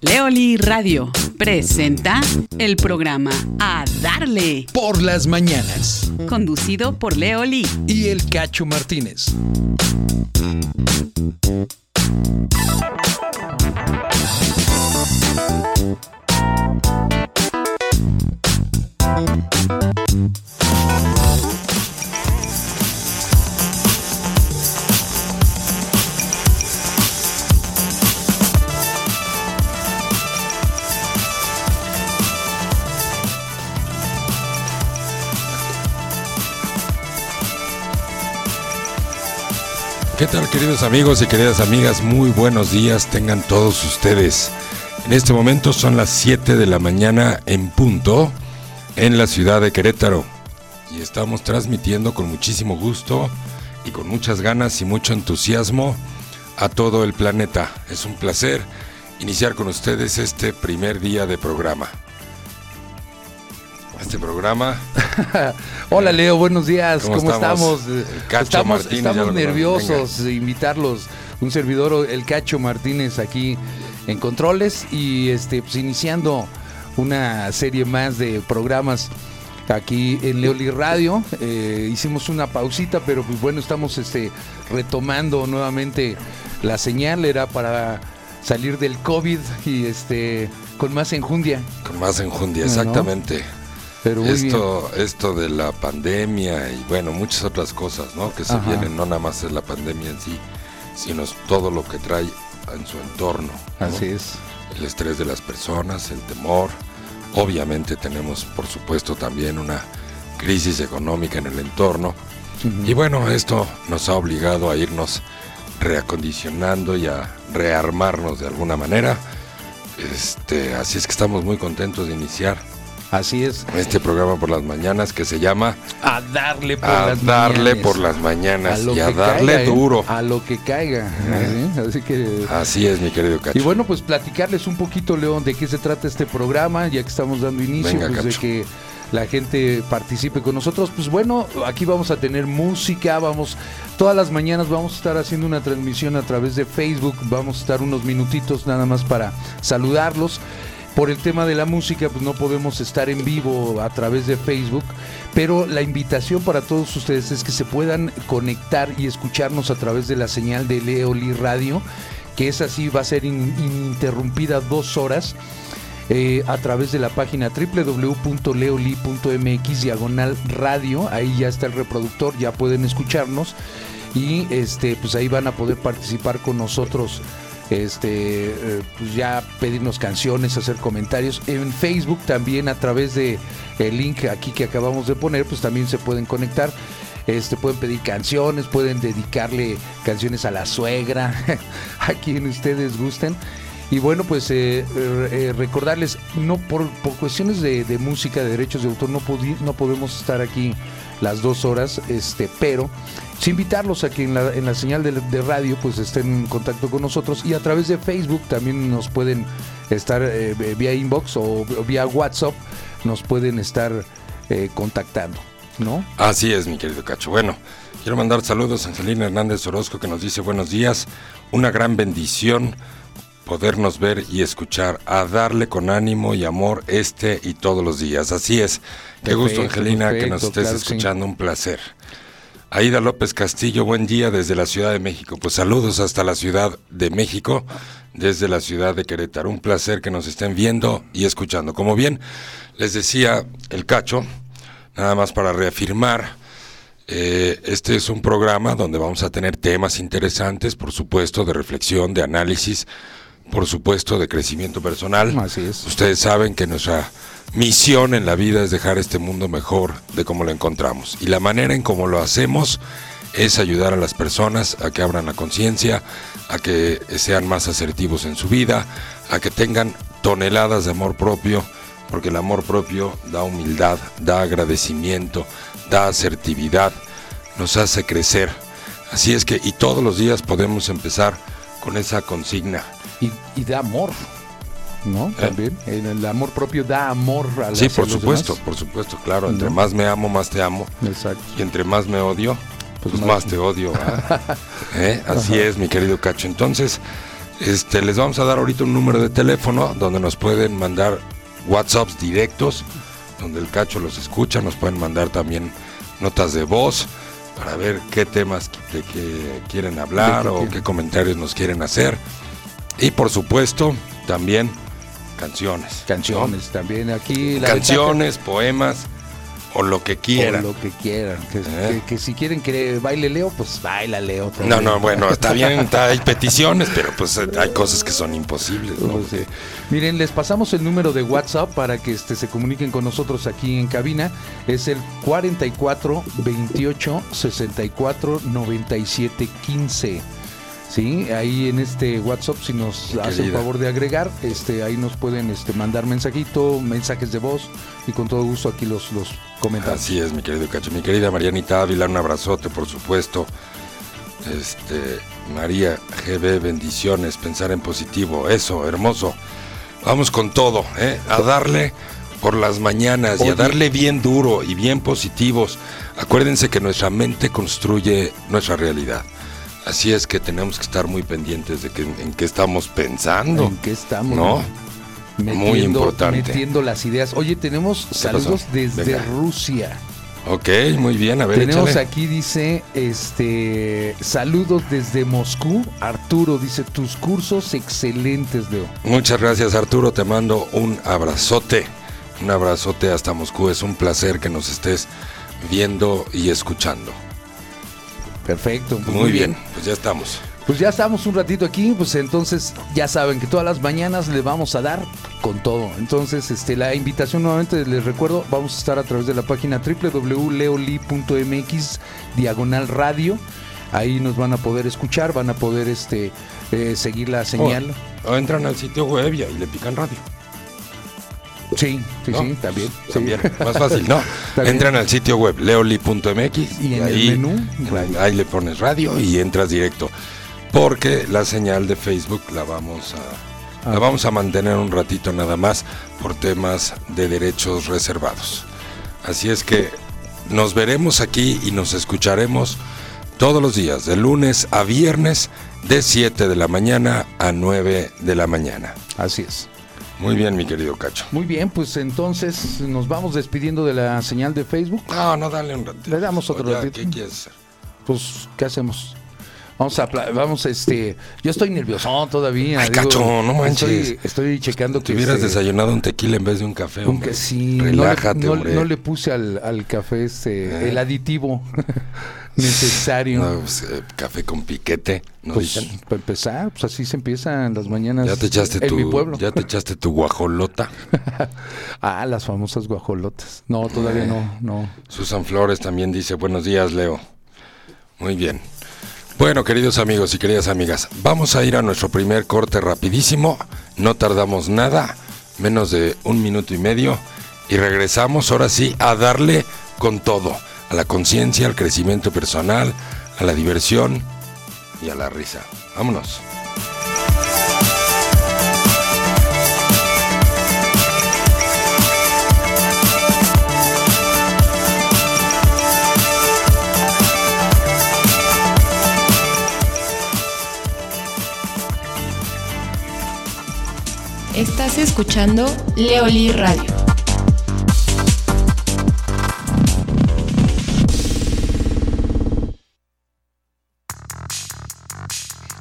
Leoli Radio presenta el programa A Darle, por las mañanas. conducido por Leoli. Y el Cacho Martínez. ¿Qué tal queridos amigos y queridas amigas? Muy buenos días tengan todos ustedes. En este momento son las 7 de la mañana en punto en la ciudad de Querétaro y estamos transmitiendo con muchísimo gusto y con muchas ganas y mucho entusiasmo a todo el planeta. Es un placer iniciar con ustedes este primer día de programa. Este programa Hola Leo, buenos días. ¿Cómo ¿Cómo, estamos? estamos? Estamos Martínez, estamos nerviosos de invitarlos. Un servidor, el Cacho Martínez, aquí en Controles y este, pues, iniciando una serie más de programas aquí en Leoli Radio. Eh, hicimos una pausita, pero pues bueno, estamos este, retomando nuevamente la señal. Era para salir del COVID y este con más enjundia. con más enjundia, ¿No? Pero muy bien. esto, esto de la pandemia y bueno, muchas otras cosas, ¿no? Que se Ajá. vienen, no nada más es la pandemia en sí, sino todo lo que trae en su entorno. ¿no? Así es. El estrés de las personas, el temor. Obviamente tenemos, por supuesto, también una crisis económica en el entorno. Y bueno, esto nos ha obligado a irnos reacondicionando y a rearmarnos de alguna manera. Este, así es que estamos muy contentos de iniciar Así es. este programa por las mañanas que se llama A darle por A las darle mañanas. por las mañanas y a darle caiga, ¿eh? duro. A lo que caiga. ¿sí? Así que. Así es, mi querido Cacho. Y bueno, pues platicarles un poquito, León, de qué se trata este programa, ya que estamos dando inicio, Venga, pues de que la gente participe con nosotros. Pues bueno, aquí vamos a tener música, vamos, todas las mañanas vamos a estar haciendo una transmisión a través de Facebook, vamos a estar unos minutitos nada más para saludarlos. Por el tema de la música, pues no podemos estar en vivo a través de Facebook, pero la invitación para todos ustedes es que se puedan conectar y escucharnos a través de la señal de Leoli Radio, que es así, va a ser in- ininterrumpida dos horas. eh, a través de la página www.leoli.mx diagonal radio, ahí ya está el reproductor, ya pueden escucharnos y este pues ahí van a poder participar con nosotros este eh, pues ya pedirnos canciones hacer comentarios. En Facebook también a través de el link aquí que acabamos de poner pues también se pueden conectar. Este pueden pedir canciones pueden dedicarle canciones a la suegra a quien ustedes gusten. Y bueno, pues eh, eh, recordarles, no por, por cuestiones de, de música, de derechos de autor, no, no podemos estar aquí las dos horas, este, pero sí invitarlos a que en la, en la señal de, radio pues estén en contacto con nosotros y a través de Facebook también nos pueden estar eh, vía inbox o, o vía WhatsApp, nos pueden estar eh, contactando, ¿no? Así es, mi querido Cacho. Bueno, quiero mandar saludos a Angelina Hernández Orozco que nos dice buenos días. Una gran bendición podernos ver y escuchar, a darle con ánimo y amor este y todos los días. Así es. Qué gusto, Perfecto, Angelina, que nos estés claro que sí. escuchando. Un placer. Aida López Castillo, buen día desde la Ciudad de México. Pues saludos hasta la Ciudad de México, desde la ciudad de Querétaro. Un placer que nos estén viendo y escuchando. Como bien les decía el Cacho, nada más para reafirmar, eh, este es un programa donde vamos a tener temas interesantes, por supuesto, de reflexión, de análisis, por supuesto, de crecimiento personal. Así es. Ustedes saben que nuestra misión en la vida es dejar este mundo mejor de como lo encontramos. Y la manera en cómo lo hacemos es ayudar a las personas a que abran la conciencia, a que sean más asertivos en su vida, a que tengan toneladas de amor propio, porque el amor propio da humildad, da agradecimiento, da asertividad, nos hace crecer. Así es que, y todos los días podemos empezar con esa consigna. Y, y da amor, ¿no? ¿Eh? También, el, el amor propio da amor a la Sí, por supuesto, por supuesto, claro. Entre ¿No? más me amo, más te amo. Exacto. Y entre más me odio, pues, Pues más, más- te odio. ¿Eh? Así es, mi querido Cacho. Entonces, Este, les vamos a dar ahorita un número de teléfono donde nos pueden mandar WhatsApps directos, donde el cacho los escucha, nos pueden mandar también notas de voz para ver qué temas de que quieren hablar De o quieren. qué comentarios nos quieren hacer. Y por supuesto, también canciones. Canciones también aquí. Canciones, poemas o lo que quieran. O lo que quieran. Que, Eh. que- que si quieren que baile Leo, pues baila Leo. también. No, no, bueno, está bien, está- hay peticiones, pero pues hay cosas que son imposibles, ¿no? Pues. Miren, les pasamos el número de WhatsApp para que este, se comuniquen con nosotros aquí en cabina. Es el 44 28 64 97 15. Sí, ahí en este WhatsApp, si nos Mi hace el querida. favor de agregar, este, ahí nos pueden este, mandar mensajito, mensajes de voz y con todo gusto aquí los, los comentamos. Así es, mi querido Cacho. Mi querida Marianita Ávila, un abrazote, por supuesto. Este, María GB, bendiciones, pensar en positivo, eso, hermoso. Vamos con todo, ¿eh? A darle por las mañanas y a darle bien duro y bien positivos. Acuérdense que nuestra mente construye nuestra realidad. Así es que tenemos que estar muy pendientes de que, en qué estamos pensando. ¿En qué estamos? ¿No? Muy importante. Metiendo las ideas. Oye, tenemos saludos pasó? desde Venga. Rusia. Ok, muy bien, a ver, Tenemos échale. aquí, dice, este, saludos desde Moscú. Arturo dice, tus cursos excelentes, Leo. Muchas gracias Arturo, te mando un abrazote, un abrazote hasta Moscú, es un placer que nos estés viendo y escuchando. Perfecto. pues Muy bien, pues ya estamos. Pues ya estamos un ratito aquí, pues entonces ya saben que todas las mañanas le vamos a dar con todo. Entonces, este, la invitación nuevamente les recuerdo, vamos a estar a través de la página www.leoli.mx diagonal radio. Ahí nos van a poder escuchar, van a poder este eh, seguir la señal. O, o entran al sitio web y ahí le pican radio. Sí, sí, ¿no? sí, también. sí. También, más fácil, ¿no? Bien. Entran al sitio web leoli.mx Y en el ahí, menú, radio. ahí le pones radio y entras directo. Porque la señal de Facebook la vamos a, la Ah. vamos a mantener un ratito nada más por temas de derechos reservados. Así es que nos veremos aquí y nos escucharemos todos los días, de lunes a viernes, de 7 de la mañana a 9 de la mañana. Así es. Muy bien, mi querido Cacho. Muy bien, pues entonces nos vamos despidiendo de la señal de Facebook. No, no, dale un ratito. Le damos otro ratito. ¿Qué quieres hacer? Pues, ¿qué hacemos? Vamos a, vamos, este, yo estoy nervioso todavía. Ay, Cacho, no manches. Estoy, estoy checando Te que hubieras este, desayunado un tequila en vez de un café, un hombre. sí, Relájate, no, hombre. no le puse al, al café este, Eh. el aditivo necesario. No, pues, eh, café con piquete, ¿no pues, dicen? para empezar, pues así se empiezan las mañanas Ya te echaste en tu, mi pueblo. ya te echaste tu guajolota. ah, las famosas guajolotas. No, todavía Eh. no, no. Susan Flores también dice, buenos días, Leo. Muy bien. Bueno, queridos amigos y queridas amigas, vamos a ir a nuestro primer corte rapidísimo. No tardamos nada, menos de un minuto y medio. Y regresamos ahora sí a darle con todo. A la conciencia, al crecimiento personal, a la diversión y a la risa. Vámonos. Estás escuchando Leoli Radio.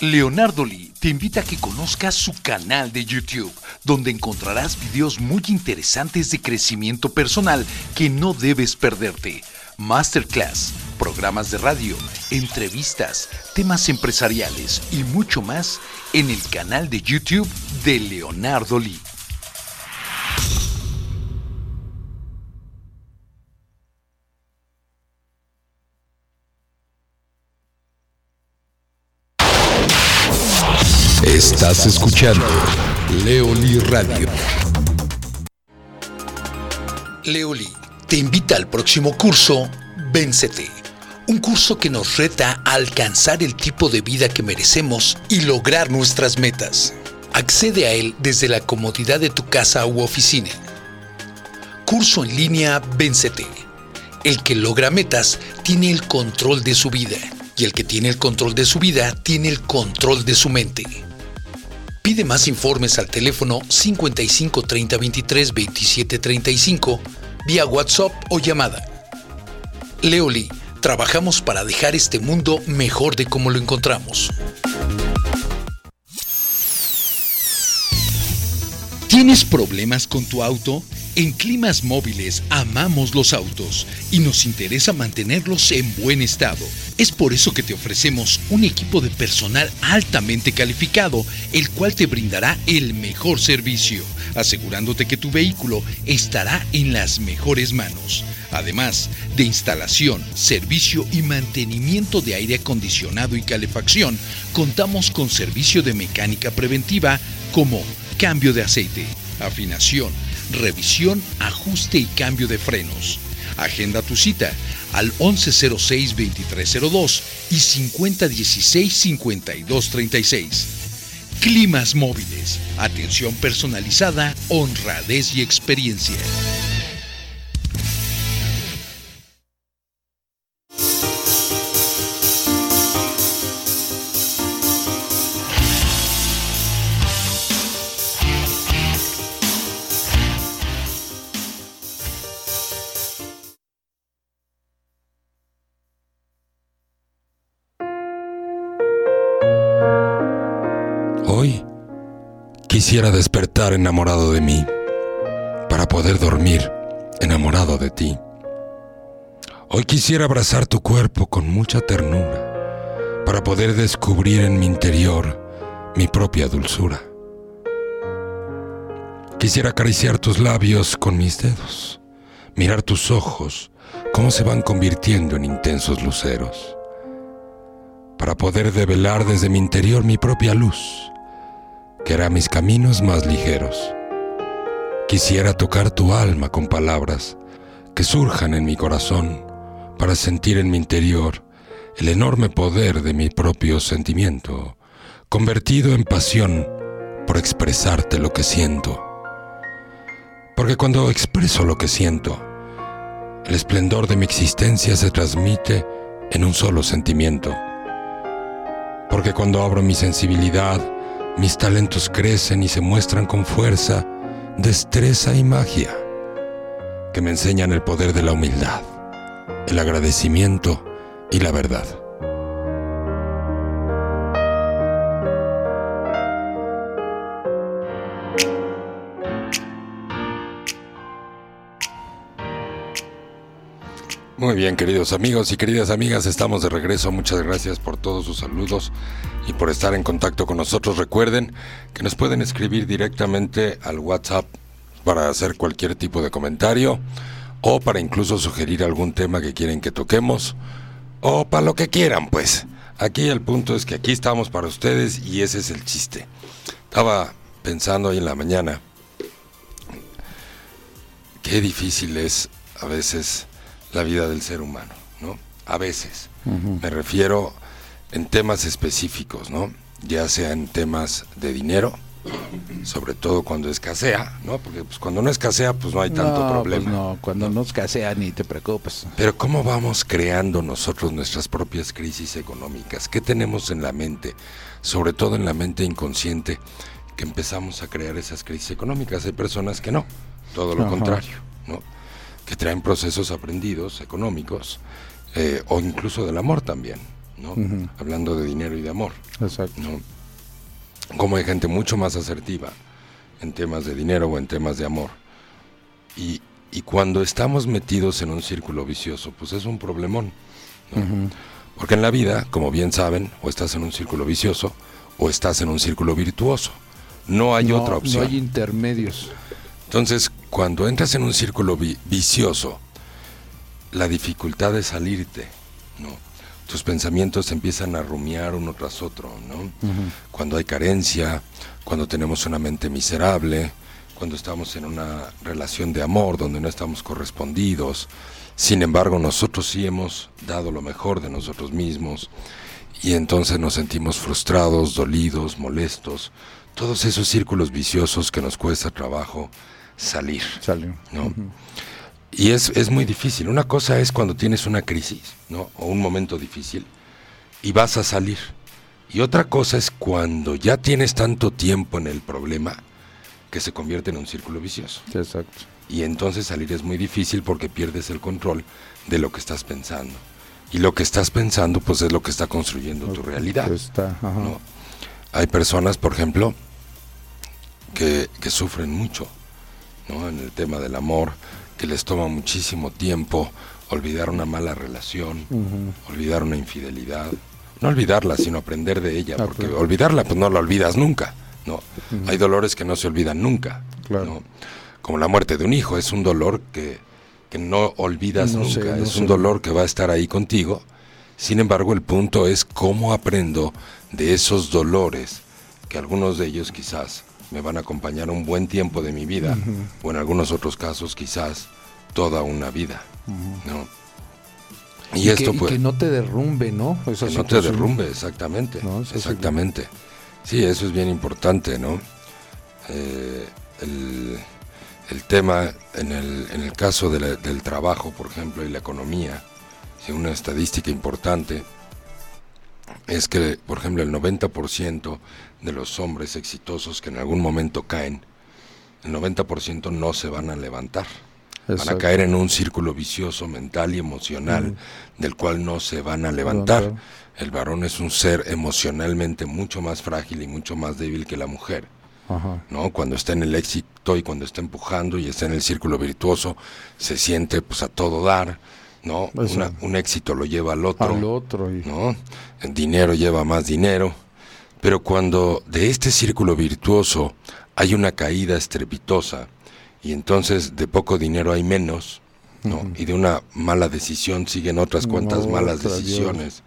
Leonardo Lee te invita a que conozcas su canal de YouTube, donde encontrarás videos muy interesantes de crecimiento personal que no debes perderte. masterclass, programas de radio, entrevistas, temas empresariales y mucho más en el canal de YouTube de Leonardo Lee. Estás escuchando Leoli Radio. Leoli te invita al próximo curso Véncete. Un curso que nos reta a alcanzar el tipo de vida que merecemos y lograr nuestras metas. Accede a él desde la comodidad de tu casa u oficina. Curso en línea Véncete. El que logra metas tiene el control de su vida y el que tiene el control de su vida tiene el control de su mente. Pide más informes al teléfono 55 30 23 27 35 vía WhatsApp o llamada. Leoli, trabajamos para dejar este mundo mejor de como lo encontramos. ¿Tienes problemas con tu auto? En Climas Móviles amamos los autos y nos interesa mantenerlos en buen estado. Es por eso que te ofrecemos un equipo de personal altamente calificado, el cual te brindará el mejor servicio, asegurándote que tu vehículo estará en las mejores manos. Además de instalación, servicio y mantenimiento de aire acondicionado y calefacción, contamos con servicio de mecánica preventiva como cambio de aceite, afinación, revisión, ajuste y cambio de frenos. Agenda tu cita al 1106-2302 y 5016-5236. Climas móviles, atención personalizada, honradez y experiencia. Quisiera despertar enamorado de mí para poder dormir enamorado de ti. Hoy quisiera abrazar tu cuerpo con mucha ternura para poder descubrir en mi interior mi propia dulzura. Quisiera acariciar tus labios con mis dedos, mirar tus ojos, cómo se van convirtiendo en intensos luceros, para poder develar desde mi interior mi propia luz, que hará mis caminos más ligeros. Quisiera tocar tu alma con palabras que surjan en mi corazón para sentir en mi interior el enorme poder de mi propio sentimiento, convertido en pasión por expresarte lo que siento. Porque cuando expreso lo que siento, el esplendor de mi existencia se transmite en un solo sentimiento. Porque cuando abro mi sensibilidad, mis talentos crecen y se muestran con fuerza, destreza y magia, que me enseñan el poder de la humildad, el agradecimiento y la verdad. Muy bien, queridos amigos y queridas amigas, estamos de regreso. Muchas gracias por todos sus saludos y por estar en contacto con nosotros. Recuerden que nos pueden escribir directamente al WhatsApp para hacer cualquier tipo de comentario o para incluso sugerir algún tema que quieren que toquemos o para lo que quieran, pues. Aquí el punto es que aquí estamos para ustedes y ese es el chiste. Estaba pensando ahí en la mañana qué difícil es a veces la vida del ser humano, ¿no? A veces. Me refiero en temas específicos, ¿no? Ya sea en temas de dinero, sobre todo cuando escasea, ¿no? Porque pues, cuando no escasea, pues no hay tanto No, problema. pues no, cuando no escasea ni te preocupes. Pero ¿cómo vamos creando nosotros nuestras propias crisis económicas? ¿Qué tenemos en la mente? Sobre todo en la mente inconsciente, que empezamos a crear esas crisis económicas. Hay personas que no, todo lo Ajá. contrario, ¿no? Que traen procesos aprendidos económicos eh, o incluso del amor también, ¿no? Hablando de dinero y de amor, Exacto. ¿no? Como hay gente mucho más asertiva en temas de dinero o en temas de amor. Y Y cuando estamos metidos en un círculo vicioso, pues es un problemón. ¿no? Porque en la vida, como bien saben, o estás en un círculo vicioso o estás en un círculo virtuoso. No hay No- otra opción. No hay intermedios. Entonces, cuando entras en un círculo vi- vicioso, la dificultad de salirte, ¿no? Tus pensamientos empiezan a rumiar uno tras otro, ¿no? Cuando hay carencia, cuando tenemos una mente miserable, cuando estamos en una relación de amor donde no estamos correspondidos. Sin embargo, nosotros sí hemos dado lo mejor de nosotros mismos y entonces nos sentimos frustrados, dolidos, molestos. Todos esos círculos viciosos que nos cuesta trabajo salir. ¿no? Y es, es muy difícil. Una cosa es cuando tienes una crisis, ¿no? O un momento difícil y vas a salir. Y otra cosa es cuando ya tienes tanto tiempo en el problema que se convierte en un círculo vicioso. Sí, exacto. Y entonces salir es muy difícil porque pierdes el control de lo que estás pensando. Y lo que estás pensando, pues es lo que está construyendo tu realidad. Está, ajá. ¿no? Hay personas, por ejemplo, que, que sufren mucho ¿no? en el tema del amor, que les toma muchísimo tiempo olvidar una mala relación, olvidar una infidelidad. No olvidarla, sino aprender de ella, porque Aprender. olvidarla, pues no la olvidas nunca. ¿no? Hay dolores que no se olvidan nunca. Claro. ¿no? Como la muerte de un hijo, es un dolor que, que no olvidas No nunca, sé, no es sé. un dolor que va a estar ahí contigo. Sin embargo, el punto es cómo aprendo de esos dolores, que algunos de ellos quizás me van a acompañar un buen tiempo de mi vida, o en algunos otros casos quizás toda una vida. ¿no? Y, Y, esto que, y pues que no te derrumbe, ¿no? Esa que no te situación. derrumbe, exactamente. No, exactamente. Sí, eso es bien importante, ¿no? Eh, el, el tema, en el, en el caso de la- del trabajo, por ejemplo, y la economía, sí, una estadística importante es que, por ejemplo, el 90% de los hombres exitosos que en algún momento caen, el 90% no se van a levantar. Van a caer en un círculo vicioso mental y emocional del cual no se van a levantar. El varón es un ser emocionalmente mucho más frágil y mucho más débil que la mujer. Ajá. ¿no? Cuando está en el éxito y cuando está empujando y está en el círculo virtuoso, se siente pues a todo dar, ¿no? Una- un éxito lo lleva al otro. Al otro. Y, ¿no? El dinero lleva más dinero. Pero cuando de este círculo virtuoso hay una caída estrepitosa y entonces de poco dinero hay menos, ¿no? Y de una mala decisión siguen otras cuantas No, malas otra, Dios. decisiones.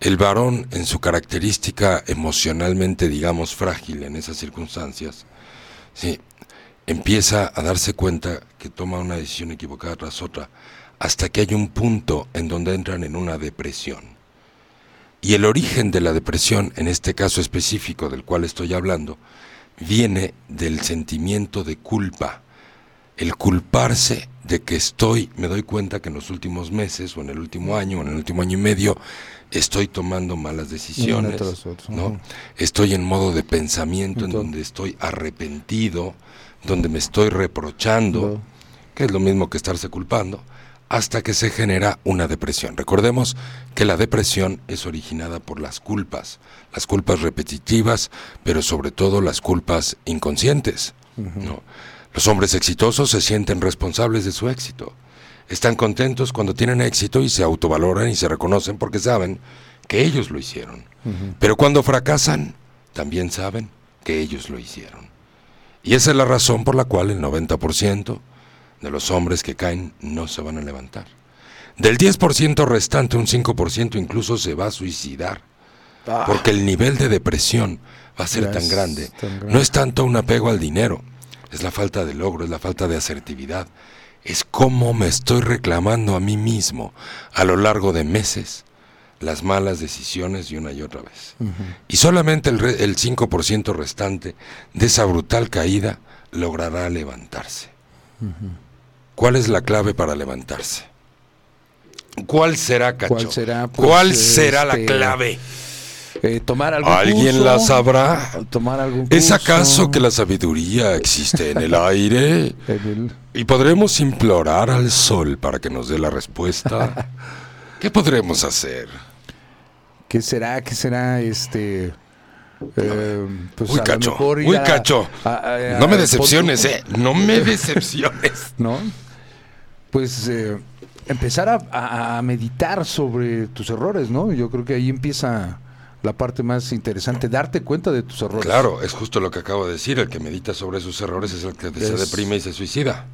El varón, en su característica emocionalmente, digamos, frágil en esas circunstancias, sí, empieza a darse cuenta que toma una decisión equivocada tras otra, hasta que hay un punto en donde entran en una depresión. Y el origen de la depresión, en este caso específico del cual estoy hablando, viene del sentimiento de culpa. El culparse de que estoy, me doy cuenta que en los últimos meses, o en el último año, o en el último año y medio, estoy tomando malas decisiones. ¿no? Estoy en modo de pensamiento en donde estoy arrepentido, donde me estoy reprochando, que es lo mismo que estarse culpando, hasta que se genera una depresión. Recordemos que la depresión es originada por las culpas, las culpas repetitivas, pero sobre todo las culpas inconscientes. ¿no? Los hombres exitosos se sienten responsables de su éxito. Están contentos cuando tienen éxito y se autovaloran y se reconocen porque saben que ellos lo hicieron. Pero cuando fracasan, también saben que ellos lo hicieron. Y esa es la razón por la cual el 90% de los hombres que caen no se van a levantar. Del 10% restante, un 5% incluso se va a suicidar. Porque el nivel de depresión va a ser tan grande. tan grande. No es tanto un apego al dinero, es la falta de logro, es la falta de asertividad. Es cómo me estoy reclamando a mí mismo a lo largo de meses las malas decisiones y una y otra vez. Y solamente el, re- el 5% restante de esa brutal caída logrará levantarse. ¿Cuál es la clave para levantarse? ¿Cuál será, Cacho? ¿Cuál será, pues, ¿Cuál será la este, clave? Eh, tomar algún ¿Alguien curso, la sabrá? Tomar algún ¿Es curso, acaso que la sabiduría existe en el aire? en el- ¿Y podremos implorar al sol para que nos dé la respuesta? ¿Qué podremos hacer? ¿Qué será? ¿Qué será? Este. Eh, pues lo cacho, a- cacho. a- a- No me decepciones, ¿eh? No me decepciones. ¿No? Pues eh, empezar a, a- a meditar sobre tus errores, ¿no? Yo creo que ahí empieza la parte más interesante, darte cuenta de tus errores. Claro, es justo lo que acabo de decir. El que medita sobre sus errores es el que se deprime y se suicida.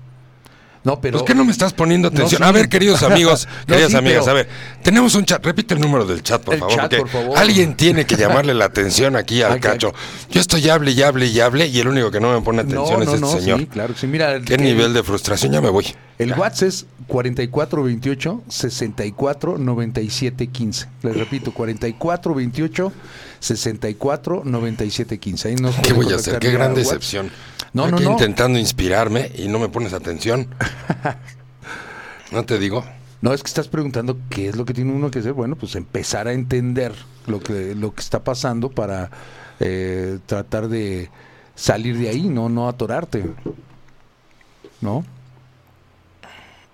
No, pero... ¿Por qué no me estás poniendo No, atención? sí. A ver, queridos amigos, No, queridas sí, amigas, pero- a ver, tenemos un chat. Repite el número del chat, por El favor, chat, porque por favor. alguien tiene que llamarle la atención aquí al cacho. Yo estoy hable y hable y hable y el único que no me pone atención es este señor. sí, claro sí. Mira, ¿Qué el- nivel de frustración? Ya me voy. El WhatsApp es 4428 64 97 15. Les repito, 4428 64 97 15. Ahí nos ¿Qué voy a hacer? Qué gran WhatsApp. decepción. No, no. intentando inspirarme y no me pones atención. ¿No te digo? No, es que estás preguntando qué es lo que tiene uno que hacer. Bueno, pues empezar a entender lo que, lo que está pasando para eh, tratar de salir de ahí, no, no atorarte. ¿No?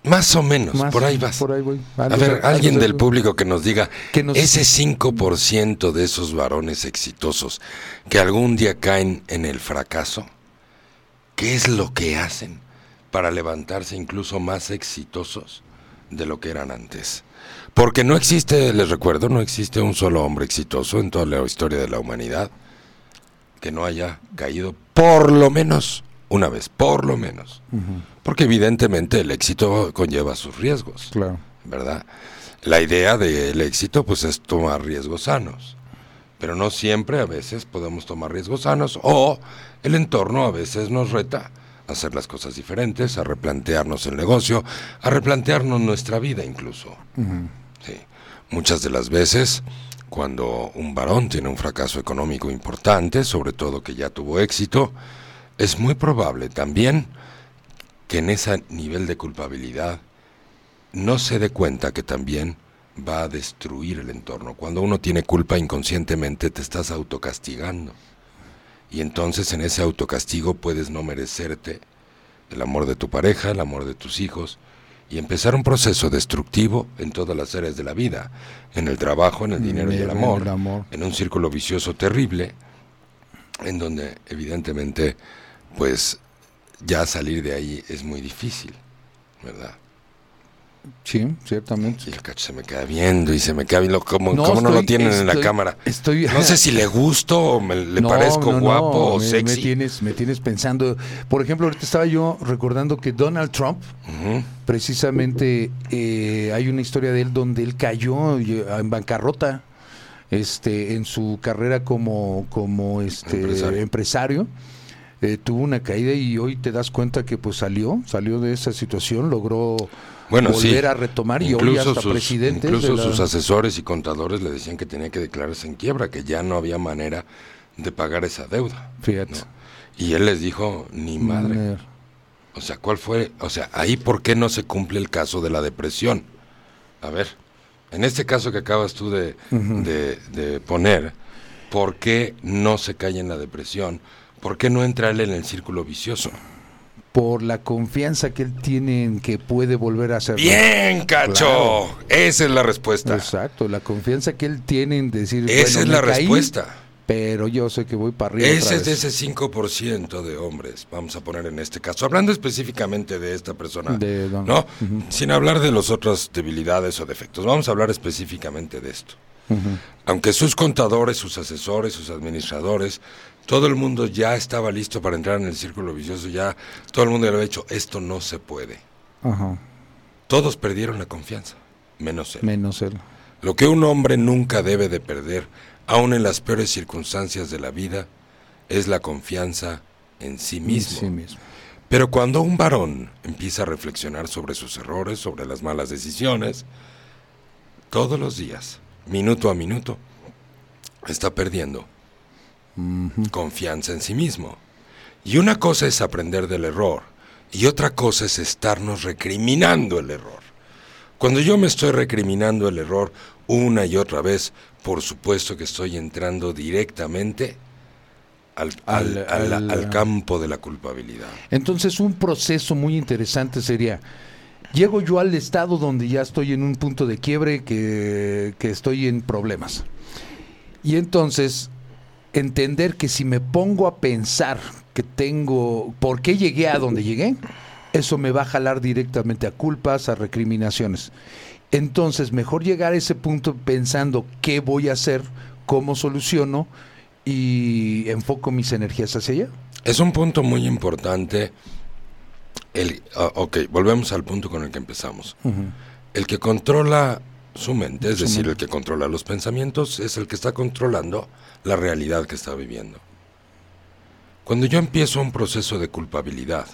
Más o menos, Más- por ahí vas. Por ahí voy. A ver, alguien algo del público que nos diga, Que nos- ese 5% de esos varones exitosos que algún día caen en el fracaso, ¿qué es lo que hacen para levantarse incluso más exitosos de lo que eran antes? Porque no existe, les recuerdo, no existe un solo hombre exitoso en toda la historia de la humanidad que no haya caído por lo menos una vez, por lo menos. Porque evidentemente el éxito conlleva sus riesgos. Claro. ¿verdad? La idea del éxito pues es tomar riesgos sanos, pero no siempre, a veces podemos tomar riesgos sanos o el entorno a veces nos reta a hacer las cosas diferentes, a replantearnos el negocio, a replantearnos nuestra vida incluso. Sí. Muchas de las veces cuando un varón tiene un fracaso económico importante, sobre todo que ya tuvo éxito, es muy probable también que en ese nivel de culpabilidad no se dé cuenta que también va a destruir el entorno. Cuando uno tiene culpa inconscientemente te estás autocastigando. Y entonces en ese autocastigo puedes no merecerte el amor de tu pareja, el amor de tus hijos, y empezar un proceso destructivo en todas las áreas de la vida, en el trabajo, en el dinero y el amor. en un círculo vicioso terrible, en donde evidentemente pues ya salir de ahí es muy difícil, ¿verdad? Sí, ciertamente. Y el cacho se me queda viendo y se me queda viendo cómo No, no, lo estoy- tienen en la cámara. estoy- No sé si le gusto o me, le No, parezco no, guapo o me, sexy. Me tienes, me tienes pensando. Por ejemplo, ahorita estaba yo recordando que Donald Trump, precisamente, eh, hay una historia de él donde él cayó eh, en bancarrota este, en su carrera como, como este, Empresario. empresario. Eh, tuvo una caída y hoy te das cuenta que pues salió, salió de esa situación, logró Bueno, sí. volver a retomar y hoy hasta presidente. incluso sus asesores y contadores le decían que tenía que declararse en quiebra, que ya no había manera de pagar esa deuda. Fíjate. ¿no? Y él les dijo, ni madre. O sea, ¿cuál fue? O sea, ahí por qué no se cumple el caso de la depresión. A ver, en este caso que acabas tú de, de- de poner, ¿por qué no se cae en la depresión? ¿Por qué no entra él en el círculo vicioso? por la confianza que él tiene en que puede volver a hacerlo. Bien, cacho. Claro. Esa es la respuesta. Exacto, la confianza que él tiene en decir, Esa bueno, es la caí, respuesta. pero yo sé que voy para arriba. Ese es de ese 5% de hombres, vamos a poner en este caso, hablando específicamente de esta persona, De don- ¿no? Sin hablar de las otras debilidades o defectos, vamos a hablar específicamente de esto. Aunque sus contadores, sus asesores, sus administradores, todo el mundo ya estaba listo para entrar en el círculo vicioso, ya todo el mundo ya lo había dicho, esto no se puede. Ajá, Todos perdieron la confianza, menos él. menos él. Lo que un hombre nunca debe de perder, aun en las peores circunstancias de la vida, es la confianza en sí mismo. Sí mismo. Pero cuando un varón empieza a reflexionar sobre sus errores, sobre las malas decisiones, todos los días, minuto a minuto, está perdiendo confianza en sí mismo. Y una cosa es aprender del error y otra cosa es estarnos recriminando el error. Cuando yo me estoy recriminando el error una y otra vez, por supuesto que estoy entrando directamente al, al- Al- al- al- al campo de la culpabilidad. Entonces un proceso muy interesante sería, llego yo al estado donde ya estoy en un punto de quiebre, que, que estoy en problemas. Y entonces entender que si me pongo a pensar que tengo, ¿por qué llegué a donde llegué? Eso me va a jalar directamente a culpas, a recriminaciones. Entonces, mejor llegar a ese punto pensando qué voy a hacer, cómo soluciono y enfoco mis energías hacia allá. Es un punto muy importante. El, ah, ok, volvemos al punto con el que empezamos. El que controla su mente, es decir, el que controla los pensamientos, es el que está controlando la realidad que está viviendo. Cuando yo empiezo un proceso de culpabilidad,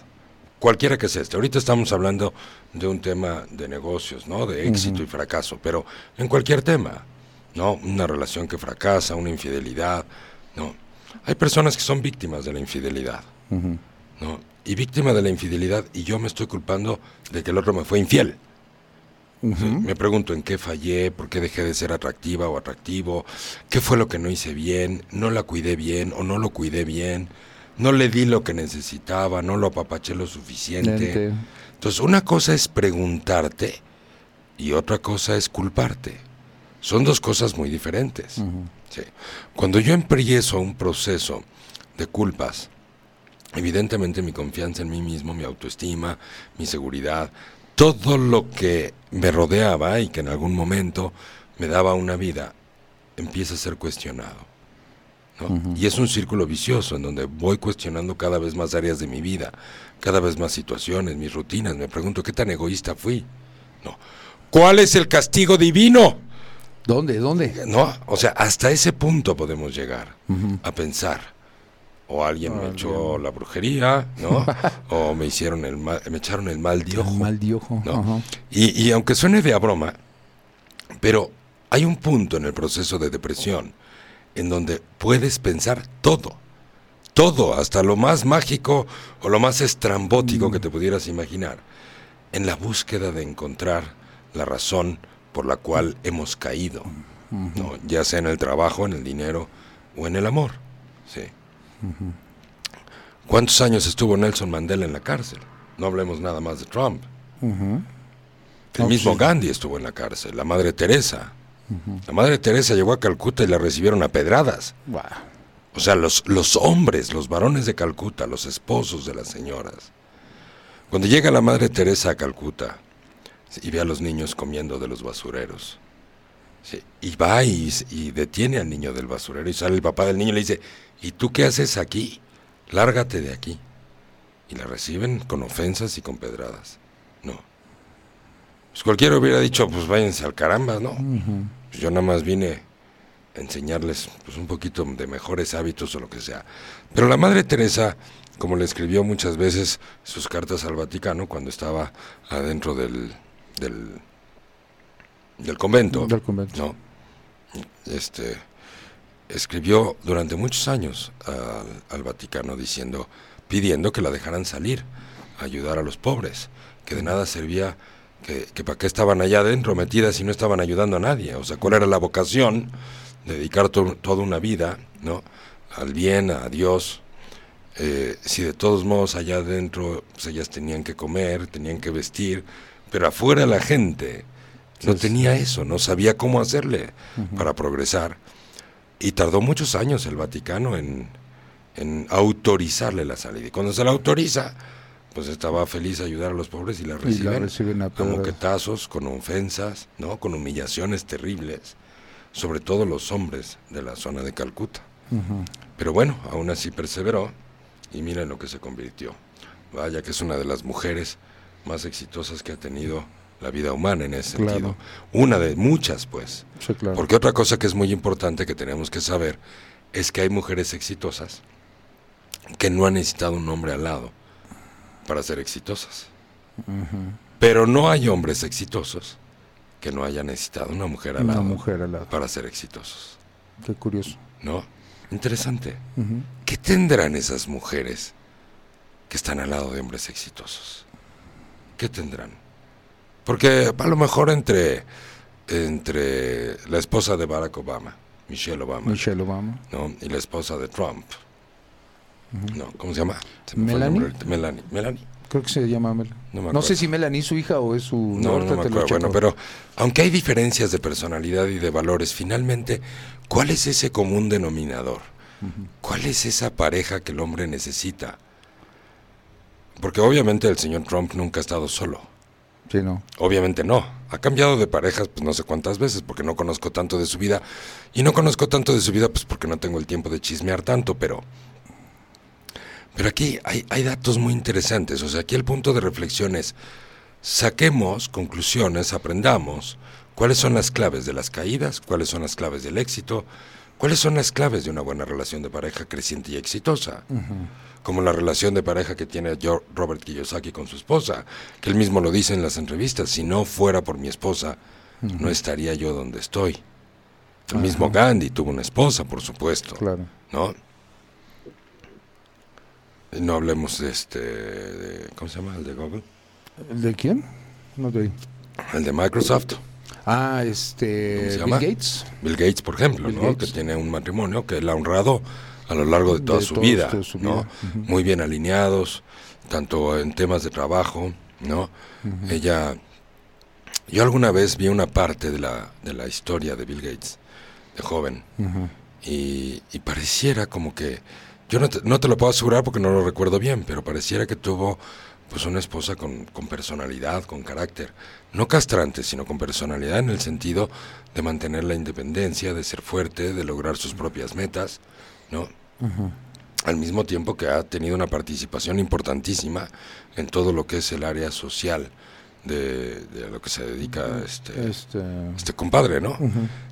cualquiera que sea este, ahorita estamos hablando de un tema de negocios, ¿no? De éxito y fracaso, pero en cualquier tema, ¿no? Una relación que fracasa, una infidelidad, ¿no? Hay personas que son víctimas de la infidelidad, ¿no? Y víctima de la infidelidad y yo me estoy culpando de que el otro me fue infiel. Me pregunto en qué fallé, por qué dejé de ser atractiva o atractivo, qué fue lo que no hice bien, no la cuidé bien o no lo cuidé bien, no le di lo que necesitaba, no lo apapaché lo suficiente. Entonces, una cosa es preguntarte y otra cosa es culparte. Son dos cosas muy diferentes. Cuando yo empiezo un proceso de culpas, evidentemente mi confianza en mí mismo, mi autoestima, mi seguridad, todo lo que me rodeaba y que en algún momento me daba una vida, empieza a ser cuestionado. Y es un círculo vicioso en donde voy cuestionando cada vez más áreas de mi vida, cada vez más situaciones, mis rutinas. Me pregunto, ¿qué tan egoísta fui? No. ¿Cuál es el castigo divino? ¿Dónde? ¿Dónde? No, o sea, hasta ese punto podemos llegar a pensar o alguien me echó la brujería, ¿no? o me hicieron el mal, me echaron el mal de ojo. mal de ojo. ¿no? Y, y, aunque suene de a broma, pero hay un punto en el proceso de depresión en donde puedes pensar todo, todo, hasta lo más mágico o lo más estrambótico que te pudieras imaginar, en la búsqueda de encontrar la razón por la cual hemos caído, ¿no? ya sea en el trabajo, en el dinero o en el amor. Sí. ¿Cuántos años estuvo Nelson Mandela en la cárcel? No hablemos nada más de Trump. El mismo Gandhi estuvo en la cárcel, la Madre Teresa. La Madre Teresa llegó a Calcuta y la recibieron a pedradas. O sea, los, los hombres, los varones de Calcuta, los esposos de las señoras. Cuando llega la Madre Teresa a Calcuta y ve a los niños comiendo de los basureros, y va y, y, detiene al niño del basurero y sale el papá del niño y le dice, ¿y tú qué haces aquí? Lárgate de aquí. Y la reciben con ofensas y con pedradas. No. Pues cualquiera hubiera dicho, pues váyanse al caramba, ¿no? Pues yo nada más vine a enseñarles pues, un poquito de mejores hábitos o lo que sea. Pero la Madre Teresa, como le escribió muchas veces sus cartas al Vaticano cuando estaba adentro del, del, del convento, del convento. ¿no? Este, escribió durante muchos años al, Vaticano diciendo, pidiendo que la dejaran salir, ayudar a los pobres, que de nada servía, que, para qué estaban allá adentro metidas y no estaban ayudando a nadie. O sea, cuál era la vocación, dedicar toda una vida, ¿no? Al bien, a Dios. Eh, si de todos modos allá adentro pues ellas tenían que comer, tenían que vestir, pero afuera la gente no tenía eso, no sabía cómo hacerle para progresar. Y tardó muchos años el Vaticano en, autorizarle la salida. Y cuando se la autoriza, pues estaba feliz a ayudar a los pobres y la reciben, a, moquetazos, con ofensas, ¿no? con humillaciones terribles, sobre todo los hombres de la zona de Calcuta. Pero bueno, aún así perseveró y miren lo que se convirtió. Vaya que es una de las mujeres más exitosas que ha tenido la vida humana en ese sentido. Una de muchas, pues. Porque otra cosa que es muy importante que tenemos que saber es que hay mujeres exitosas que no han necesitado un hombre al lado para ser exitosas. Pero no hay hombres exitosos que no hayan necesitado una mujer al, lado, mujer al lado para ser exitosos. Qué curioso. ¿No? Interesante. ¿Qué tendrán esas mujeres que están al lado de hombres exitosos? ¿Qué tendrán? Porque a lo mejor entre, entre la esposa de Barack Obama, Michelle Obama, Michelle Obama. ¿no? y la esposa de Trump, no, ¿cómo se llama? Melanie. Melanie. Melanie. Creo que se llama Melanie. No, sé si Melanie es su hija o es su... No, no, me acuerdo. Bueno, pero aunque hay diferencias de personalidad y de valores, finalmente, ¿cuál es ese común denominador? ¿Cuál es esa pareja que el hombre necesita? Porque obviamente el señor Trump nunca ha estado solo. Obviamente no. Ha cambiado de parejas pues no sé cuántas veces porque no conozco tanto de su vida. Y no conozco tanto de su vida pues porque no tengo el tiempo de chismear tanto, pero... Pero aquí hay, hay datos muy interesantes. O sea, aquí el punto de reflexión es, saquemos conclusiones, aprendamos cuáles son las claves de las caídas, cuáles son las claves del éxito, cuáles son las claves de una buena relación de pareja creciente y exitosa como la relación de pareja que tiene Robert Kiyosaki con su esposa, que él mismo lo dice en las entrevistas, si no fuera por mi esposa, no estaría yo donde estoy. El mismo Gandhi tuvo una esposa, por supuesto. Claro. ¿No? No hablemos de este, ¿cómo se llama? ¿El de Google? ¿El de quién? No te El de Microsoft. Ah, este, Bill Gates. Bill Gates, por ejemplo, ¿no? Que tiene un matrimonio que él ha honrado a lo largo de toda su vida, ¿no? Muy bien alineados, tanto en temas de trabajo, ¿no? Ella, yo alguna vez vi una parte de la, de la historia de Bill Gates, de joven, y, pareciera como que, yo no te, no te, lo puedo asegurar porque no lo recuerdo bien, pero pareciera que tuvo pues una esposa con, con personalidad, con carácter, no castrante, sino con personalidad en el sentido de mantener la independencia, de ser fuerte, de lograr sus propias metas, ¿no? Al mismo tiempo que ha tenido una participación importantísima en todo lo que es el área social de, lo que se dedica este, este... este compadre, ¿no?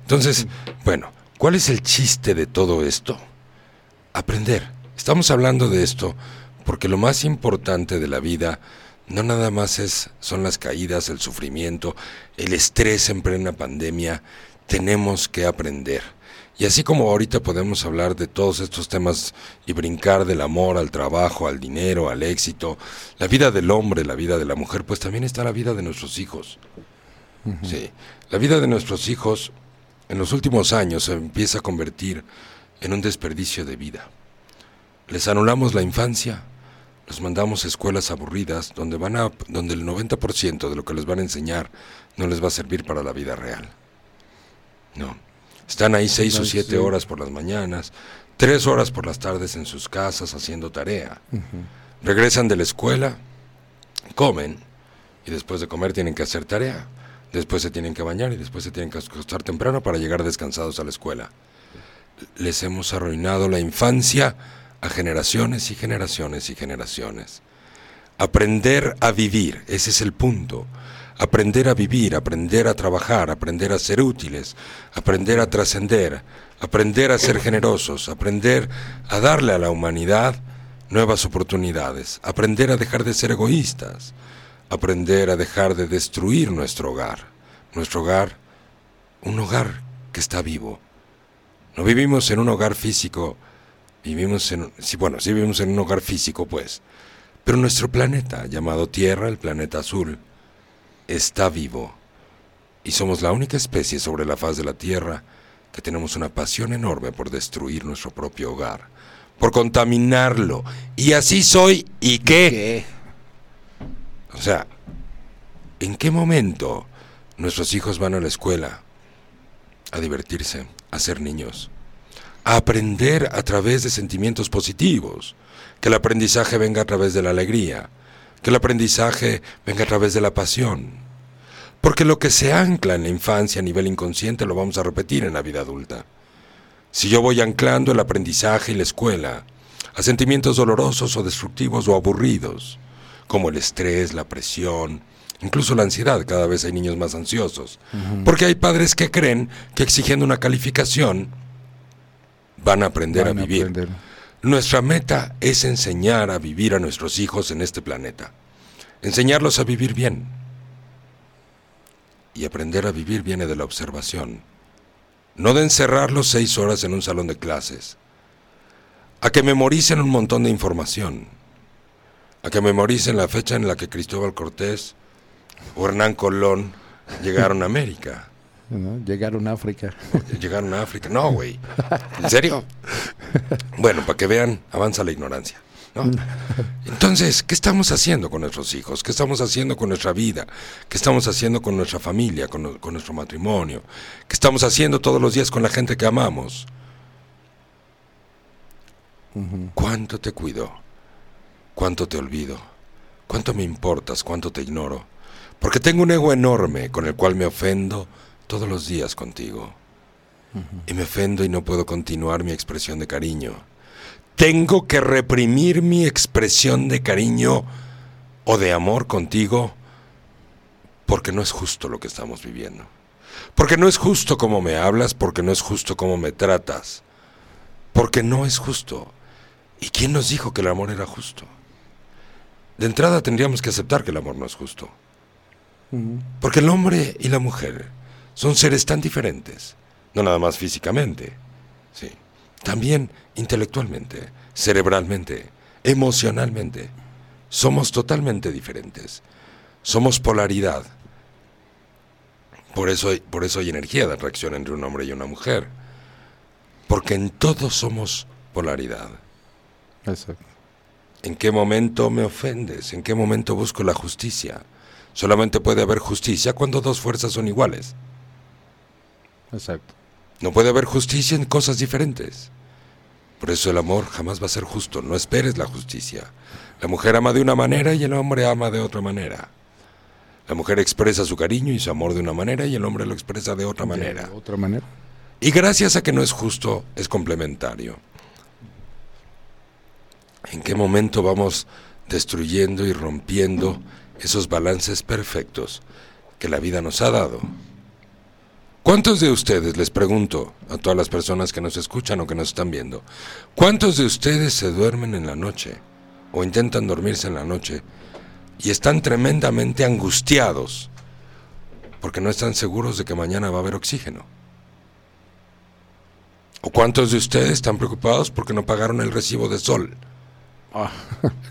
Entonces, bueno, ¿cuál es el chiste de todo esto? Aprender. Estamos hablando de esto porque lo más importante de la vida no nada más es son las caídas, el sufrimiento, el estrés en plena pandemia, tenemos que aprender. Y así como ahorita podemos hablar de todos estos temas y brincar del amor al trabajo, al dinero, al éxito, la vida del hombre, la vida de la mujer, pues también está la vida de nuestros hijos. Sí, la vida de nuestros hijos en los últimos años se empieza a convertir en un desperdicio de vida. Les anulamos la infancia, los mandamos a escuelas aburridas donde van a donde el 90% de lo que les van a enseñar no les va a servir para la vida real. No. Están ahí seis o siete horas por las mañanas, tres horas por las tardes en sus casas haciendo tarea. Regresan de la escuela, comen y después de comer tienen que hacer tarea. Después se tienen que bañar y después se tienen que acostar temprano para llegar descansados a la escuela. Les hemos arruinado la infancia a generaciones y generaciones y generaciones. Aprender a vivir, ese es el punto aprender a vivir, aprender a trabajar, aprender a ser útiles, aprender a trascender, aprender a ser generosos, aprender a darle a la humanidad nuevas oportunidades, aprender a dejar de ser egoístas, aprender a dejar de destruir nuestro hogar, nuestro hogar, un hogar que está vivo. No vivimos en un hogar físico, vivimos en, bueno, sí vivimos en un hogar físico, pues, pero nuestro planeta, llamado Tierra, el planeta azul, está vivo y somos la única especie sobre la faz de la Tierra que tenemos una pasión enorme por destruir nuestro propio hogar, por contaminarlo. Y así soy, ¿y qué? O sea, ¿en qué momento nuestros hijos van a la escuela a divertirse, a ser niños, a aprender a través de sentimientos positivos, que el aprendizaje venga a través de la alegría? que el aprendizaje venga a través de la pasión. Porque lo que se ancla en la infancia a nivel inconsciente lo vamos a repetir en la vida adulta. Si yo voy anclando el aprendizaje y la escuela a sentimientos dolorosos o destructivos o aburridos, como el estrés, la presión, incluso la ansiedad, cada vez hay niños más ansiosos, porque hay padres que creen que exigiendo una calificación van a aprender a vivir. Nuestra meta es enseñar a vivir a nuestros hijos en este planeta, enseñarlos a vivir bien. Y aprender a vivir viene de la observación, no de encerrarlos seis horas en un salón de clases, a que memoricen un montón de información, a que memoricen la fecha en la que Cristóbal Cortés o Hernán Colón llegaron a América. Llegaron a África. Llegaron a África. No, güey. ¿En serio? Bueno, para que vean, avanza la ignorancia. Entonces, ¿qué estamos haciendo con nuestros hijos? ¿Qué estamos haciendo con nuestra vida? ¿Qué estamos haciendo con nuestra familia, con, con nuestro matrimonio? ¿Qué estamos haciendo todos los días con la gente que amamos? cuánto te cuido, cuánto te olvido, cuánto me importas, cuánto te ignoro, porque tengo un ego enorme con el cual me ofendo todos los días contigo. Y me ofendo y no puedo continuar mi expresión de cariño. Tengo que reprimir mi expresión de cariño o de amor contigo porque no es justo lo que estamos viviendo. Porque no es justo como me hablas, porque no es justo como me tratas. Porque no es justo. ¿Y quién nos dijo que el amor era justo? De entrada tendríamos que aceptar que el amor no es justo. Porque el hombre y la mujer son seres tan diferentes, no nada más físicamente, sí, también intelectualmente, cerebralmente, emocionalmente. Somos totalmente diferentes. Somos polaridad. Por eso, hay, por eso hay energía de atracción entre un hombre y una mujer. Porque en todo somos polaridad. Exacto. ¿En qué momento me ofendes? ¿En qué momento busco la justicia? Solamente puede haber justicia cuando dos fuerzas son iguales. Exacto. No puede haber justicia en cosas diferentes. Por eso el amor jamás va a ser justo. No esperes la justicia. La mujer ama de una manera y el hombre ama de otra manera. La mujer expresa su cariño y su amor de una manera y el hombre lo expresa de otra manera. De otra manera. Y gracias a que no es justo, es complementario. ¿En qué momento vamos destruyendo y rompiendo esos balances perfectos que la vida nos ha dado? ¿Cuántos de ustedes, les pregunto a todas las personas que nos escuchan o que nos están viendo, cuántos de ustedes se duermen en la noche o intentan dormirse en la noche y están tremendamente angustiados porque no están seguros de que mañana va a haber oxígeno? ¿O cuántos de ustedes están preocupados porque no pagaron el recibo de sol? Ah,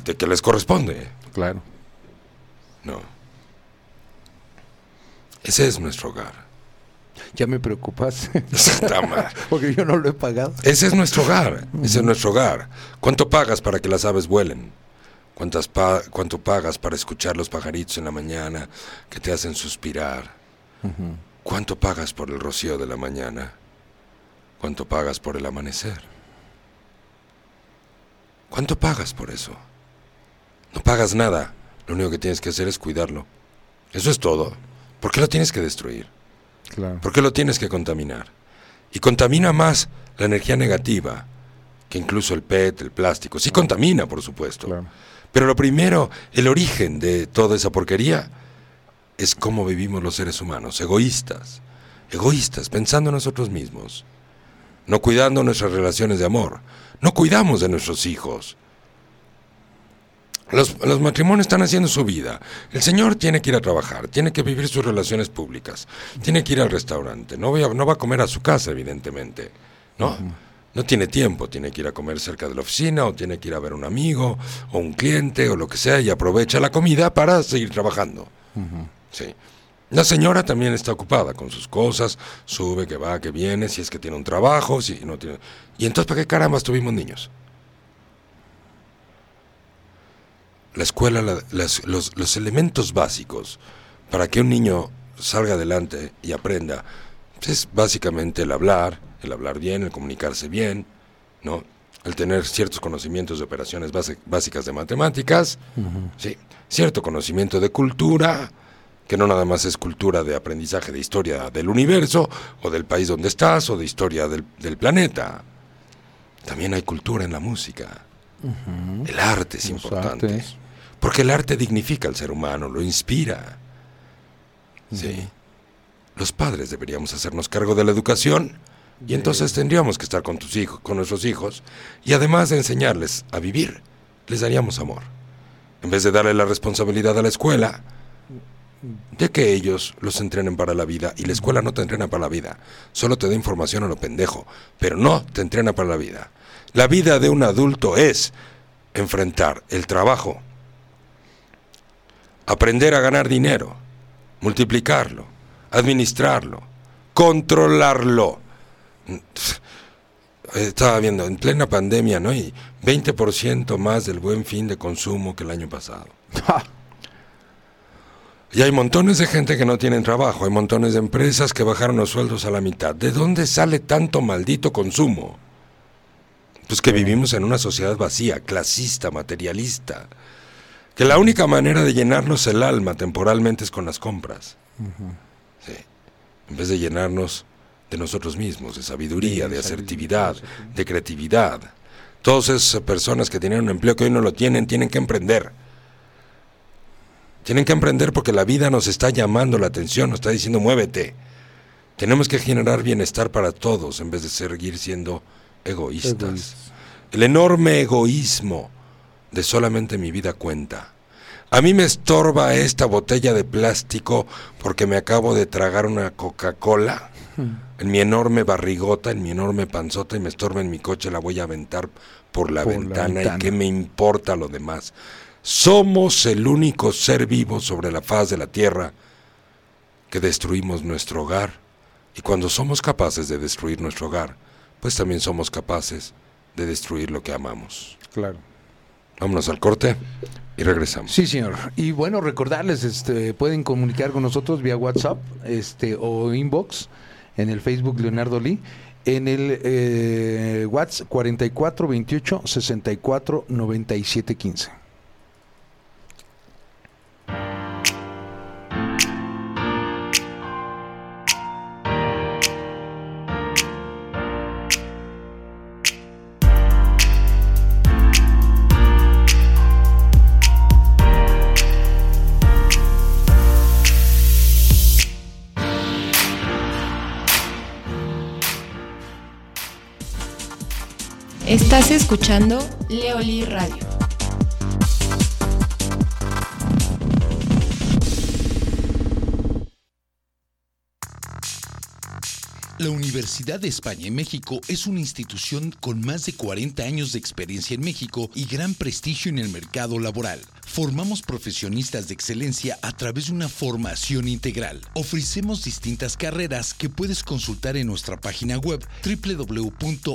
¿De que les corresponde? claro. No. Ese es nuestro hogar. Ya me preocupas. Porque yo no lo he pagado. Ese es nuestro hogar. Ese es nuestro hogar. ¿Cuánto pagas para que las aves vuelen? ¿Cuántas pa- ¿Cuánto pagas para escuchar los pajaritos en la mañana que te hacen suspirar? ¿Cuánto pagas por el rocío de la mañana? ¿Cuánto pagas por el amanecer? ¿Cuánto pagas por eso? No pagas nada. Lo único que tienes que hacer es cuidarlo. Eso es todo. ¿Por qué lo tienes que destruir? Claro. ¿Por qué lo tienes que contaminar? Y contamina más la energía negativa que incluso el PET, el plástico. Sí contamina, por supuesto. Claro. Pero lo primero, el origen de toda esa porquería es cómo vivimos los seres humanos, egoístas, egoístas, pensando en nosotros mismos, no cuidando nuestras relaciones de amor, no cuidamos de nuestros hijos. Los, los matrimonios están haciendo su vida. El señor tiene que ir a trabajar, tiene que vivir sus relaciones públicas, tiene que ir al restaurante, no, voy a- no va a comer a su casa, evidentemente. ¿No? No tiene tiempo, tiene que ir a comer cerca de la oficina o tiene que ir a ver a un amigo o un cliente o lo que sea y aprovecha la comida para seguir trabajando. Sí. La señora también está ocupada con sus cosas, sube, que va, que viene, si es que tiene un trabajo, si no tiene... Y entonces, ¿para qué carambas tuvimos niños? La escuela, la- las- los, los elementos básicos para que un niño salga adelante y aprenda, pues, es básicamente el hablar, el hablar bien, el comunicarse bien, ¿no? El tener ciertos conocimientos de operaciones base- básicas de matemáticas, sí, cierto conocimiento de cultura, que no nada más es cultura de aprendizaje de historia del universo, o del país donde estás, o de historia del, del planeta. También hay cultura en la música. El arte es Los importante. artes. Porque el arte dignifica al ser humano, lo inspira. Sí. Los padres deberíamos hacernos cargo de la educación y entonces tendríamos que estar con tus hijos, con nuestros hijos y además de enseñarles a vivir, les daríamos amor. En vez de darle la responsabilidad a la escuela de que ellos los entrenen para la vida y la escuela no te entrena para la vida, solo te da información a lo pendejo, pero no te entrena para la vida. La vida de un adulto es enfrentar el trabajo, aprender a ganar dinero, multiplicarlo, administrarlo, controlarlo. Estaba viendo, en plena pandemia, ¿no? Y 20% más del buen fin de consumo que el año pasado. Y hay montones de gente que no tienen trabajo, hay montones de empresas que bajaron los sueldos a la mitad. ¿De dónde sale tanto maldito consumo? Pues que vivimos en una sociedad vacía, clasista, materialista. Que la única manera de llenarnos el alma temporalmente es con las compras. Sí. En vez de llenarnos de nosotros mismos, de sabiduría, de asertividad, de creatividad. Todas esas personas que tienen un empleo que hoy no lo tienen, tienen que emprender. Tienen que emprender porque la vida nos está llamando la atención, nos está diciendo muévete. Tenemos que generar bienestar para todos en vez de seguir siendo egoístas. El enorme egoísmo de solamente mi vida cuenta. A mí me estorba esta botella de plástico porque me acabo de tragar una Coca-Cola en mi enorme barrigota, en mi enorme panzota y me estorba en mi coche, la voy a aventar por la, ventana, y qué me importa lo demás. Somos el único ser vivo sobre la faz de la tierra que destruimos nuestro hogar y cuando somos capaces de destruir nuestro hogar, pues también somos capaces de destruir lo que amamos. Claro. Vámonos al corte y regresamos. Sí, señor. Y bueno, recordarles, este, pueden comunicar con nosotros vía WhatsApp este, o inbox en el Facebook Leonardo Lee, en el eh, WhatsApp 4428 64 97 15. Estás escuchando Leoli Radio. La Universidad de España en México es una institución con más de 40 años de experiencia en México y gran prestigio en el mercado laboral. Formamos profesionistas de excelencia a través de una formación integral. Ofrecemos distintas carreras que puedes consultar en nuestra página web www.uem.edu.mx.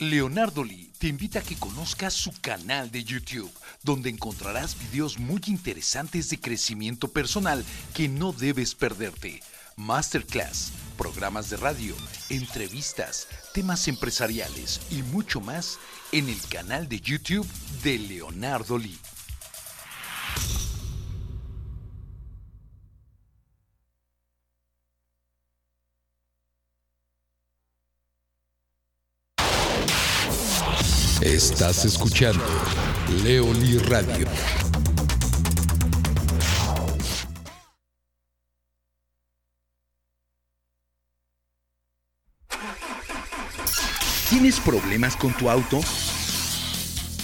Leonardo Lee te invita a que conozcas su canal de YouTube, donde encontrarás videos muy interesantes de crecimiento personal que no debes perderte. Masterclass, programas de radio, entrevistas, temas empresariales y mucho más en el canal de YouTube de Leonardo Lee. Estás escuchando Leoli Radio. ¿Tienes problemas con tu auto?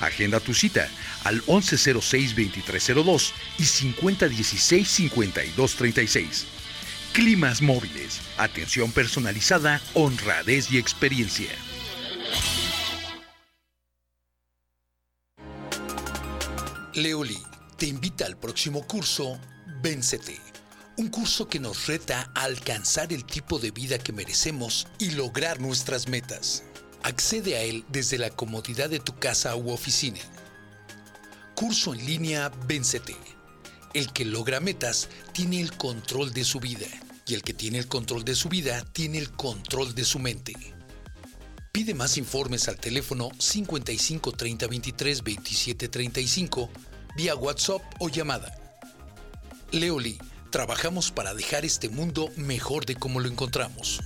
Agenda tu cita al 1106-2302 y 5016-5236. Climas móviles, atención personalizada, honradez y experiencia. Leoli te invita al próximo curso Véncete. Un curso que nos reta a alcanzar el tipo de vida que merecemos y lograr nuestras metas. Accede a él desde la comodidad de tu casa u oficina. Curso en línea Véncete. El que logra metas tiene el control de su vida y el que tiene el control de su vida tiene el control de su mente. Pide más informes al teléfono 55 30 23 27 35 vía WhatsApp o llamada. Leoli, trabajamos para dejar este mundo mejor de como lo encontramos.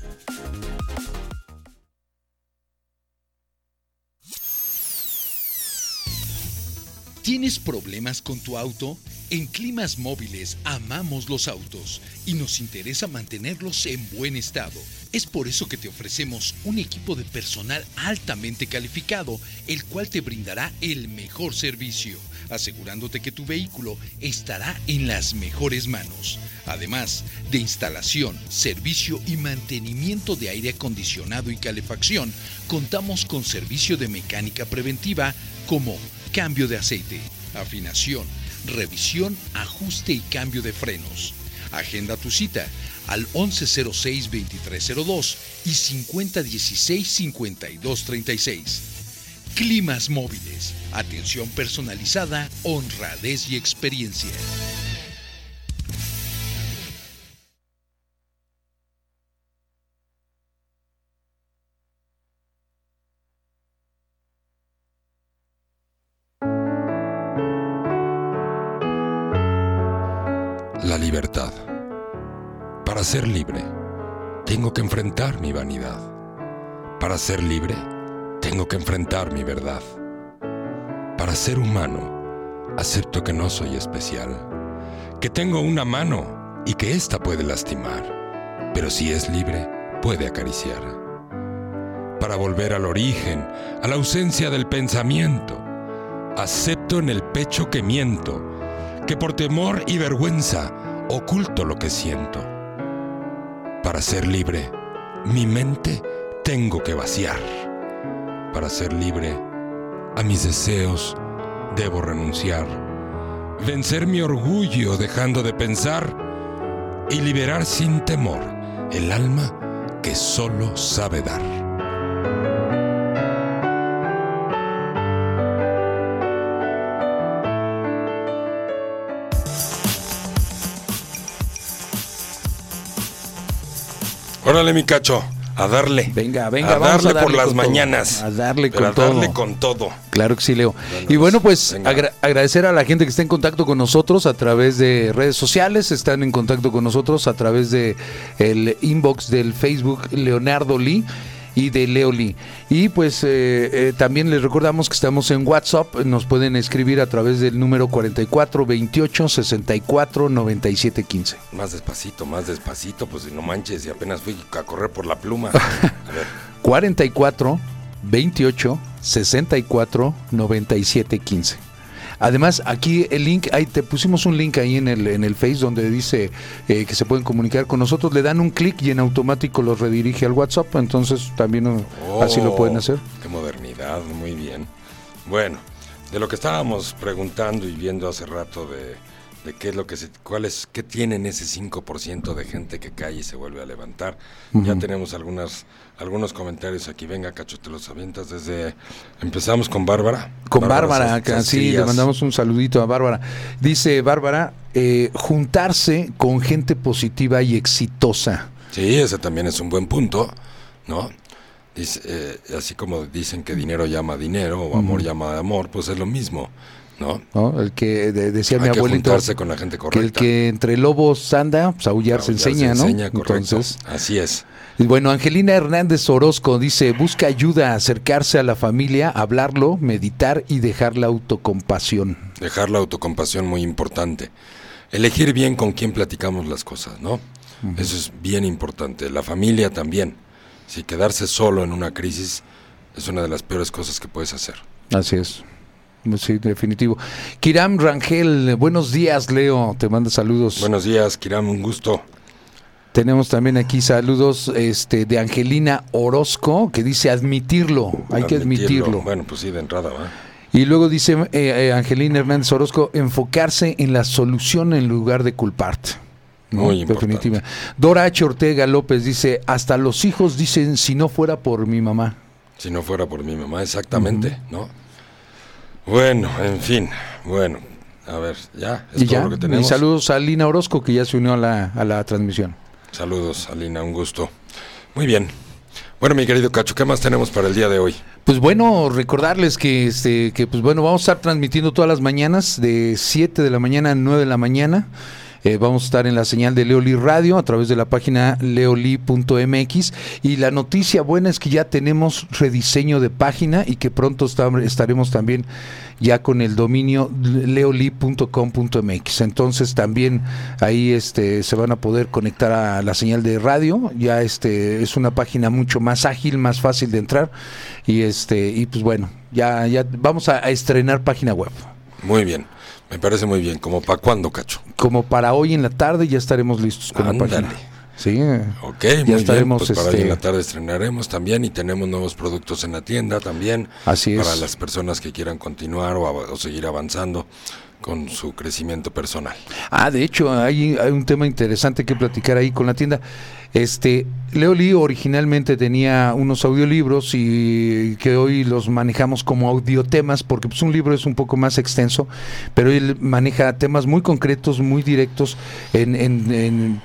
¿Tienes problemas con tu auto? En Climas Móviles amamos los autos y nos interesa mantenerlos en buen estado. Es por eso que te ofrecemos un equipo de personal altamente calificado, el cual te brindará el mejor servicio, asegurándote que tu vehículo estará en las mejores manos. Además de instalación, servicio y mantenimiento de aire acondicionado y calefacción, contamos con servicio de mecánica preventiva como cambio de aceite, afinación, revisión, ajuste y cambio de frenos. Agenda tu cita al 1106-2302 y 5016-5236. Climas móviles, atención personalizada, honradez y experiencia. Ser libre, tengo que enfrentar mi vanidad. Para ser libre, tengo que enfrentar mi verdad. Para ser humano, acepto que no soy especial, que tengo una mano y que ésta puede lastimar, pero si es libre, puede acariciar. Para volver al origen, a la ausencia del pensamiento, acepto en el pecho que miento, que por temor y vergüenza oculto lo que siento. Para ser libre, mi mente tengo que vaciar. Para ser libre, a mis deseos debo renunciar. Vencer mi orgullo dejando de pensar y liberar sin temor el alma que solo sabe dar. Órale, mi cacho, a darle. Venga, venga, a vamos darle a darle por las todo. mañanas. A darle con a darle todo. con todo. Claro que sí, Leo. Bueno, y bueno, pues, agra- agradecer a la gente que está en contacto con nosotros a través de redes sociales, están en contacto con nosotros a través de el inbox del Facebook Leonardo Lee y de Leo Lee. Y pues eh, eh, también les recordamos que estamos en WhatsApp, nos pueden escribir a través del número 44 28 64 97 15. Más despacito, más despacito, pues no manches, y apenas fui a correr por la pluma. A ver, 44 28 64 97 15. Además, aquí el link, ahí te pusimos un link ahí en el, en el Face donde dice eh, que se pueden comunicar con nosotros. Le dan un clic y en automático los redirige al WhatsApp. Entonces también eh, así lo pueden hacer. Qué modernidad, muy bien. Bueno, de lo que estábamos preguntando y viendo hace rato de, de qué es lo que se, cuál es, qué tienen ese 5% de gente que cae y se vuelve a levantar. Ya tenemos algunas, algunos comentarios aquí. Venga, Cacho, te los avientas desde. Empezamos con Bárbara. Con Bárbara, acá, sí, le mandamos un saludito a Bárbara. Dice Bárbara, eh, juntarse con gente positiva y exitosa. Sí, ese también es un buen punto, ¿no? Dice, eh, así como dicen que dinero llama dinero o amor llama amor, pues es lo mismo, ¿no? ¿no? El que de- decía Hay mi que abuelito juntarse con la gente que correcta. el que entre lobos anda, pues aullar se enseña, ¿no? correcto. Entonces, Así es. Bueno, Angelina Hernández Orozco dice, busca ayuda, acercarse a la familia, hablarlo, meditar y dejar la autocompasión. Dejar la autocompasión muy importante. Elegir bien con quién platicamos las cosas, ¿no? Eso es bien importante. La familia también. Si quedarse solo en una crisis es una de las peores cosas que puedes hacer. Así es. Sí, definitivo. Kiram Rangel, buenos días, Leo. Te manda saludos. Buenos días, Kiram, un gusto. Tenemos también aquí saludos este, de Angelina Orozco, que dice admitirlo. Hay que admitirlo. Bueno, pues sí, de entrada. Y luego dice eh, eh, Angelina Hernández Orozco, enfocarse en la solución en lugar de culparte. ¿no? Muy importante. Definitiva. Dora H. Ortega López dice, hasta los hijos dicen, si no fuera por mi mamá. Si no fuera por mi mamá, exactamente, ¿no? Bueno, en fin, bueno, a ver, ya, es y todo ya, lo que y tenemos. saludos a Lina Orozco, que ya se unió a la, a la transmisión. Saludos, Alina, un gusto. Muy bien. Bueno, mi querido Cacho, ¿qué más tenemos para el día de hoy? Pues bueno, recordarles que este que pues bueno, vamos a estar transmitiendo todas las mañanas de 7 de la mañana a 9 de la mañana. Eh, vamos a estar en la señal de Leoli Radio a través de la página leoli.mx. Y la noticia buena es que ya tenemos rediseño de página y que pronto estaremos también ya con el dominio leoli.com.mx. Entonces también ahí este se van a poder conectar a la señal de radio. Ya este es una página mucho más ágil, más fácil de entrar y este y pues bueno, ya ya vamos a, estrenar página web. Muy bien. Me parece muy bien. ¿Como para cuándo, Cacho? Como para hoy en la tarde ya estaremos listos con la página. Sí. Ok, ya estaremos, Pues para hoy en la este, tarde estrenaremos también y tenemos nuevos productos en la tienda también. Así es. Para las personas que quieran continuar o, seguir avanzando con su crecimiento personal. Ah, de hecho, hay, hay un tema interesante que platicar ahí con la tienda. Este, Leoli originalmente tenía unos audiolibros y que hoy los manejamos como audiotemas porque pues, un libro es un poco más extenso, pero él maneja temas muy concretos, muy directos en, en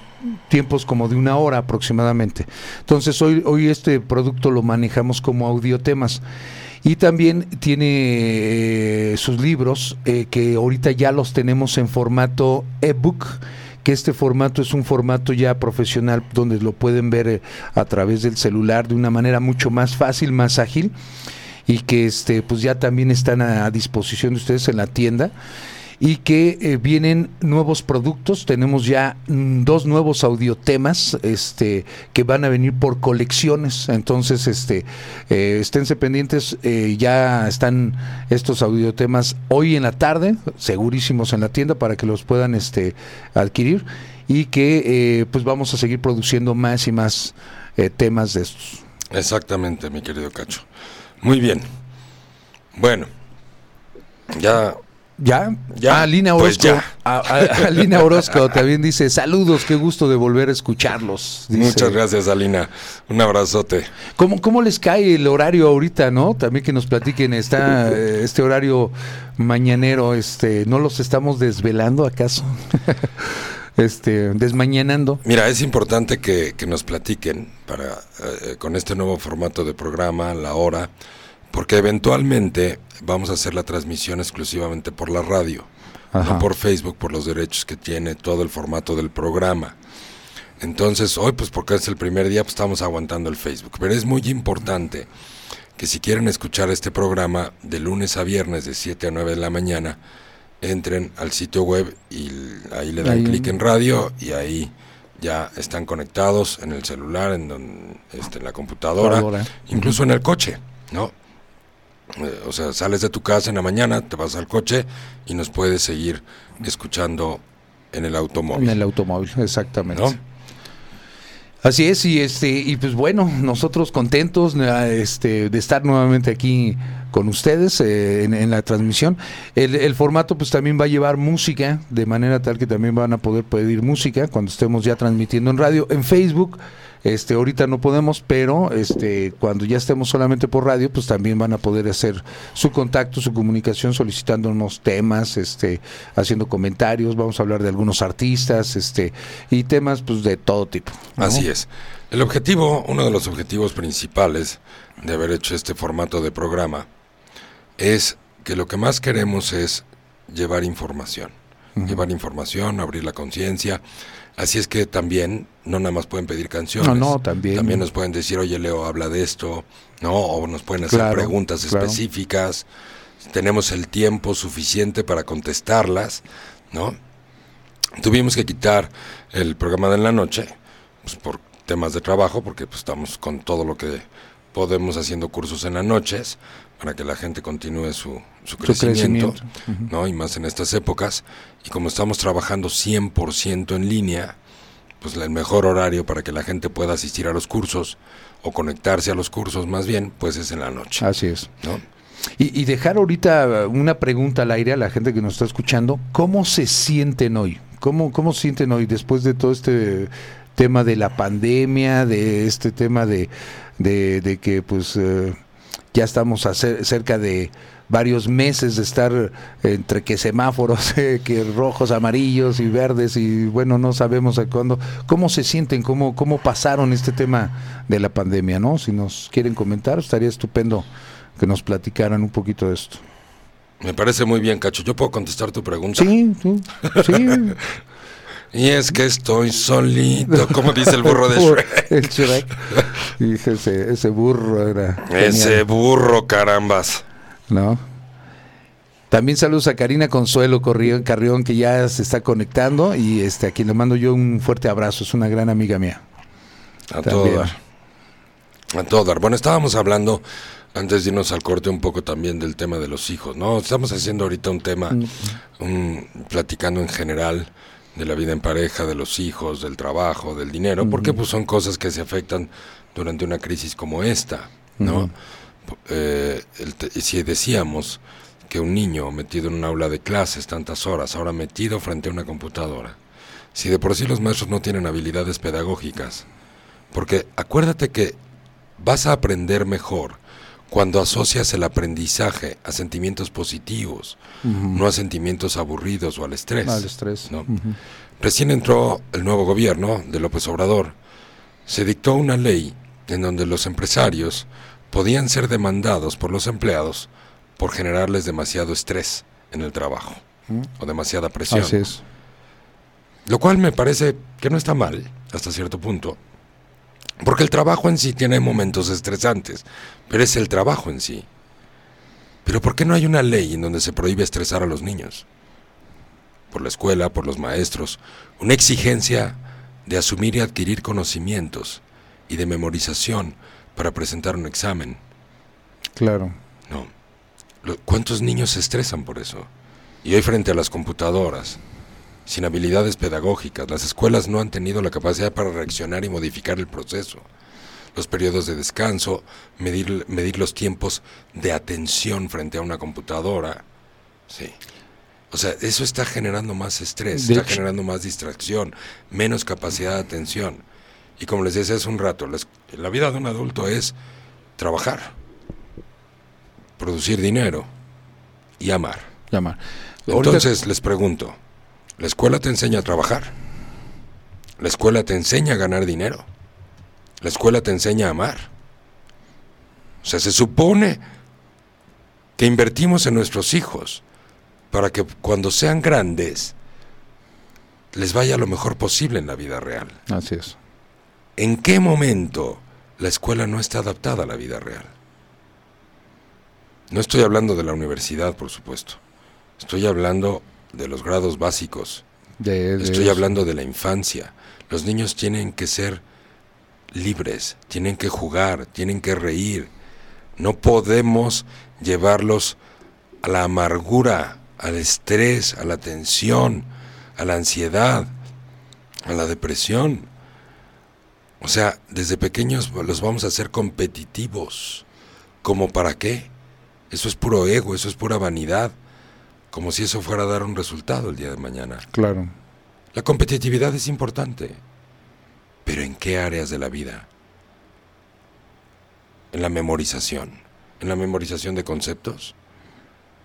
tiempos como de una hora aproximadamente. Entonces hoy, hoy este producto lo manejamos como audiotemas. Y también tiene eh, sus libros eh, que ahorita ya los tenemos en formato ebook, que este formato es un formato ya profesional donde lo pueden ver eh, a través del celular de una manera mucho más fácil, más ágil y que este pues ya también están a disposición de ustedes en la tienda y que eh, vienen nuevos productos. Tenemos ya mm, dos nuevos audiotemas este, que van a venir por colecciones. Entonces, este, eh, esténse pendientes. Eh, ya están estos audiotemas hoy en la tarde, segurísimos en la tienda para que los puedan este, adquirir y que pues vamos a seguir produciendo más y más temas de estos. Exactamente, mi querido Cacho. Muy bien. Bueno, ya ¿Ya? ¿Ya? Ah, Lina pues Orozco. Alina Orozco también dice, saludos, qué gusto de volver a escucharlos. Muchas gracias, Alina. Un abrazote. ¿Cómo, ¿Cómo les cae el horario ahorita, no? También que nos platiquen, está eh, este horario mañanero, este, ¿no los estamos desvelando acaso? este, desmañanando. Mira, es importante que, nos platiquen para eh, con este nuevo formato de programa, la hora porque eventualmente vamos a hacer la transmisión exclusivamente por la radio, no por Facebook, por los derechos que tiene todo el formato del programa. Entonces, hoy, pues porque es el primer día, pues estamos aguantando el Facebook. Pero es muy importante que si quieren escuchar este programa de lunes a viernes de 7 a 9 de la mañana, entren al sitio web y ahí le dan clic en radio y ahí ya están conectados en el celular, en, este, en la computadora, incluso en el coche, ¿no? Eh, o sea, sales de tu casa en la mañana, te vas al coche y nos puedes seguir escuchando en el automóvil. En el automóvil, exactamente. Así es, y este, y pues bueno, nosotros contentos este, de estar nuevamente aquí con ustedes eh, en, la transmisión. El, el, formato pues también va a llevar música, de manera tal que también van a poder pedir música cuando estemos ya transmitiendo en radio, en Facebook este, ahorita no podemos, pero este, cuando ya estemos solamente por radio, pues también van a poder hacer su contacto, su comunicación, solicitándonos temas, este, haciendo comentarios, vamos a hablar de algunos artistas, este, y temas pues de todo tipo. Así es. El objetivo, uno de los objetivos principales de haber hecho este formato de programa, es que lo que más queremos es llevar información. Llevar información, abrir la conciencia, Así es que también no nada más pueden pedir canciones. No, no, también. También nos pueden decir, oye, Leo, habla de esto, ¿no? O nos pueden hacer preguntas específicas. Tenemos el tiempo suficiente para contestarlas, ¿no? Tuvimos que quitar el programa de la noche, pues por temas de trabajo, porque pues, estamos con todo lo que podemos haciendo cursos en las noches para que la gente continúe su, su crecimiento, ¿no? Y más en estas épocas. Y como estamos trabajando 100% en línea, pues el mejor horario para que la gente pueda asistir a los cursos o conectarse a los cursos más bien, pues es en la noche. Así es. ¿no? Y, y, dejar ahorita una pregunta al aire a la gente que nos está escuchando, ¿cómo se sienten hoy? ¿Cómo, cómo se sienten hoy después de todo este tema de la pandemia, de este tema de, de, de que pues... Eh, ya estamos a cerca de varios meses de estar entre que semáforos, que rojos, amarillos y verdes y bueno, no sabemos a cuándo. ¿Cómo se sienten? ¿Cómo, ¿Cómo pasaron este tema de la pandemia? ¿no? Si nos quieren comentar, estaría estupendo que nos platicaran un poquito de esto. Me parece muy bien, Cacho. ¿Yo puedo contestar tu pregunta? Sí, sí. Y es que estoy solito, como dice el burro de Shrek. El Shrek. Dije, ese, ese burro era. Ese genial, burro, carambas. ¿No? También saludos a Karina Consuelo Corrión, Carrión, que ya se está conectando y este, a quien le mando yo un fuerte abrazo. Es una gran amiga mía. A todo dar. A todo dar. Bueno, estábamos hablando, antes de irnos al corte, un poco también del tema de los hijos, ¿no? Estamos haciendo ahorita un tema, un, platicando en general de la vida en pareja, de los hijos, del trabajo, del dinero, porque pues son cosas que se afectan durante una crisis como esta, ¿no? Eh, el si decíamos que un niño metido en un aula de clases tantas horas, ahora metido frente a una computadora, si de por sí los maestros no tienen habilidades pedagógicas, porque acuérdate que vas a aprender mejor cuando asocias el aprendizaje a sentimientos positivos, no a sentimientos aburridos o al estrés. Al estrés. Recién entró el nuevo gobierno de López Obrador. Se dictó una ley en donde los empresarios podían ser demandados por los empleados por generarles demasiado estrés en el trabajo o demasiada presión. Así es. Lo cual me parece que no está mal, hasta cierto punto. Porque el trabajo en sí tiene momentos estresantes, pero es el trabajo en sí. Pero ¿por qué no hay una ley en donde se prohíbe estresar a los niños? Por la escuela, por los maestros, una exigencia de asumir y adquirir conocimientos y de memorización para presentar un examen. Claro. No. ¿Cuántos niños se estresan por eso? Y hoy frente a las computadoras, sin habilidades pedagógicas, las escuelas no han tenido la capacidad para reaccionar y modificar el proceso. Los periodos de descanso, medir, medir los tiempos de atención frente a una computadora. Sí. O sea, eso está generando más estrés, De está hecho- generando más distracción, menos capacidad de atención. Y como les decía hace un rato, la, vida de un adulto es trabajar, producir dinero y amar. Ahorita- Entonces les pregunto, ¿la escuela te enseña a trabajar? ¿La escuela te enseña a ganar dinero? ¿La escuela te enseña a amar? O sea, se supone que invertimos en nuestros hijos para que cuando sean grandes les vaya lo mejor posible en la vida real. Así es. ¿En qué momento la escuela no está adaptada a la vida real? No estoy hablando de la universidad, por supuesto. Estoy hablando de los grados básicos. De- de Estoy eso. hablando de la infancia. Los niños tienen que ser libres, tienen que jugar, tienen que reír. No podemos llevarlos a la amargura, al estrés, a la tensión, a la ansiedad, a la depresión. O sea, desde pequeños los vamos a hacer competitivos. ¿Como para qué? Eso es puro ego, eso es pura vanidad. Como si eso fuera a dar un resultado el día de mañana. Claro. La competitividad es importante, pero ¿en qué áreas de la vida? En la memorización, en la memorización de conceptos,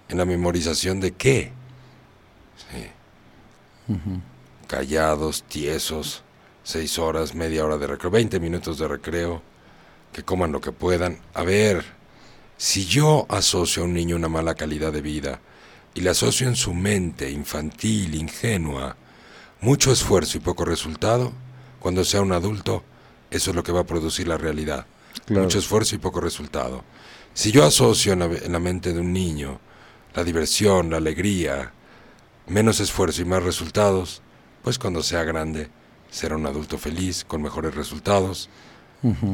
en la memorización de qué. Sí. Callados, tiesos, seis horas, media hora de recreo, 20 minutos de recreo, que coman lo que puedan. A ver, si yo asocio a un niño una mala calidad de vida y le asocio en su mente infantil, ingenua, mucho esfuerzo y poco resultado, cuando sea un adulto, eso es lo que va a producir la realidad. Claro. Mucho esfuerzo y poco resultado. Si yo asocio en la, en la mente de un niño la diversión, la alegría, menos esfuerzo y más resultados, pues cuando sea grande será un adulto feliz, con mejores resultados,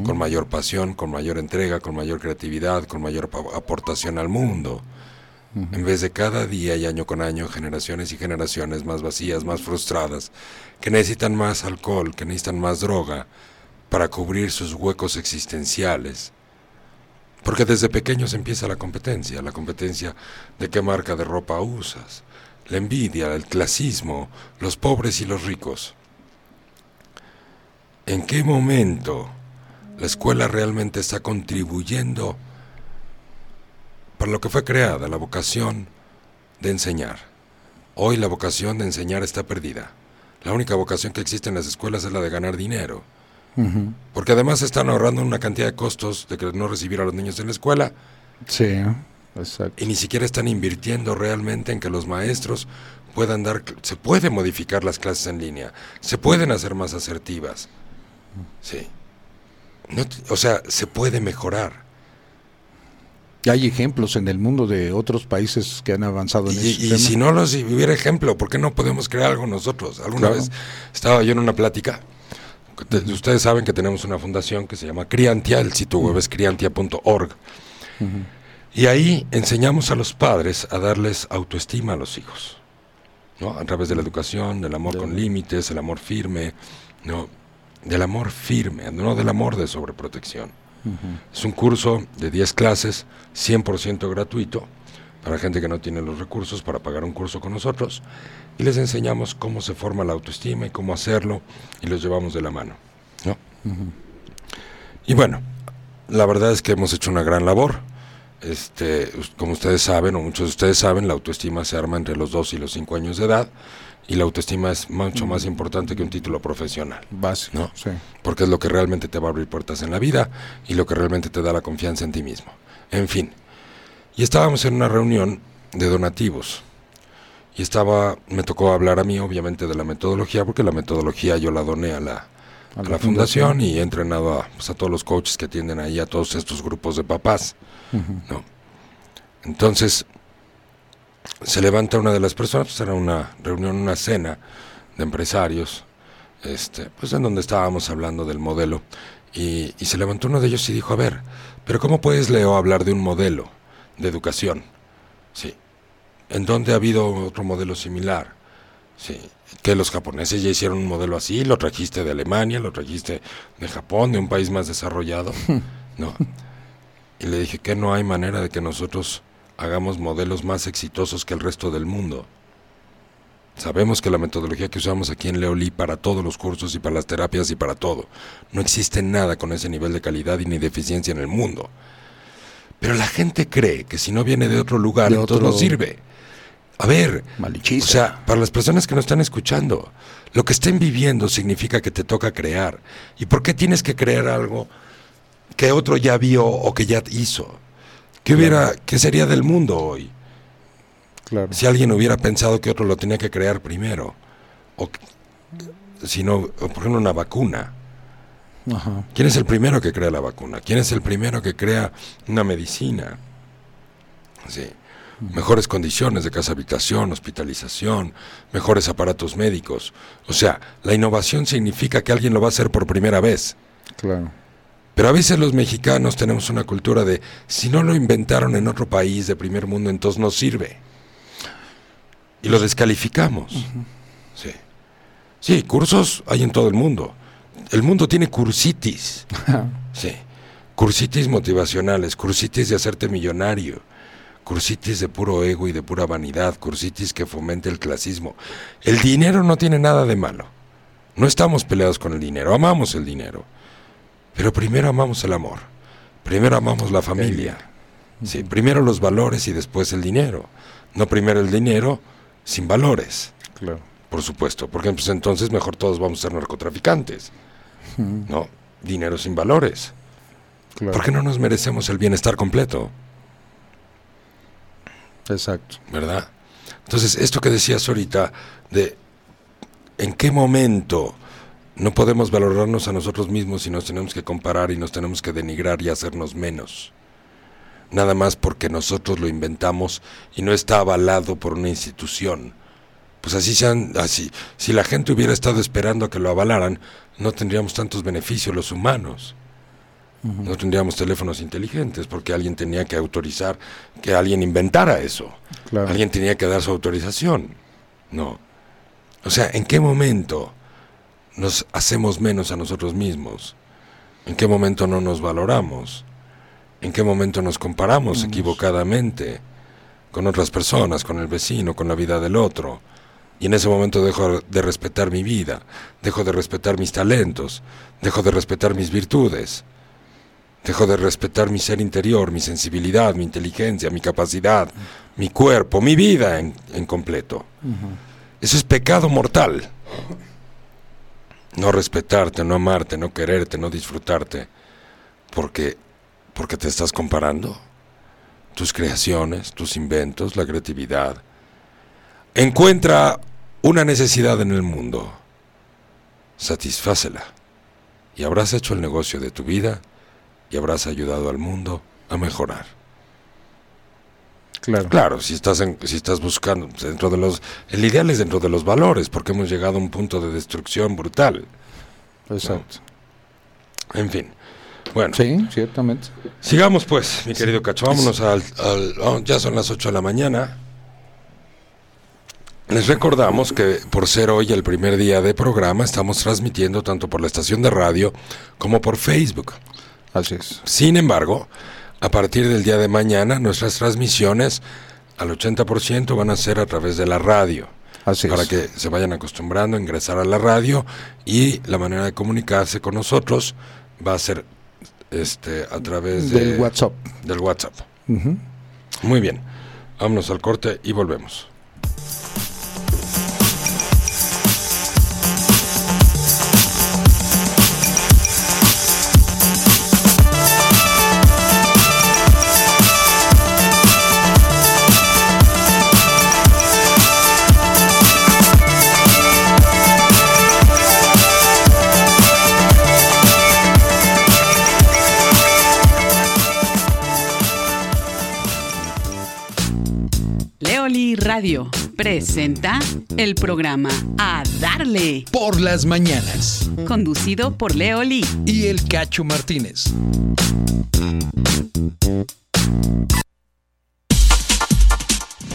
con mayor pasión, con mayor entrega, con mayor creatividad, con mayor aportación al mundo. En vez de cada día y año con año, generaciones y generaciones más vacías, más frustradas, que necesitan más alcohol, que necesitan más droga para cubrir sus huecos existenciales. Porque desde pequeños empieza la competencia, la competencia de qué marca de ropa usas, la envidia, el clasismo, los pobres y los ricos. ¿En qué momento la escuela realmente está contribuyendo para lo que fue creada, la vocación de enseñar? Hoy la vocación de enseñar está perdida. La única vocación que existe en las escuelas es la de ganar dinero. Porque además están ahorrando una cantidad de costos de que no recibir a los niños en la escuela Sí. Exacto. Y ni siquiera están invirtiendo realmente en que los maestros puedan dar, se puede modificar las clases en línea, se pueden hacer más asertivas. Sí. No o sea, se puede mejorar. Hay ejemplos en el mundo de otros países que han avanzado en Y, ese y tema. si no los si hubiera ejemplo, ¿por qué no podemos crear algo nosotros? Alguna Claro. vez estaba yo en una plática. Te- Ustedes saben que tenemos una fundación que se llama Criantia, el sitio web es criantia.org. Y ahí enseñamos a los padres a darles autoestima a los hijos. ¿no? A través de la educación, del amor con límites, el amor firme, ¿no? Del amor firme, no del amor de sobreprotección. Es un curso de 10 clases, 100% gratuito, para gente que no tiene los recursos para pagar un curso con nosotros. Y les enseñamos cómo se forma la autoestima y cómo hacerlo, y los llevamos de la mano. ¿no? Y bueno, la verdad es que hemos hecho una gran labor. Este, como ustedes saben, o muchos de ustedes saben, la autoestima se arma entre los 2 y los 5 años de edad, y la autoestima es mucho más importante que un título profesional Básico, No. sí. porque es lo que realmente te va a abrir puertas en la vida y lo que realmente te da la confianza en ti mismo. En fin, y estábamos en una reunión de donativos y estaba, me tocó hablar a mí obviamente de la metodología, porque la metodología yo la doné a la, a la fundación y he entrenado a, pues, a todos los coaches que atienden ahí, a todos estos grupos de papás. ¿no? Entonces, se levanta una de las personas, pues era una reunión, una cena de empresarios, este, pues en donde estábamos hablando del modelo, y, y se levantó uno de ellos y dijo, a ver, pero ¿cómo puedes, Leo, hablar de un modelo de educación? Sí. ¿En dónde ha habido otro modelo similar? Sí. Que los japoneses ya hicieron un modelo así, lo trajiste de Alemania, lo trajiste de Japón, de un país más desarrollado. No. Y le dije que no hay manera de que nosotros hagamos modelos más exitosos que el resto del mundo. Sabemos que la metodología que usamos aquí en Leoli para todos los cursos y para las terapias y para todo, no existe nada con ese nivel de calidad y ni de eficiencia en el mundo. Pero la gente cree que si no viene de otro lugar, De entonces no sirve. A ver, o sea, para las personas que no están escuchando, lo que estén viviendo significa que te toca crear. ¿Y por qué tienes que crear algo que otro ya vio o que ya hizo? ¿Qué, hubiera, ¿Qué sería del mundo hoy? Claro. si alguien hubiera pensado que otro lo tenía que crear primero, o si no, o por ejemplo una vacuna. Ajá. ¿Quién es el primero que crea la vacuna? ¿Quién es el primero que crea una medicina? Sí. Mejores condiciones de casa habitación, hospitalización, mejores aparatos médicos. O sea, la innovación significa que alguien lo va a hacer por primera vez. Claro. Pero a veces los mexicanos tenemos una cultura de si no lo inventaron en otro país de primer mundo, entonces no sirve. Y lo descalificamos. Sí. Sí, cursos hay en todo el mundo. El mundo tiene cursitis. Sí. Cursitis motivacionales, cursitis de hacerte millonario, cursitis de puro ego y de pura vanidad, cursitis que fomente el clasismo. El dinero no tiene nada de malo. No estamos peleados con el dinero, amamos el dinero. Pero primero amamos el amor. Primero amamos la familia. Sí, primero los valores y después el dinero. No primero el dinero sin valores, Claro. por supuesto, porque pues, entonces mejor todos vamos a ser narcotraficantes. No, dinero sin valores. Claro. ¿Por qué no nos merecemos el bienestar completo? Exacto. ¿verdad? Entonces, esto que decías ahorita, de en qué momento no podemos valorarnos a nosotros mismos y nos tenemos que comparar y nos tenemos que denigrar y hacernos menos. Nada más porque nosotros lo inventamos y no está avalado por una institución. Pues así sean, así, si la gente hubiera estado esperando a que lo avalaran, no tendríamos tantos beneficios los humanos. No tendríamos teléfonos inteligentes porque alguien tenía que autorizar que alguien inventara eso. Claro. Alguien tenía que dar su autorización. No. O sea, ¿en qué momento nos hacemos menos a nosotros mismos? ¿En qué momento no nos valoramos? ¿En qué momento nos comparamos equivocadamente con otras personas, con el vecino, con la vida del otro? Y en ese momento dejo de respetar mi vida, dejo de respetar mis talentos, dejo de respetar mis virtudes, dejo de respetar mi ser interior, mi sensibilidad, mi inteligencia, mi capacidad, mi cuerpo, mi vida en, en completo. Eso es pecado mortal. No respetarte, no amarte, no quererte, no disfrutarte, porque, porque te estás comparando. tus creaciones, tus inventos, la creatividad. Encuentra una necesidad en el mundo, satisfácela y habrás hecho el negocio de tu vida y habrás ayudado al mundo a mejorar. Claro. Claro, si estás en- si estás buscando dentro de los el ideal es dentro de los valores, porque hemos llegado a un punto de destrucción brutal. Exacto. En fin. Bueno, Sí, ciertamente. sigamos pues, mi querido Cacho, vámonos al, al- oh, ya son las 8 de la mañana. Les recordamos que por ser hoy el primer día de programa, estamos transmitiendo tanto por la estación de radio como por Facebook. Así es. Sin embargo, a partir del día de mañana, nuestras transmisiones al 80% van a ser a través de la radio. Así para es. que se vayan acostumbrando a ingresar a la radio y la manera de comunicarse con nosotros va a ser este a través de- Del WhatsApp. Del WhatsApp. Muy bien. Vámonos al corte y volvemos. Radio presenta el programa A Darle, Por las mañanas. conducido por Leoli. Y el Cacho Martínez.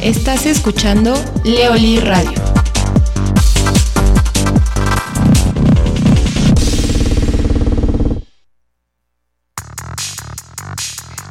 Estás escuchando Leoli Radio.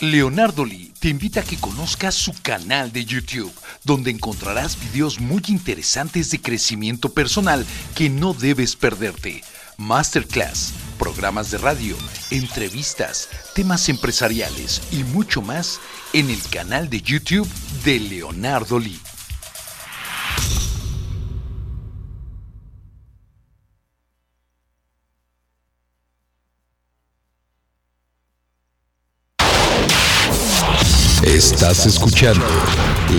Leonardo Lee te invita a que conozcas su canal de YouTube, donde encontrarás videos muy interesantes de crecimiento personal que no debes perderte. Masterclass, programas de radio, entrevistas, temas empresariales y mucho más en el canal de YouTube de Leonardo Lee. Estás escuchando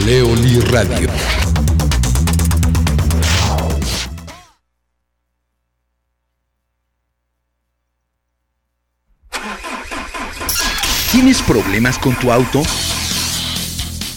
Leoli Radio. ¿Tienes problemas con tu auto?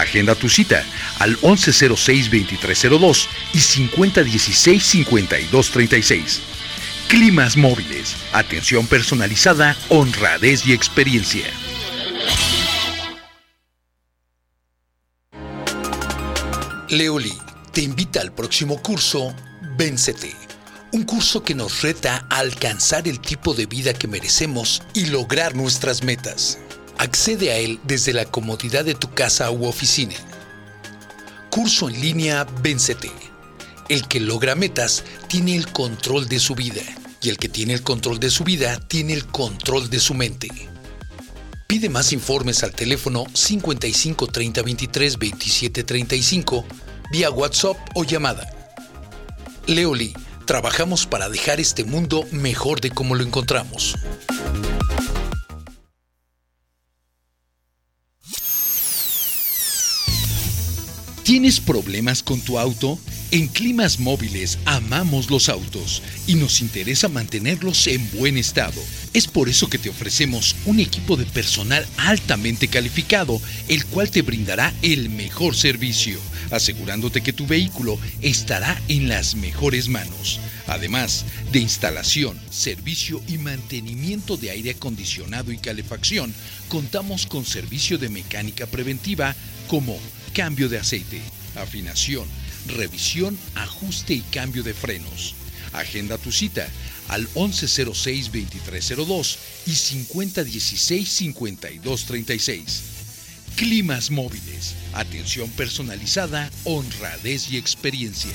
Agenda tu cita al 1106-2302 y 5016-5236. Climas móviles, atención personalizada, honradez y experiencia. Leoli te invita al próximo curso Véncete. Un curso que nos reta a alcanzar el tipo de vida que merecemos y lograr nuestras metas. Accede a él desde la comodidad de tu casa u oficina. Curso en línea Véncete. El que logra metas tiene el control de su vida y el que tiene el control de su vida tiene el control de su mente. Pide más informes al teléfono 55 30 23 27 35 vía WhatsApp o llamada. Leoli Trabajamos para dejar este mundo mejor de como lo encontramos. ¿Tienes problemas con tu auto? En Climas Móviles amamos los autos y nos interesa mantenerlos en buen estado. Es por eso que te ofrecemos un equipo de personal altamente calificado, el cual te brindará el mejor servicio, asegurándote que tu vehículo estará en las mejores manos. Además de instalación, servicio y mantenimiento de aire acondicionado y calefacción, contamos con servicio de mecánica preventiva como cambio de aceite, afinación, revisión, ajuste y cambio de frenos. Agenda tu cita al 1106-2302 y 5016-5236. Climas móviles, atención personalizada, honradez y experiencia.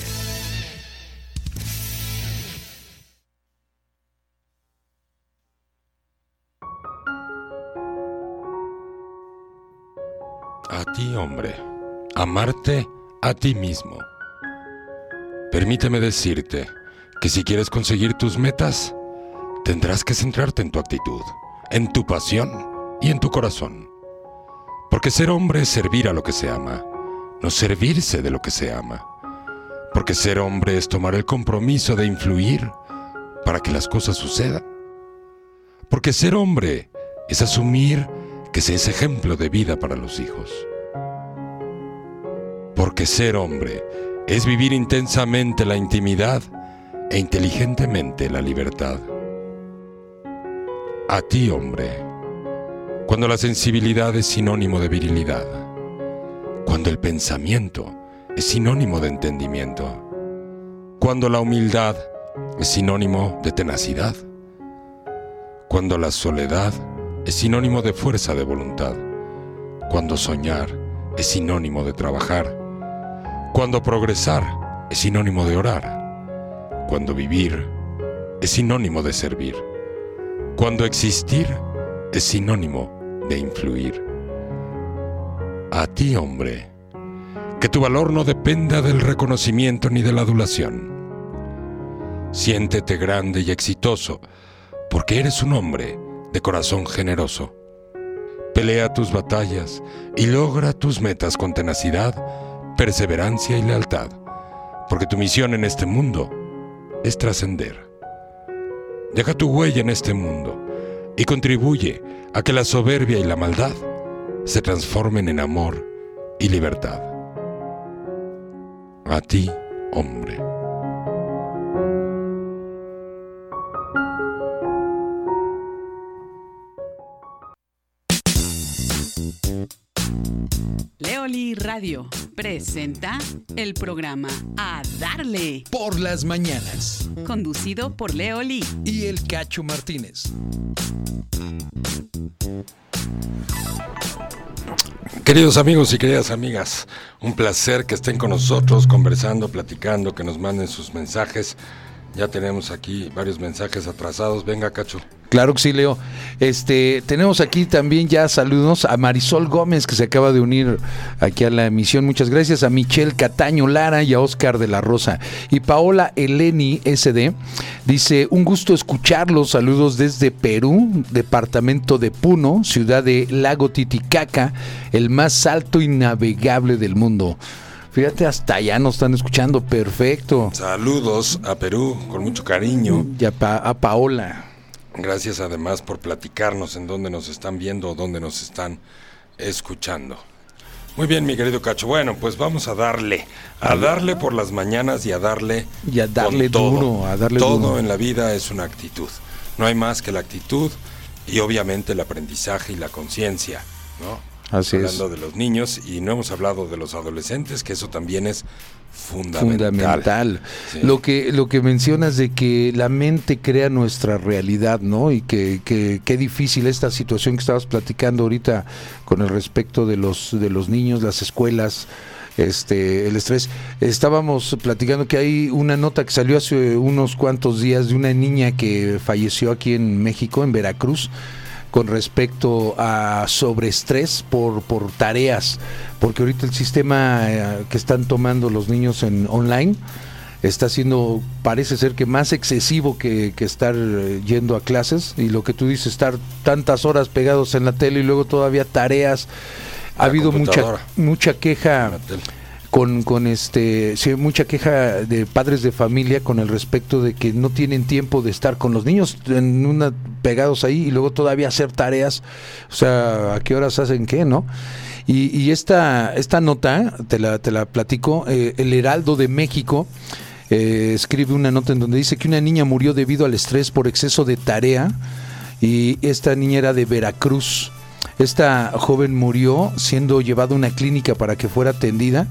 A ti, hombre, amarte a ti mismo. Permíteme decirte que si quieres conseguir tus metas, tendrás que centrarte en tu actitud, en tu pasión y en tu corazón. Porque ser hombre es servir a lo que se ama, no servirse de lo que se ama. Porque ser hombre es tomar el compromiso de influir para que las cosas sucedan. Porque ser hombre es asumir que se es ejemplo de vida para los hijos. Porque ser hombre es vivir intensamente la intimidad e inteligentemente la libertad. A ti, hombre, cuando la sensibilidad es sinónimo de virilidad, cuando el pensamiento es sinónimo de entendimiento, cuando la humildad es sinónimo de tenacidad, cuando la soledad es sinónimo de fuerza de voluntad, cuando soñar es sinónimo de trabajar, cuando progresar es sinónimo de orar, cuando vivir es sinónimo de servir, cuando existir es sinónimo de influir. A ti, hombre, que tu valor no dependa del reconocimiento ni de la adulación. Siéntete grande y exitoso, porque eres un hombre de corazón generoso. Pelea tus batallas y logra tus metas con tenacidad, perseverancia y lealtad, porque tu misión en este mundo es trascender. Deja tu huella en este mundo y contribuye a que la soberbia y la maldad se transformen en amor y libertad. A ti, hombre. Leoli Radio presenta el programa A Darle, Por las mañanas. conducido por Leoli. Y el Cacho Martínez. Queridos amigos y queridas amigas, un placer que estén con nosotros conversando, platicando, que nos manden sus mensajes. Ya tenemos aquí varios mensajes atrasados. Venga, Cacho. Claro que sí, Leo. Este, tenemos aquí también ya saludos a Marisol Gómez, que se acaba de unir aquí a la emisión. Muchas gracias. A Michelle Cataño Lara y a Oscar de la Rosa. Y Paola Eleni SD dice: Un gusto escucharlos. Saludos desde Perú, departamento de Puno, ciudad de Lago Titicaca, el más alto y navegable del mundo. Fíjate, hasta allá nos están escuchando. Perfecto. Saludos a Perú con mucho cariño. Y a, Pa- a Paola. Gracias además por platicarnos en dónde nos están viendo o dónde nos están escuchando. Muy bien, mi querido Cacho. Bueno, pues vamos a darle, a darle por las mañanas y a darle Y a darle todo. duro, a darle todo duro. en la vida es una actitud. No hay más que la actitud y obviamente el aprendizaje y la conciencia, ¿no? Así es. Hablando de los niños y no hemos hablado de los adolescentes, que eso también es fundamental. fundamental. Sí. Lo que lo que mencionas de que la mente crea nuestra realidad, ¿no? Y que que- qué difícil esta situación que estabas platicando ahorita con el respecto de los de los niños, las escuelas, este el estrés. Estábamos platicando que hay una nota que salió hace unos cuantos días de una niña que falleció aquí en México, en Veracruz con respecto a sobreestrés por, por tareas, porque ahorita el sistema eh, que están tomando los niños en online está siendo, parece ser que más excesivo que, que estar eh, yendo a clases y lo que tú dices, estar tantas horas pegados en la tele y luego todavía tareas. Ha La habido mucha, mucha queja. Con, con este mucha queja de padres de familia con el respecto de que no tienen tiempo de estar con los niños en una pegados ahí y luego todavía hacer tareas. O sea a qué horas hacen qué no y, y esta esta nota te la te la platico eh, el Heraldo de México eh, escribe una nota en donde dice que una niña murió debido al estrés por exceso de tarea y esta niña era de Veracruz. Esta joven murió siendo llevada a una clínica para que fuera atendida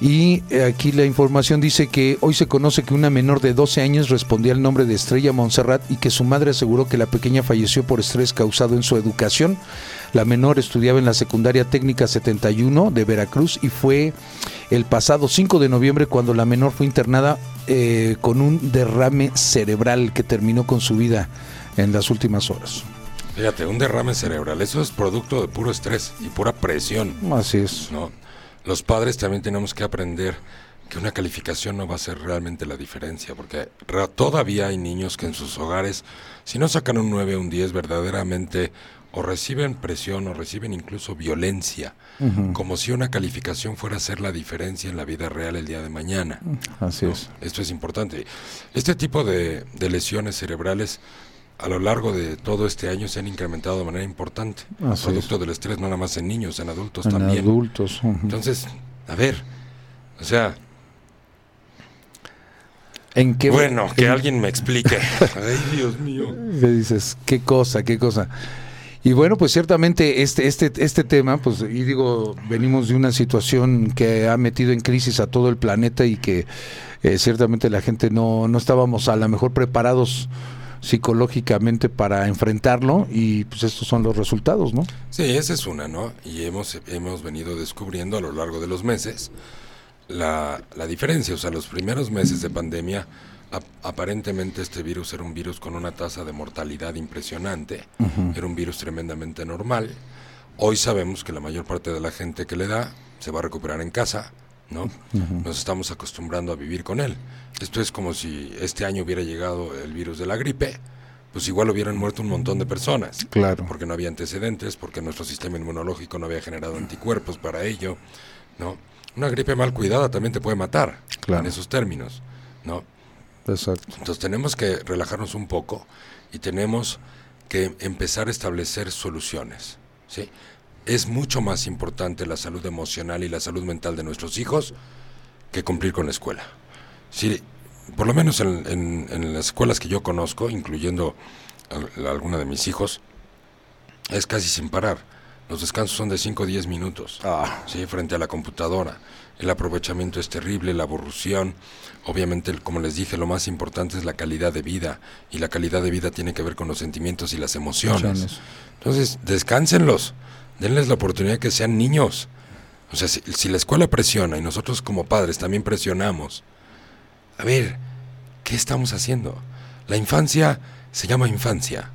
y eh, aquí la información dice que hoy se conoce que una menor de 12 años respondía al nombre de Estrella Montserrat y que su madre aseguró que la pequeña falleció por estrés causado en su educación. La menor estudiaba en la secundaria técnica 71 de Veracruz y fue el pasado 5 de noviembre cuando la menor fue internada eh, con un derrame cerebral que terminó con su vida en las últimas horas. Fíjate, un derrame cerebral, eso es producto de puro estrés y pura presión. Así es. ¿no? Los padres también tenemos que aprender que una calificación no va a ser realmente la diferencia, porque todavía hay niños que en sus hogares, si no sacan un 9 o un 10, verdaderamente o reciben presión o reciben incluso violencia, como si una calificación fuera a ser la diferencia en la vida real el día de mañana. Así ¿no? es. Esto es importante. Este tipo de, de lesiones cerebrales a lo largo de todo este año se han incrementado de manera importante. Así producto del estrés, no nada más en niños, en adultos En también. adultos. Entonces, a ver, o sea, ¿En qué bueno, que en- alguien me explique. Ay, Dios mío. ¿Qué dices? ¿Qué cosa? ¿Qué cosa? Y bueno, pues ciertamente este, este, este tema, pues, y digo, venimos de una situación que ha metido en crisis a todo el planeta y que eh, ciertamente la gente no, no estábamos a lo mejor preparados psicológicamente para enfrentarlo y pues estos son los resultados, ¿no? Sí, esa es una, ¿no? Y hemos, hemos venido descubriendo a lo largo de los meses la, la diferencia. O sea, los primeros meses de pandemia, ap- aparentemente este virus era un virus con una tasa de mortalidad impresionante. Era un virus tremendamente normal. Hoy sabemos que la mayor parte de la gente que le da se va a recuperar en casa, ¿no? Nos estamos acostumbrando a vivir con él. Esto es como si este año hubiera llegado el virus de la gripe, pues igual hubieran muerto un montón de personas Claro. porque no había antecedentes, porque nuestro sistema inmunológico no había generado anticuerpos para ello, ¿no? Una gripe mal cuidada también te puede matar, Claro. en esos términos, ¿no? Exacto. Entonces tenemos que relajarnos un poco y tenemos que empezar a establecer soluciones, ¿sí? Es mucho más importante la salud emocional y la salud mental de nuestros hijos que cumplir con la escuela. Sí, por lo menos en, en- en las escuelas que yo conozco, incluyendo al- alguna de mis hijos, es casi sin parar. Los descansos son de 5 o 10 minutos. Sí, frente a la computadora. El aprovechamiento es terrible, la aburrución. Obviamente, como les dije, lo más importante es la calidad de vida. Y la calidad de vida tiene que ver con los sentimientos y las. Emociones. Entonces, descánsenlos. Denles la oportunidad que sean niños. O sea, si, la escuela presiona y nosotros como padres también presionamos, a ver, ¿qué estamos haciendo? La infancia se llama infancia.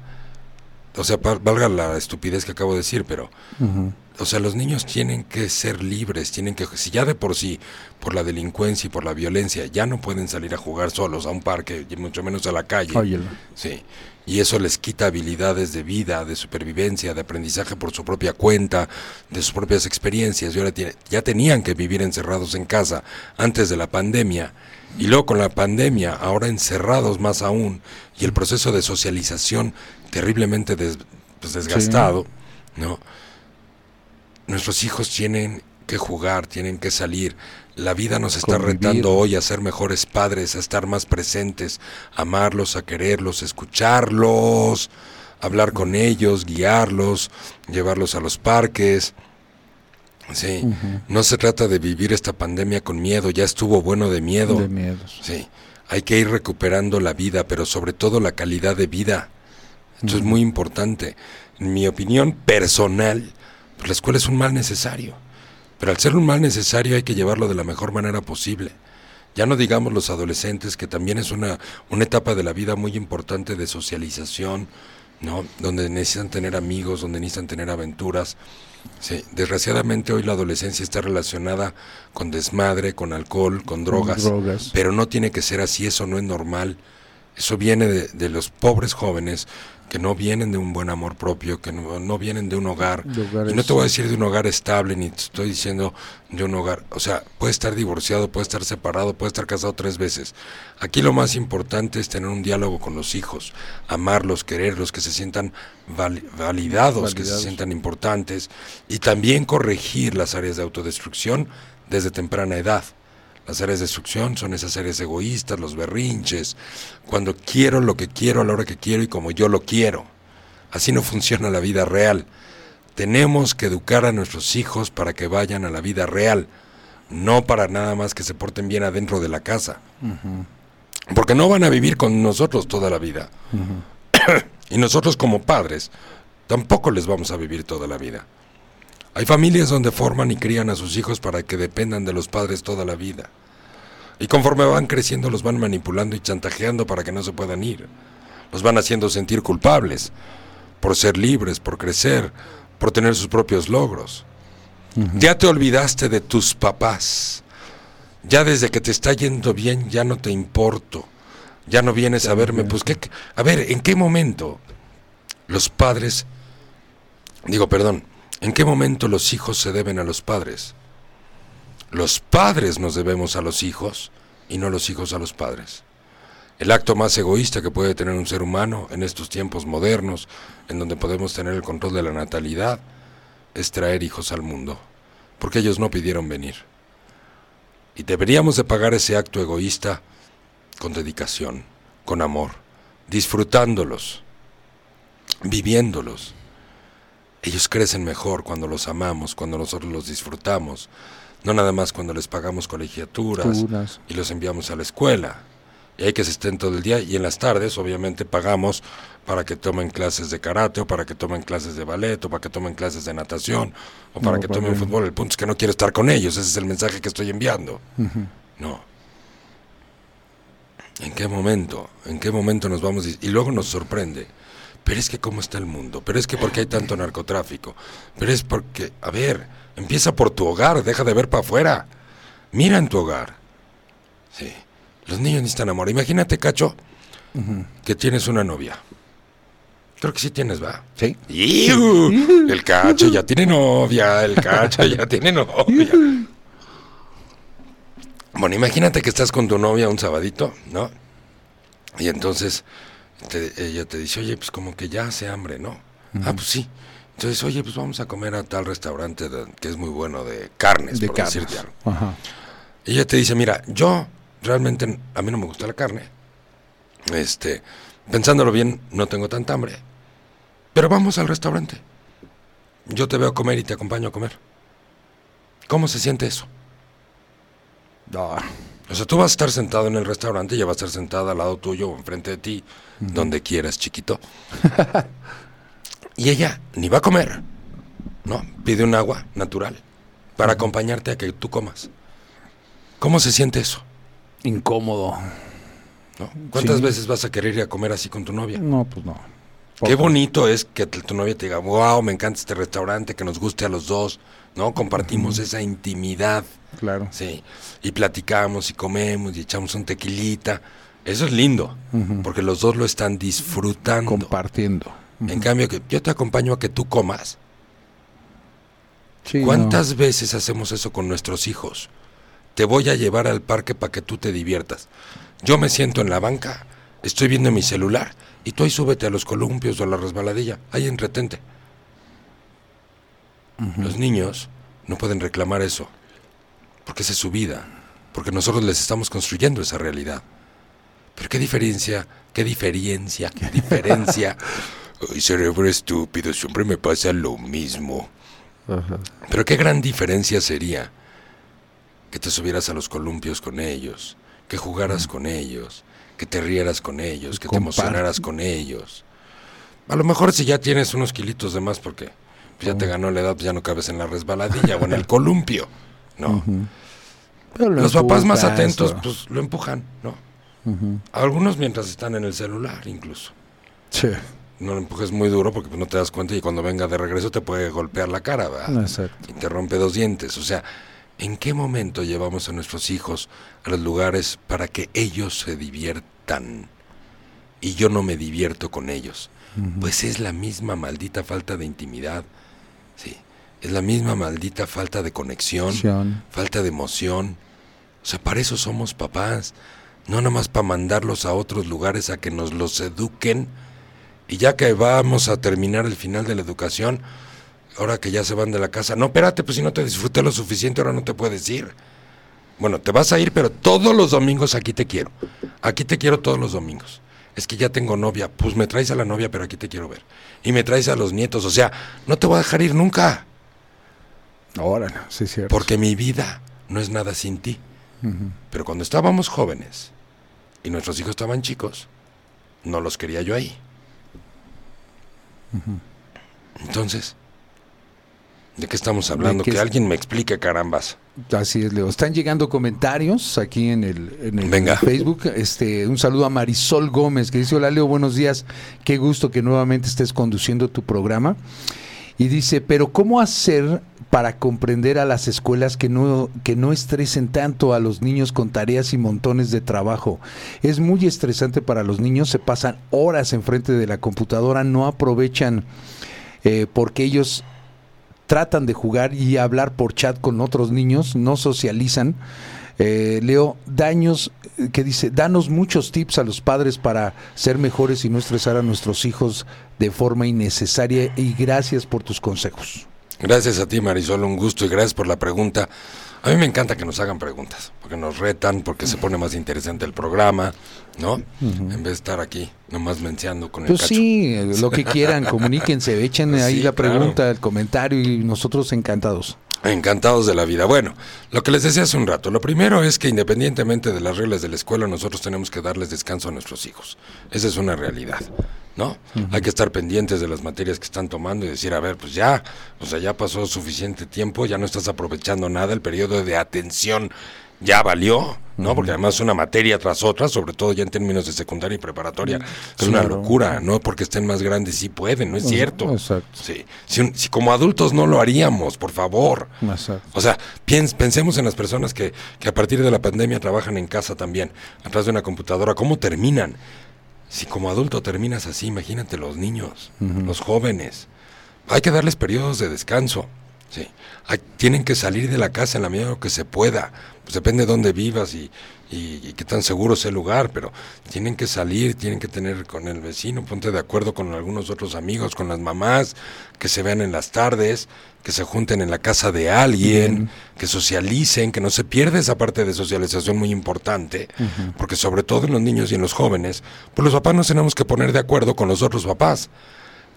O sea, valga la estupidez que acabo de decir, pero o sea, los niños tienen que ser libres, tienen que, si ya de por sí, por la delincuencia y por la violencia, ya no pueden salir a jugar solos a un parque, y mucho menos a la calle. Óyelo. Sí. Y eso les quita habilidades de vida, de supervivencia, de aprendizaje por su propia cuenta, de sus propias experiencias. Y ahora tiene- ya tenían que vivir encerrados en casa antes de la pandemia. Y luego con la pandemia, ahora encerrados más aún. Y el proceso de socialización terriblemente des- pues, desgastado, ¿no? Nuestros hijos tienen que jugar, tienen que salir. La vida nos está Convivir. retando hoy a ser mejores padres, a estar más presentes, a amarlos, a quererlos, a escucharlos, hablar con ellos, guiarlos, llevarlos a los parques. Sí, no se trata de vivir esta pandemia con miedo, ya estuvo bueno de miedo. De miedos. Sí, hay que ir recuperando la vida, pero sobre todo la calidad de vida. Esto es muy importante. En mi opinión personal, pues la escuela es un mal necesario. Pero al ser un mal necesario hay que llevarlo de la mejor manera posible. Ya no digamos los adolescentes, que también es una, una etapa de la vida muy importante de socialización, ¿no? Donde necesitan tener amigos, donde necesitan tener aventuras. Sí, desgraciadamente hoy la adolescencia está relacionada con desmadre, con alcohol, con drogas, drogas. pero no tiene que ser así, eso no es normal. Eso viene de, de los pobres jóvenes que no vienen de un buen amor propio, que no, no vienen de un hogar. De Y no te voy a decir de un hogar estable, ni te estoy diciendo de un hogar, o sea, puede estar divorciado, puede estar separado, puede estar casado tres veces. Aquí lo más importante es tener un diálogo con los hijos, amarlos, quererlos, que se sientan vali- validados, que se sientan importantes y también corregir las áreas de autodestrucción desde temprana edad. Las áreas de destrucción son esas áreas egoístas, los berrinches, cuando quiero lo que quiero a la hora que quiero y como yo lo quiero. Así no funciona la vida real. Tenemos que educar a nuestros hijos para que vayan a la vida real, no para nada más que se porten bien adentro de la casa. Porque no van a vivir con nosotros toda la vida. y nosotros como padres tampoco les vamos a vivir toda la vida. Hay familias donde forman y crían a sus hijos para que dependan de los padres toda la vida. Y conforme van creciendo los van manipulando y chantajeando para que no se puedan ir. Los van haciendo sentir culpables por ser libres, por crecer, por tener sus propios logros. Ya te olvidaste de tus papás. Ya desde que te está yendo bien ya no te importo. Ya no vienes a verme. Pues qué, a ver, ¿en qué momento los padres digo, perdón, ¿en qué momento los hijos se deben a los padres? Los padres nos debemos a los hijos y no los hijos a los padres. El acto más egoísta que puede tener un ser humano en estos tiempos modernos, en donde podemos tener el control de la natalidad, es traer hijos al mundo, porque ellos no pidieron venir. Y deberíamos de pagar ese acto egoísta con dedicación, con amor, disfrutándolos, viviéndolos. Ellos crecen mejor cuando los amamos, cuando nosotros los disfrutamos, no nada más cuando les pagamos colegiaturas y los enviamos a la escuela. Y hay que se estén todo el día y en las tardes obviamente pagamos para que tomen clases de karate o para que tomen clases de ballet o para que tomen clases de natación o para No, que tomen fútbol. El punto es que no quiero estar con ellos, ese es el mensaje que estoy enviando. No. ¿En qué momento? ¿En qué momento nos vamos? Y luego nos sorprende. Pero es que cómo está el mundo. Pero es que porque hay tanto narcotráfico. Pero es porque, a ver, empieza por tu hogar, deja de ver para afuera. Mira en tu hogar. Sí. Los niños necesitan amor. Imagínate, Cacho, que tienes una novia. Creo que sí tienes, va. Sí. ¡Iu! El cacho ya tiene novia, el cacho ya tiene novia. Bueno, imagínate que estás con tu novia un sabadito, ¿no? Y entonces te- ella te dice, oye, pues como que ya hace hambre, ¿no? Ah, pues sí. Entonces, oye, pues vamos a comer a tal restaurante de- que es muy bueno de carnes, De por carnes. decirte algo. Ajá. Ella te dice, mira, yo realmente a mí no me gusta la carne. Este, pensándolo bien, no tengo tanta hambre. Pero vamos al restaurante. Yo te veo comer y te acompaño a comer. ¿Cómo se siente eso? Ah, O sea, tú vas a estar sentado en el restaurante, ella va a estar sentada al lado tuyo o enfrente de ti, donde quieras, chiquito. y ella ni va a comer, ¿no? Pide un agua natural para acompañarte a que tú comas. ¿Cómo se siente eso? incómodo. ¿no? ¿Cuántas Sí. veces vas a querer ir a comer así con tu novia? No, pues no. Qué bonito es que tu novia te diga, wow, me encanta este restaurante, que nos guste a los dos, ¿no? Compartimos esa intimidad, Claro. sí. Y platicamos y comemos y echamos un tequilita. Eso es lindo, porque los dos lo están disfrutando. Compartiendo. en cambio, que yo te acompaño a que tú comas. Sí, ¿Cuántas veces hacemos eso con nuestros hijos? Te voy a llevar al parque para que tú te diviertas. Yo me siento en la banca, estoy viendo mi celular y tú ahí súbete a los columpios o a la resbaladilla. Ahí entretente. Los niños no pueden reclamar eso, porque esa es su vida, porque nosotros les estamos construyendo esa realidad. Pero qué diferencia, qué diferencia, qué diferencia. Ay, cerebro estúpido, siempre me pasa lo mismo. Pero qué gran diferencia sería que te subieras a los columpios con ellos, que jugaras con ellos, que te rieras con ellos, que te emocionaras con ellos. A lo mejor si ya tienes unos kilitos de más porque pues, ya te ganó la edad, pues ya no cabes en la resbaladilla o en el columpio. No. Pero lo Los papás más atentos, pues lo empujan, ¿no? Algunos mientras están en el celular incluso. Sí. no lo empujes muy duro porque pues, no te das cuenta y cuando venga de regreso te puede golpear la cara, ¿verdad? Exacto. Y te rompe dos dientes. O sea, ¿en qué momento llevamos a nuestros hijos a los lugares para que ellos se diviertan? Y yo no me divierto con ellos. Pues es la misma maldita falta de intimidad. Sí. Es la misma maldita falta de conexión, Conexión. falta de emoción. O sea, para eso somos papás. No nada más para mandarlos a otros lugares a que nos los eduquen. Y ya que vamos a terminar el final de la educación, ahora que ya se van de la casa, no, espérate, pues si no te disfruté lo suficiente, ahora no te puedes ir. Bueno, te vas a ir, pero todos los domingos aquí te quiero. Aquí te quiero todos los domingos. Es que ya tengo novia, pues me traes a la novia, pero aquí te quiero ver. Y me traes a los nietos, o sea, no te voy a dejar ir nunca, Órale, sí, es cierto. porque mi vida no es nada sin ti. Pero cuando estábamos jóvenes y nuestros hijos estaban chicos, no los quería yo ahí. Entonces, ¿de qué estamos hablando? Que alguien me explique, carambas. Así es, Leo. Están llegando comentarios aquí en el, en el Venga. Facebook. Este, un saludo a Marisol Gómez que dice, hola Leo, buenos días. Qué gusto que nuevamente estés conduciendo tu programa. Y dice, pero ¿cómo hacer para comprender a las escuelas que no, que no estresen tanto a los niños con tareas y montones de trabajo? Es muy estresante para los niños, se pasan horas enfrente de la computadora, no aprovechan eh, porque ellos tratan de jugar y hablar por chat con otros niños, no socializan. Eh, Leo, daños, eh, que dice, danos muchos tips a los padres para ser mejores y no estresar a nuestros hijos de forma innecesaria y gracias por tus consejos. Gracias a ti, Marisol, un gusto y gracias por la pregunta. A mí me encanta que nos hagan preguntas, porque nos retan, porque se pone más interesante el programa, ¿no? En vez de estar aquí nomás menciando con el Pues cacho. sí, lo que quieran, comuníquense, echen ahí Sí, la claro. pregunta, el comentario y nosotros encantados. Encantados de la vida. Bueno, lo que les decía hace un rato, lo primero es que independientemente de las reglas de la escuela, nosotros tenemos que darles descanso a nuestros hijos. Esa es una realidad, ¿no? Hay que estar pendientes de las materias que están tomando y decir, a ver, pues ya, o sea, ya pasó suficiente tiempo, ya no estás aprovechando nada, el periodo de atención ya valió, ¿no? Porque además una materia tras otra, sobre todo ya en términos de secundaria y preparatoria, es una locura, no porque estén más grandes sí pueden, no es cierto. Exacto. Sí. Si, como adultos no lo haríamos, por favor. Exacto. O sea, piens- pensemos en las personas que, que a partir de la pandemia trabajan en casa también, atrás de una computadora. ¿Cómo terminan? Si como adulto terminas así, imagínate los niños, los jóvenes. Hay que darles periodos de descanso. Sí. Hay- tienen que salir de la casa en la medida de lo que se pueda. Pues depende de dónde vivas y, y- y qué tan seguro sea el lugar, pero tienen que salir, tienen que tener con el vecino, ponte de acuerdo con algunos otros amigos, con las mamás, que se vean en las tardes, que se junten en la casa de alguien, que socialicen, que no se pierda esa parte de socialización muy importante, porque sobre todo en los niños y en los jóvenes, pues los papás nos tenemos que poner de acuerdo con los otros papás.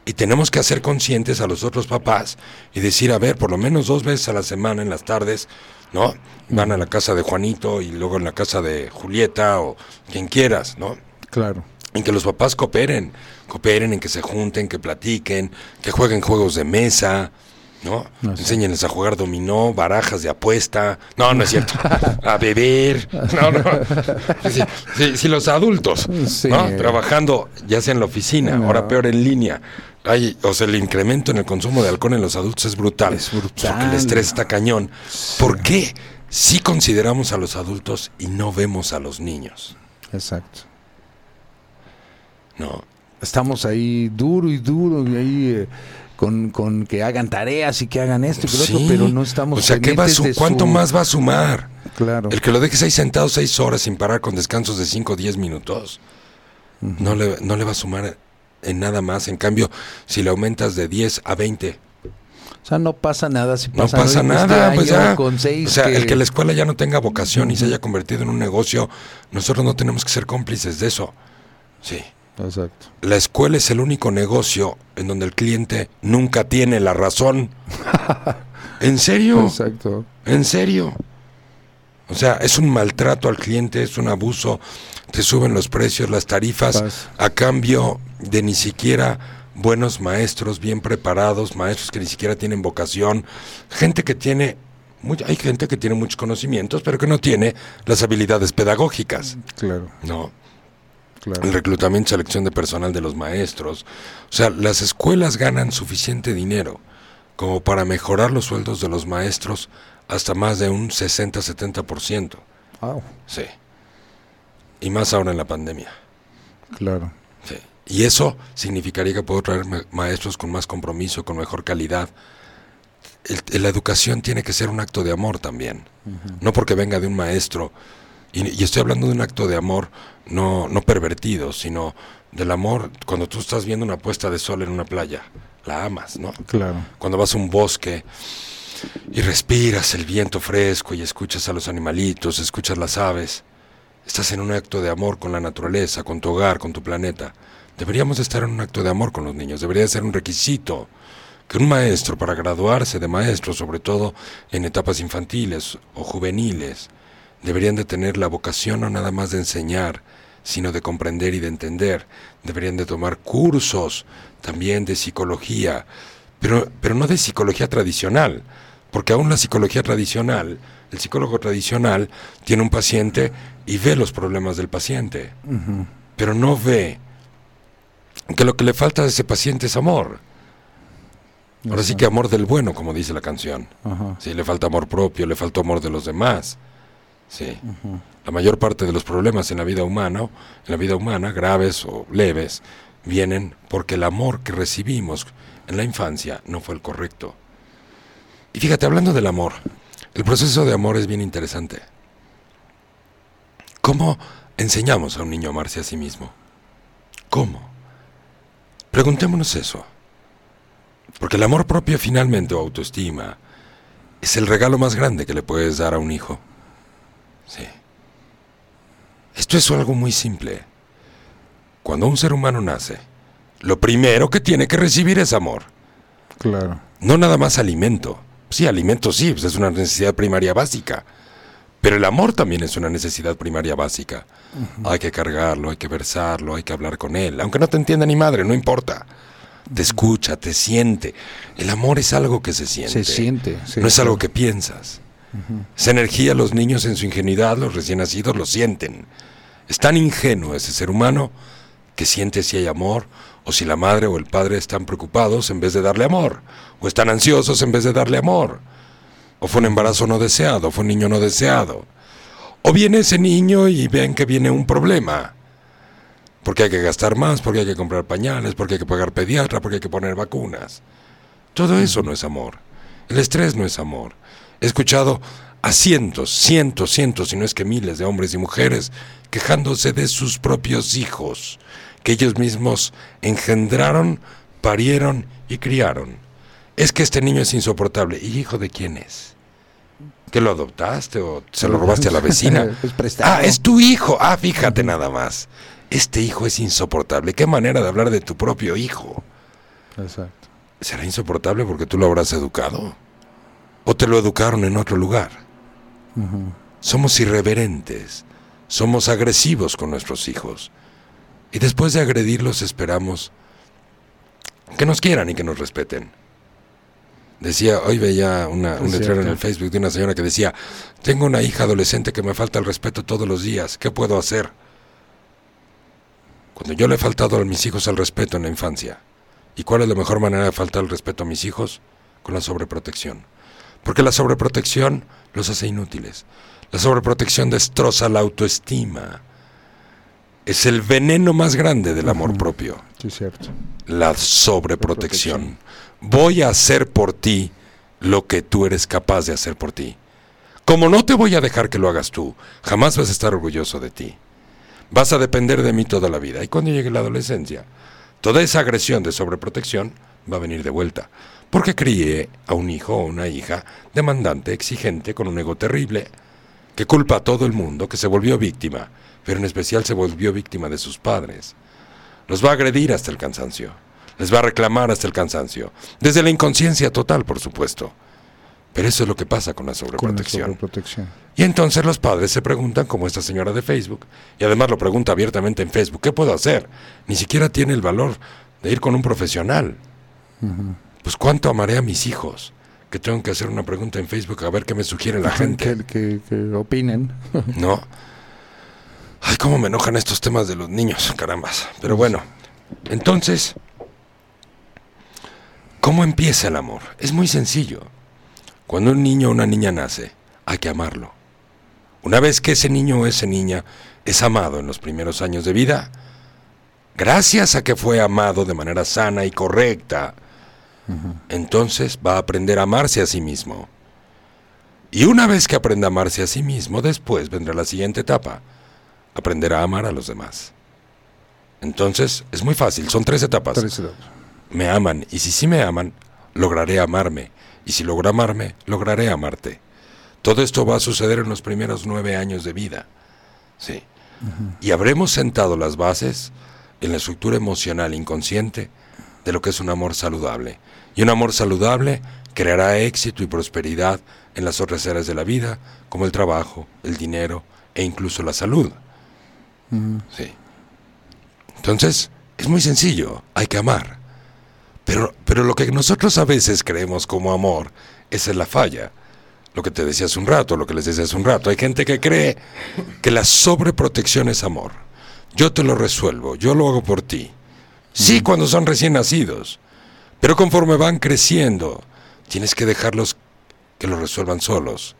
Y tenemos que hacer conscientes a los otros papás y decir, a ver, por lo menos dos veces a la semana en las tardes, ¿no? Van a la casa de Juanito y luego en la casa de Julieta o quien quieras, ¿no? Claro. En que los papás cooperen, cooperen en que se junten, que platiquen, que jueguen juegos de mesa, ¿no? No sé. Enséñenles a jugar dominó, barajas de apuesta. No, no es cierto. A beber. No, no. Sí, sí, los adultos, Sí. ¿no? Trabajando, ya sea en la oficina, No. ahora peor en línea. Hay, o sea, el incremento en el consumo de alcohol en los adultos es brutal. Es brutal. Porque el estrés está cañón. ¿Por qué? Si consideramos a los adultos y no vemos a los niños. Exacto. No. Estamos ahí duro y duro y ahí eh, con, con que hagan tareas y que hagan esto y que lo otro, pero no estamos O sea, ¿qué va su- ¿cuánto su- más va a sumar? Claro. El que lo dejes ahí sentado seis horas sin parar con descansos de cinco o diez minutos, no, le, no le va a sumar en nada más. En cambio, si le aumentas de 10 a 20, O sea, no pasa nada si no pasa pasa nada. pues ya. con seis o sea, que- el que la escuela ya no tenga vocación y se haya convertido en un negocio, nosotros no tenemos que ser cómplices de eso. Sí. Exacto. La escuela es el único negocio en donde el cliente nunca tiene la razón. ¿En serio? Exacto. ¿En serio? O sea, es un maltrato al cliente, es un abuso, te suben los precios, las tarifas, Pasa. a cambio de ni siquiera buenos maestros, bien preparados, maestros que ni siquiera tienen vocación, gente que tiene, hay gente que tiene muchos conocimientos, pero que no tiene las habilidades pedagógicas, Claro. ¿no? Claro. el reclutamiento y selección de personal de los maestros. O sea, las escuelas ganan suficiente dinero como para mejorar los sueldos de los maestros hasta más de un 60-70%. Wow, Sí. Y más ahora en la pandemia. claro. Sí. Y eso significaría que puedo traer ma- maestros con más compromiso, con mejor calidad. El- la educación tiene que ser un acto de amor también. No porque venga de un maestro. Y, y estoy hablando de un acto de amor no, no pervertido, sino del amor cuando tú estás viendo una puesta de sol en una playa. La amas, ¿no? Claro. Cuando vas a un bosque y respiras el viento fresco y escuchas a los animalitos, escuchas las aves, estás en un acto de amor con la naturaleza, con tu hogar, con tu planeta. Deberíamos de estar en un acto de amor con los niños, debería ser un requisito que un maestro para graduarse de maestro, sobre todo en etapas infantiles o juveniles, deberían de tener la vocación no nada más de enseñar, sino de comprender y de entender. Deberían de tomar cursos también de psicología, pero, pero no de psicología tradicional, porque aún la psicología tradicional, el psicólogo tradicional tiene un paciente y ve los problemas del paciente, pero no ve que lo que le falta a ese paciente es amor. Ahora sí que amor del bueno, como dice la canción. Ajá. Sí, le falta amor propio, le falta amor de los demás. Sí. La mayor parte de los problemas en la vida humana, en la vida humana, graves o leves, vienen porque el amor que recibimos en la infancia no fue el correcto. Y fíjate, hablando del amor, el proceso de amor es bien interesante. ¿Cómo enseñamos a un niño a amarse a sí mismo? ¿Cómo? Preguntémonos eso. Porque el amor propio finalmente o autoestima es el regalo más grande que le puedes dar a un hijo. Sí. Esto es algo muy simple. Cuando un ser humano nace, lo primero que tiene que recibir es amor. Claro. No nada más alimento. Sí, alimento sí, pues es una necesidad primaria básica. Pero el amor también es una necesidad primaria básica. Hay que cargarlo, hay que versarlo, hay que hablar con él. Aunque no te entienda ni madre, no importa. Te escucha, te siente. El amor es algo que se siente. Se siente. sí, no es algo que piensas. Esa energía los niños en su ingenuidad, los recién nacidos, lo sienten. Es tan ingenuo ese ser humano que siente si hay amor o si la madre o el padre están preocupados en vez de darle amor, o están ansiosos en vez de darle amor, o fue un embarazo no deseado, fue un niño no deseado, o viene ese niño y ven que viene un problema, porque hay que gastar más, porque hay que comprar pañales, porque hay que pagar pediatra, porque hay que poner vacunas. Todo eso no es amor. El estrés no es amor. He escuchado a cientos, cientos, cientos, si no es que miles de hombres y mujeres quejándose de sus propios hijos, que ellos mismos engendraron, parieron y criaron. Es que este niño es insoportable. ¿Y hijo de quién es? ¿Que lo adoptaste o se lo robaste a la vecina? Ah, es tu hijo. Ah, fíjate nada más. Este hijo es insoportable. ¿Qué manera de hablar de tu propio hijo? Exacto. ¿Será insoportable porque tú lo habrás educado? ¿O te lo educaron en otro lugar? Somos irreverentes, somos agresivos con nuestros hijos. Y después de agredirlos esperamos que nos quieran y que nos respeten. Decía, hoy veía una, un letrero en el Facebook de una señora que decía, tengo una hija adolescente que me falta el respeto todos los días, ¿qué puedo hacer? Cuando yo le he faltado a mis hijos al respeto en la infancia, ¿y cuál es la mejor manera de faltar el respeto a mis hijos? Con la sobreprotección. Porque la sobreprotección los hace inútiles. La sobreprotección destroza la autoestima. Es el veneno más grande del amor propio Sí, cierto. la sobreprotección. Voy a hacer por ti lo que tú eres capaz de hacer por ti. Como no te voy a dejar que lo hagas tú, jamás vas a estar orgulloso de ti. Vas a depender de mí toda la vida. Y cuando llegue la adolescencia, toda esa agresión de sobreprotección va a venir de vuelta. Porque crié a un hijo o una hija demandante, exigente, con un ego terrible, que culpa a todo el mundo, que se volvió víctima, pero en especial se volvió víctima de sus padres. Los va a agredir hasta el cansancio. Les va a reclamar hasta el cansancio. Desde la inconsciencia total, por supuesto. Pero eso es lo que pasa con la Con la sobreprotección. Y entonces los padres se preguntan, como esta señora de Facebook, y además lo pregunta abiertamente en Facebook, ¿qué puedo hacer? Ni siquiera tiene el valor de ir con un profesional. Pues cuánto amaré a mis hijos, que tengo que hacer una pregunta en Facebook a ver qué me sugiere la gente. Que, que, que opinen. ¿No? Ay, cómo me enojan estos temas de los niños, carambas. Pero bueno, entonces, ¿cómo empieza el amor? Es muy sencillo. Cuando un niño o una niña nace, hay que amarlo. Una vez que ese niño o esa niña es amado en los primeros años de vida, gracias a que fue amado de manera sana y correcta, entonces va a aprender a amarse a sí mismo. Y una vez que aprenda a amarse a sí mismo, después vendrá la siguiente etapa, aprender a amar a los demás. Entonces, es muy fácil, son tres etapas. Tres etapas. Me aman, y si sí me aman, lograré amarme. Y si logro amarme, lograré amarte. Todo esto va a suceder en los primeros nueve años de vida. Sí. Y habremos sentado las bases en la estructura emocional inconsciente de lo que es un amor saludable. Y un amor saludable creará éxito y prosperidad en las otras áreas de la vida, como el trabajo, el dinero e incluso la salud. Sí. Entonces, es muy sencillo, hay que amar. Pero, pero lo que nosotros a veces creemos como amor, esa es la falla. Lo que te decía hace un rato, lo que les decía hace un rato. Hay gente que cree que la sobreprotección es amor. Yo te lo resuelvo, yo lo hago por ti. Sí, cuando son recién nacidos. Pero conforme van creciendo, tienes que dejarlos que lo resuelvan solos.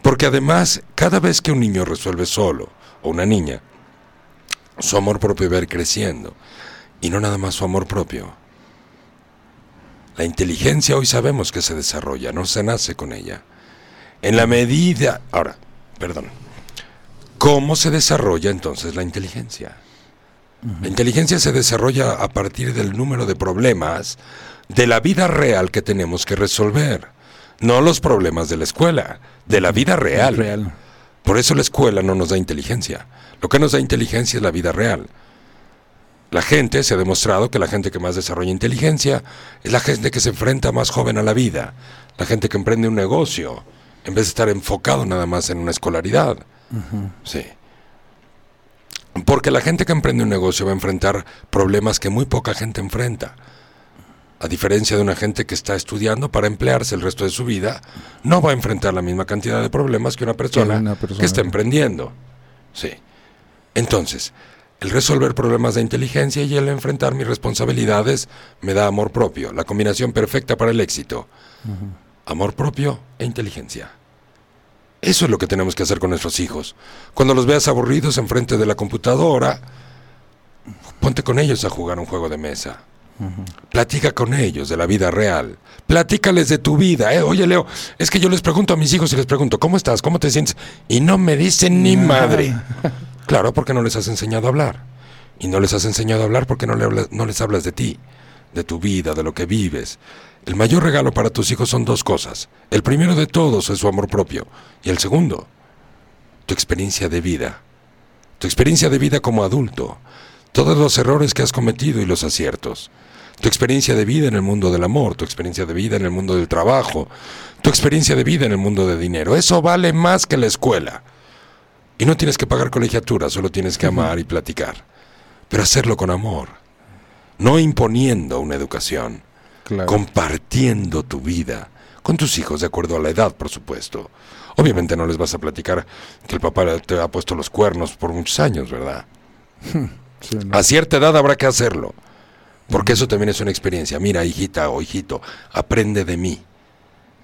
Porque además, cada vez que un niño resuelve solo, o una niña, su amor propio va a ir creciendo. Y no nada más su amor propio. La inteligencia hoy sabemos que se desarrolla, no se nace con ella. En la medida... Ahora, perdón. ¿Cómo se desarrolla entonces la inteligencia? La inteligencia se desarrolla a partir del número de problemas de la vida real que tenemos que resolver. No los problemas de la escuela, de la vida real. Real. Por eso la escuela no nos da inteligencia. Lo que nos da inteligencia es la vida real. La gente, se ha demostrado que la gente que más desarrolla inteligencia es la gente que se enfrenta más joven a la vida, la gente que emprende un negocio, en vez de estar enfocado nada más en una escolaridad. Sí. Porque la gente que emprende un negocio va a enfrentar problemas que muy poca gente enfrenta. A diferencia de una gente que está estudiando para emplearse el resto de su vida, no va a enfrentar la misma cantidad de problemas que una persona que, una persona. está emprendiendo. Sí. Entonces, el resolver problemas de inteligencia y el enfrentar mis responsabilidades me da amor propio, la combinación perfecta para el éxito. Amor propio e inteligencia. Eso es lo que tenemos que hacer con nuestros hijos. Cuando los veas aburridos enfrente de la computadora, ponte con ellos a jugar un juego de mesa. Platica con ellos de la vida real. Platícales de tu vida. ¿eh? Oye, Leo, es que yo les pregunto a mis hijos y les pregunto, ¿cómo estás? ¿Cómo te sientes? Y no me dicen ni madre. Claro, porque no les has enseñado a hablar. Y no les has enseñado a hablar porque no, le hablas- no les hablas de ti, de tu vida, de lo que vives. El mayor regalo para tus hijos son dos cosas. El primero de todos es su amor propio. Y el segundo, tu experiencia de vida. Tu experiencia de vida como adulto. Todos los errores que has cometido y los aciertos. Tu experiencia de vida en el mundo del amor, tu experiencia de vida en el mundo del trabajo, tu experiencia de vida en el mundo de dinero. Eso vale más que la escuela. Y no tienes que pagar colegiatura, solo tienes que amar y platicar. Pero hacerlo con amor. No imponiendo una educación Claro. compartiendo tu vida con tus hijos de acuerdo a la edad, por supuesto. Obviamente no les vas a platicar que el papá te ha puesto los cuernos por muchos años, ¿verdad? Sí, ¿no? A cierta edad habrá que hacerlo, porque eso también es una experiencia. Mira, hijita o hijito, aprende de mí.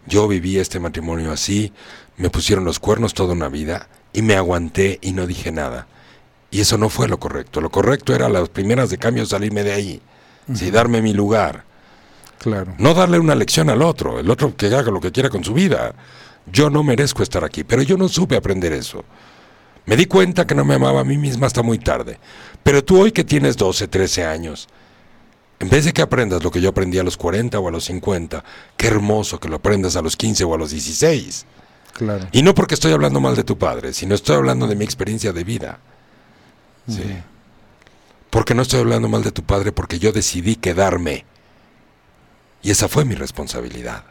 Yo viví este matrimonio así, me pusieron los cuernos toda una vida y me aguanté y no dije nada. Y eso no fue lo correcto. Lo correcto era las primeras de cambio salirme de ahí, sí, darme mi lugar. Claro. No darle una lección al otro, el otro que haga lo que quiera con su vida. Yo no merezco estar aquí, pero yo no supe aprender eso. Me di cuenta que no me amaba a mí misma hasta muy tarde. Pero tú hoy que tienes 12, 13 años, en vez de que aprendas lo que yo aprendí a los 40 o a los 50, qué hermoso que lo aprendas a los 15 o a los 16. Claro. Y no porque estoy hablando mal de tu padre, sino estoy hablando de mi experiencia de vida. Sí. Porque no estoy hablando mal de tu padre porque yo decidí quedarme. Y esa fue mi responsabilidad.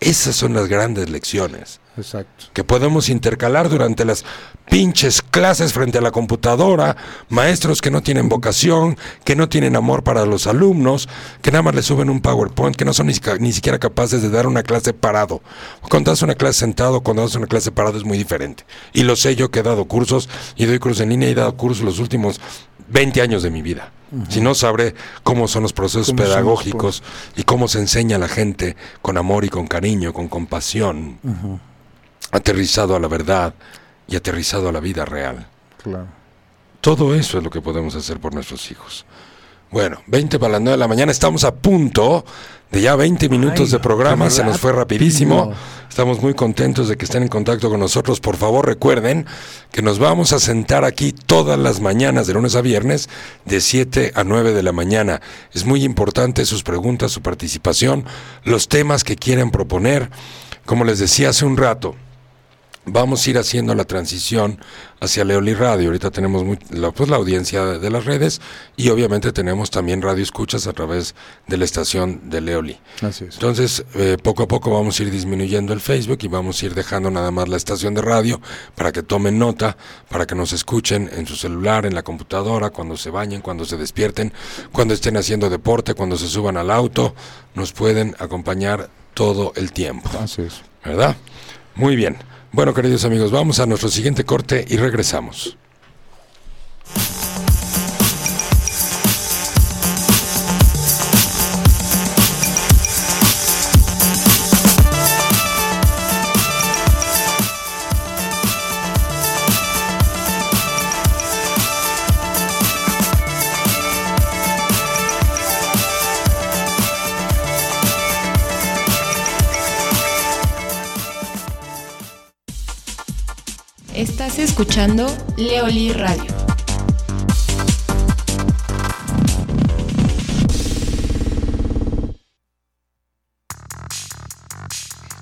Esas son las grandes lecciones Exacto. que podemos intercalar durante las pinches clases frente a la computadora, maestros que no tienen vocación, que no tienen amor para los alumnos, que nada más le suben un PowerPoint, que no son ni siquiera capaces de dar una clase parado. Cuando das una clase sentado, cuando das una clase parado es muy diferente. Y lo sé yo que he dado cursos y doy cursos en línea y he dado cursos los últimos 20 años de mi vida. Si no sabré cómo son los procesos ¿Cómo son los pedagógicos y cómo se enseña a la gente con amor y con cariño, con compasión aterrizado a la verdad y aterrizado a la vida real. Claro. Todo eso es lo que podemos hacer por nuestros hijos. Bueno, 20 para las 9 de la mañana, estamos a punto de ya 20 minutos Ay, de programa, se nos fue rapidísimo. Estamos muy contentos de que estén en contacto con nosotros. Por favor, recuerden que nos vamos a sentar aquí todas las mañanas, de lunes a viernes, de 7 a 9 de la mañana. Es muy importante sus preguntas, su participación, los temas que quieren proponer. Como les decía hace un rato, vamos a ir haciendo la transición hacia Leoli Radio. Ahorita tenemos muy- la, pues, la audiencia de las redes y obviamente tenemos también radio escuchas a través de la estación de Leoli. Así es. Entonces, eh, poco a poco vamos a ir disminuyendo el Facebook y vamos a ir dejando nada más la estación de radio para que tomen nota, para que nos escuchen en su celular, en la computadora, cuando se bañen, cuando se despierten, cuando estén haciendo deporte, cuando se suban al auto, nos pueden acompañar todo el tiempo. Así es. ¿verdad? Muy bien. Bueno, queridos amigos, vamos a nuestro siguiente corte y regresamos. Escuchando Leoli Radio.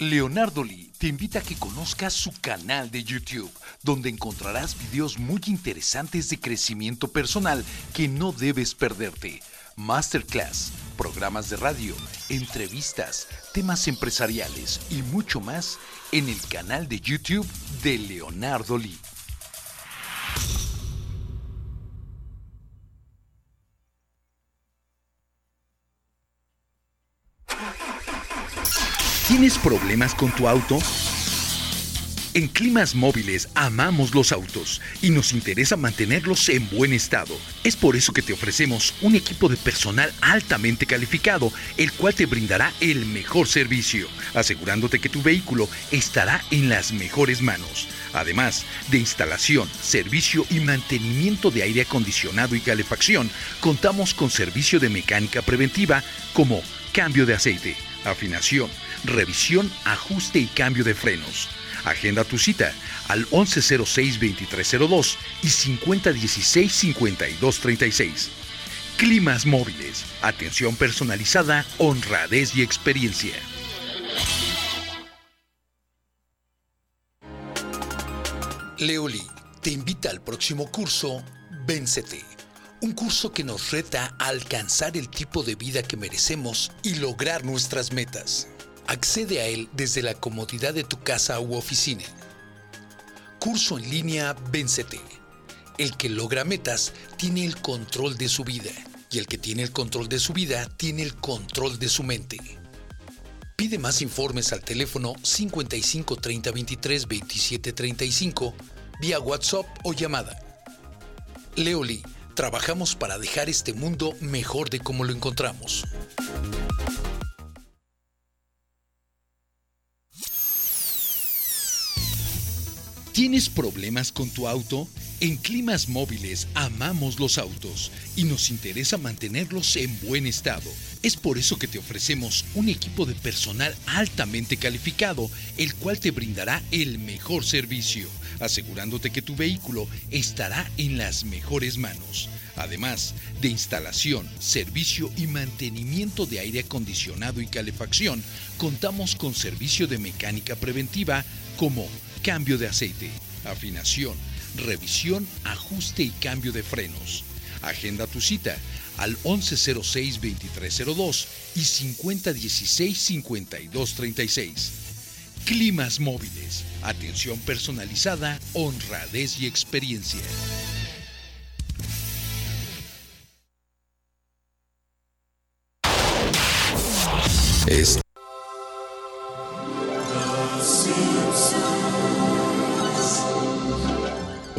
Leonardo Lee te invita a que conozcas su canal de YouTube, donde encontrarás videos muy interesantes de crecimiento personal que no debes perderte. Masterclass, programas de radio, entrevistas, temas empresariales y mucho más en el canal de YouTube de Leonardo Lee. ¿Tienes problemas con tu auto? En Climas Móviles amamos los autos y nos interesa mantenerlos en buen estado. Es por eso que te ofrecemos un equipo de personal altamente calificado, el cual te brindará el mejor servicio, asegurándote que tu vehículo estará en las mejores manos. Además de instalación, servicio y mantenimiento de aire acondicionado y calefacción, contamos con servicio de mecánica preventiva como cambio de aceite, afinación, revisión, ajuste y cambio de frenos. Agenda tu cita al 1106-2302 y 5016-5236. Climas móviles, atención personalizada, honradez y experiencia. Leoli te invita al próximo curso Véncete. Un curso que nos reta a alcanzar el tipo de vida que merecemos y lograr nuestras metas. Accede a él desde la comodidad de tu casa u oficina. Curso en línea Véncete. El que logra metas tiene el control de su vida y el que tiene el control de su vida tiene el control de su mente. Pide más informes al teléfono 55 30 23 27 35 vía WhatsApp o llamada. Leoli trabajamos para dejar este mundo mejor de como lo encontramos. ¿Tienes problemas con tu auto? En Climas Móviles amamos los autos y nos interesa mantenerlos en buen estado. Es por eso que te ofrecemos un equipo de personal altamente calificado, el cual te brindará el mejor servicio, asegurándote que tu vehículo estará en las mejores manos. Además de instalación, servicio y mantenimiento de aire acondicionado y calefacción, contamos con servicio de mecánica preventiva como cambio de aceite, afinación, revisión, ajuste y cambio de frenos. Agenda tu cita al 1106-2302 y 5016-5236. Climas móviles, atención personalizada, honradez y experiencia.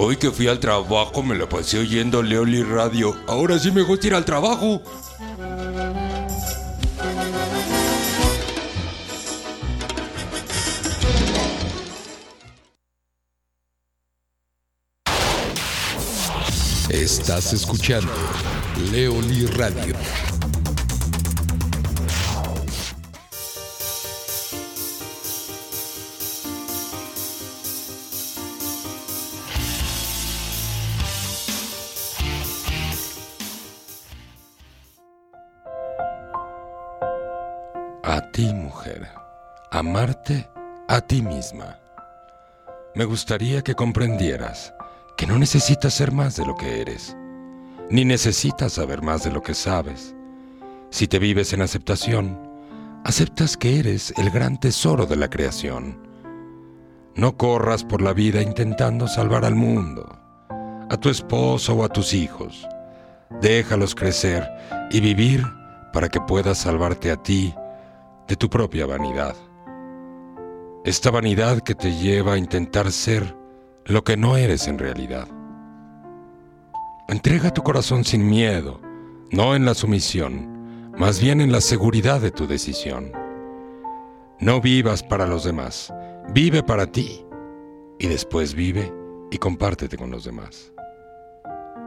Hoy que fui al trabajo me la pasé oyendo Leoli Radio. Ahora sí me gusta ir al trabajo. Estás escuchando Leoli Radio. Amarte a ti misma. Me gustaría que comprendieras que no necesitas ser más de lo que eres, ni necesitas saber más de lo que sabes. Si te vives en aceptación, aceptas que eres el gran tesoro de la creación. No corras por la vida intentando salvar al mundo, a tu esposo o a tus hijos. Déjalos crecer y vivir para que puedas salvarte a ti de tu propia vanidad. Esta vanidad que te lleva a intentar ser lo que no eres en realidad. Entrega tu corazón sin miedo, no en la sumisión, más bien en la seguridad de tu decisión. No vivas para los demás, vive para ti y después vive y compártete con los demás.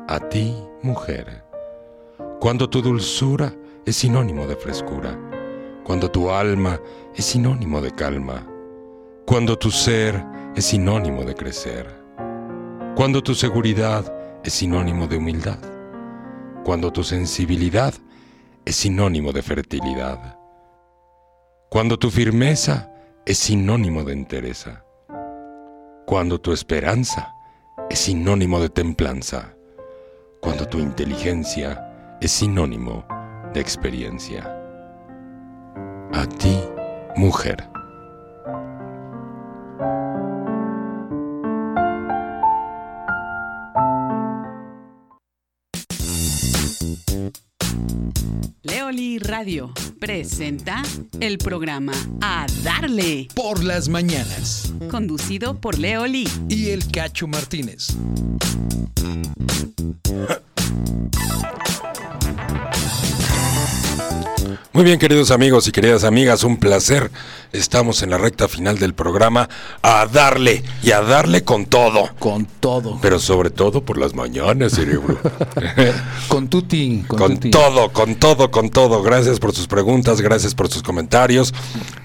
A ti, mujer, cuando tu dulzura es sinónimo de frescura, cuando tu alma es sinónimo de calma, cuando tu ser es sinónimo de crecer, cuando tu seguridad es sinónimo de humildad, cuando tu sensibilidad es sinónimo de fertilidad, cuando tu firmeza es sinónimo de entereza, cuando tu esperanza es sinónimo de templanza, cuando tu inteligencia es sinónimo de experiencia. A ti, mujer. Leoli Radio presenta el programa A Darle, Por las mañanas. conducido por Leoli. Y el Cacho Martínez. Muy bien, queridos amigos y queridas amigas, un placer. Estamos en la recta final del programa a darle y a darle con todo. Con todo. Pero sobre todo por las mañanas, cerebro. Con tuti. Con, con tuti. todo, con todo, con todo. Gracias por sus preguntas, gracias por sus comentarios,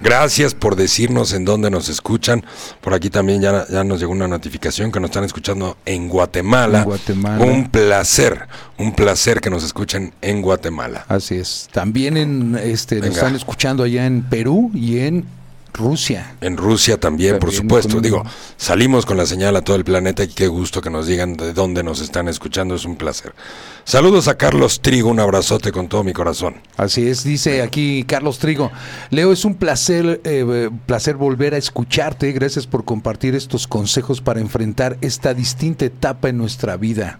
gracias por decirnos en dónde nos escuchan. Por aquí también ya, ya nos llegó una notificación que nos están escuchando en Guatemala. En Guatemala. Un placer, un placer que nos escuchen en Guatemala. Así es. También en este nos están escuchando allá en Perú y en Rusia. En Rusia también, por supuesto. con- Digo, salimos con la señal a todo el planeta y qué gusto que nos digan de dónde nos están escuchando, es un placer. Saludos a Carlos Trigo, un abrazote con todo mi corazón. Así es, dice aquí Carlos Trigo. Leo, es un placer, eh, placer volver a escucharte. Gracias por compartir estos consejos para enfrentar esta distinta etapa en nuestra vida.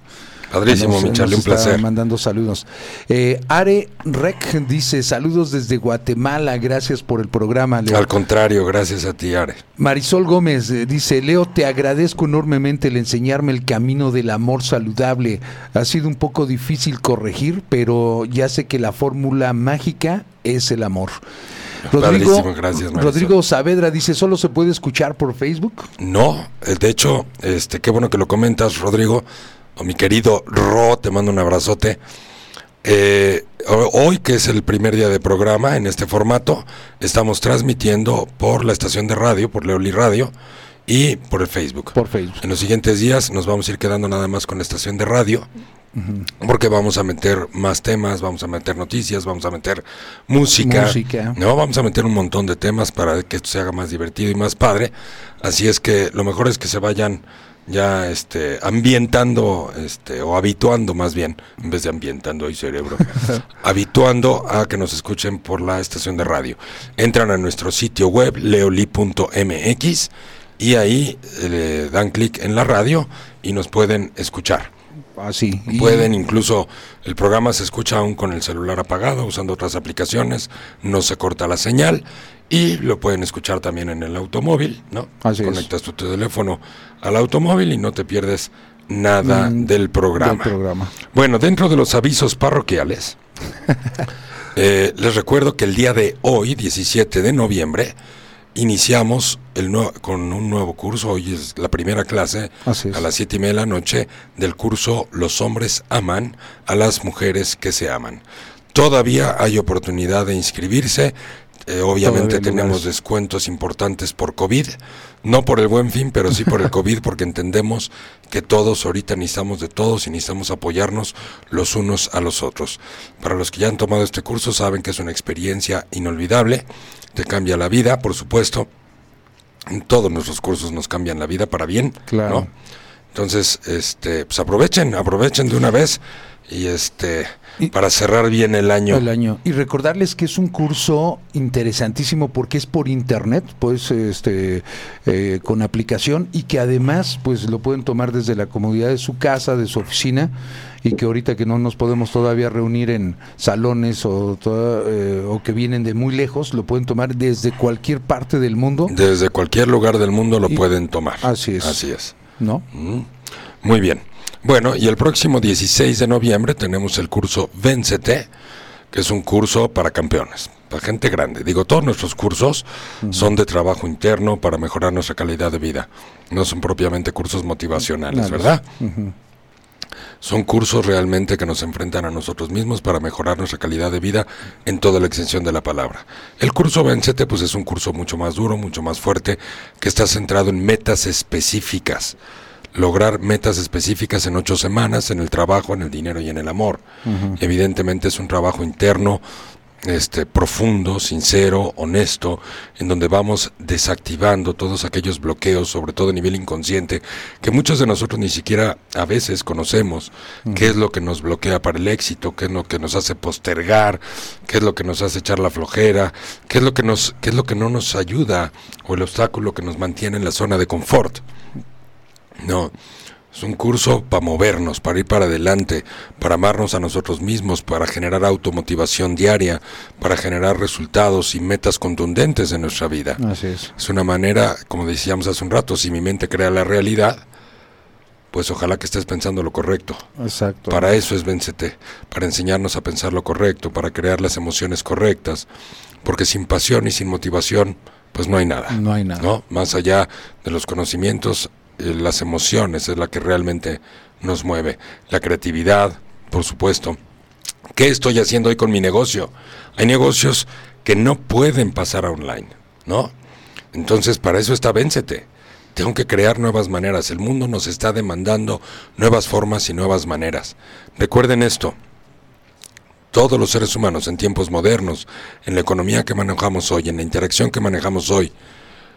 Padrísimo, Nos- mi Charlie, nos un está placer. mandando saludos. Eh, Are Rec dice, saludos desde Guatemala, gracias por el programa. Leo". Al contrario, gracias a ti, Are. Marisol Gómez eh, dice, Leo, te agradezco enormemente el enseñarme el camino del amor saludable. Ha sido un poco difícil corregir, pero ya sé que la fórmula mágica es el amor. Padrísimo, gracias. Rodrigo Saavedra dice, ¿solo se puede escuchar por Facebook? No, eh, de hecho, este, qué bueno que lo comentas, Rodrigo, o mi querido Ro, te mando un abrazote. Eh, ho- hoy, que es el primer día de programa en este formato, estamos transmitiendo por la estación de radio, por Leoli Radio y por el Facebook. Por Facebook. En los siguientes días nos vamos a ir quedando nada más con la estación de radio, porque vamos a meter más temas, vamos a meter noticias, vamos a meter música, Música. no, vamos a meter un montón de temas para que esto se haga más divertido y más padre. Así es que lo mejor es que se vayan ya este ambientando este o habituando más bien en vez de ambientando el cerebro habituando a que nos escuchen por la estación de radio. Entran a nuestro sitio web leoli.mx y ahí eh, le dan clic en la radio y nos pueden escuchar Así. Y- Pueden incluso, el programa se escucha aún con el celular apagado, usando otras aplicaciones, no se corta la señal y lo pueden escuchar también en el automóvil, ¿no? Así es. Conectas tu teléfono al automóvil y no te pierdes nada Mm, del programa. del programa. Bueno, dentro de los avisos parroquiales, eh, les recuerdo que el día de hoy, 17 de noviembre, iniciamos el nue- con un nuevo curso. Hoy es la primera clase a las siete y media de la noche del curso Los hombres aman a las mujeres que se aman. Todavía hay oportunidad de inscribirse. Eh, obviamente tenemos descuentos importantes por COVID, no por el buen fin, pero sí por el COVID, porque entendemos que todos ahorita necesitamos de todos y necesitamos apoyarnos los unos a los otros. Para los que ya han tomado este curso saben que es una experiencia inolvidable, te cambia la vida, por supuesto. En todos nuestros cursos nos cambian la vida para bien, Claro. ¿no? Entonces, este, pues aprovechen, aprovechen de una vez y este Y- para cerrar bien el año. El año. Y recordarles que es un curso interesantísimo porque es por internet, pues este eh, con aplicación y que además pues lo pueden tomar desde la comodidad de su casa, de su oficina y que ahorita que no nos podemos todavía reunir en salones o, toda- eh, o que vienen de muy lejos, lo pueden tomar desde cualquier parte del mundo, Desde cualquier lugar del mundo lo Y- pueden tomar. Así es. Así es. ¿no? Mm, Muy bien. Bueno, y el próximo 16 de noviembre tenemos el curso Véncete, que es un curso para campeones, para gente grande. Digo, todos nuestros cursos son de trabajo interno para mejorar nuestra calidad de vida. No son propiamente cursos motivacionales, Claro. ¿verdad? Son cursos realmente que nos enfrentan a nosotros mismos para mejorar nuestra calidad de vida en toda la extensión de la palabra. El curso Vencete pues es un curso mucho más duro, mucho más fuerte, que está centrado en metas específicas. Lograr metas específicas en ocho semanas, en el trabajo, en el dinero y en el amor. Evidentemente es un trabajo interno, este profundo, sincero, honesto, en donde vamos desactivando todos aquellos bloqueos, sobre todo a nivel inconsciente, que muchos de nosotros ni siquiera a veces conocemos. Qué es lo que nos bloquea para el éxito, qué es lo que nos hace postergar, qué es lo que nos hace echar la flojera, qué es lo que nos qué es lo que no nos ayuda o el obstáculo que nos mantiene en la zona de confort. No, es un curso para movernos, para ir para adelante, para amarnos a nosotros mismos, para generar automotivación diaria, para generar resultados y metas contundentes en nuestra vida. Así es. Es una manera, como decíamos hace un rato, si mi mente crea la realidad, pues ojalá que estés pensando lo correcto. Exacto. Para eso es Véncete, para enseñarnos a pensar lo correcto, para crear las emociones correctas, porque sin pasión y sin motivación, pues no hay nada. No hay nada. ¿no? Más allá de los conocimientos, las emociones es la que realmente nos mueve. La creatividad, por supuesto. ¿Qué estoy haciendo hoy con mi negocio? Hay negocios que no pueden pasar a online, ¿no? Entonces, para eso está Véncete. Tengo que crear nuevas maneras. El mundo nos está demandando nuevas formas y nuevas maneras. Recuerden esto. Todos los seres humanos en tiempos modernos, en la economía que manejamos hoy, en la interacción que manejamos hoy,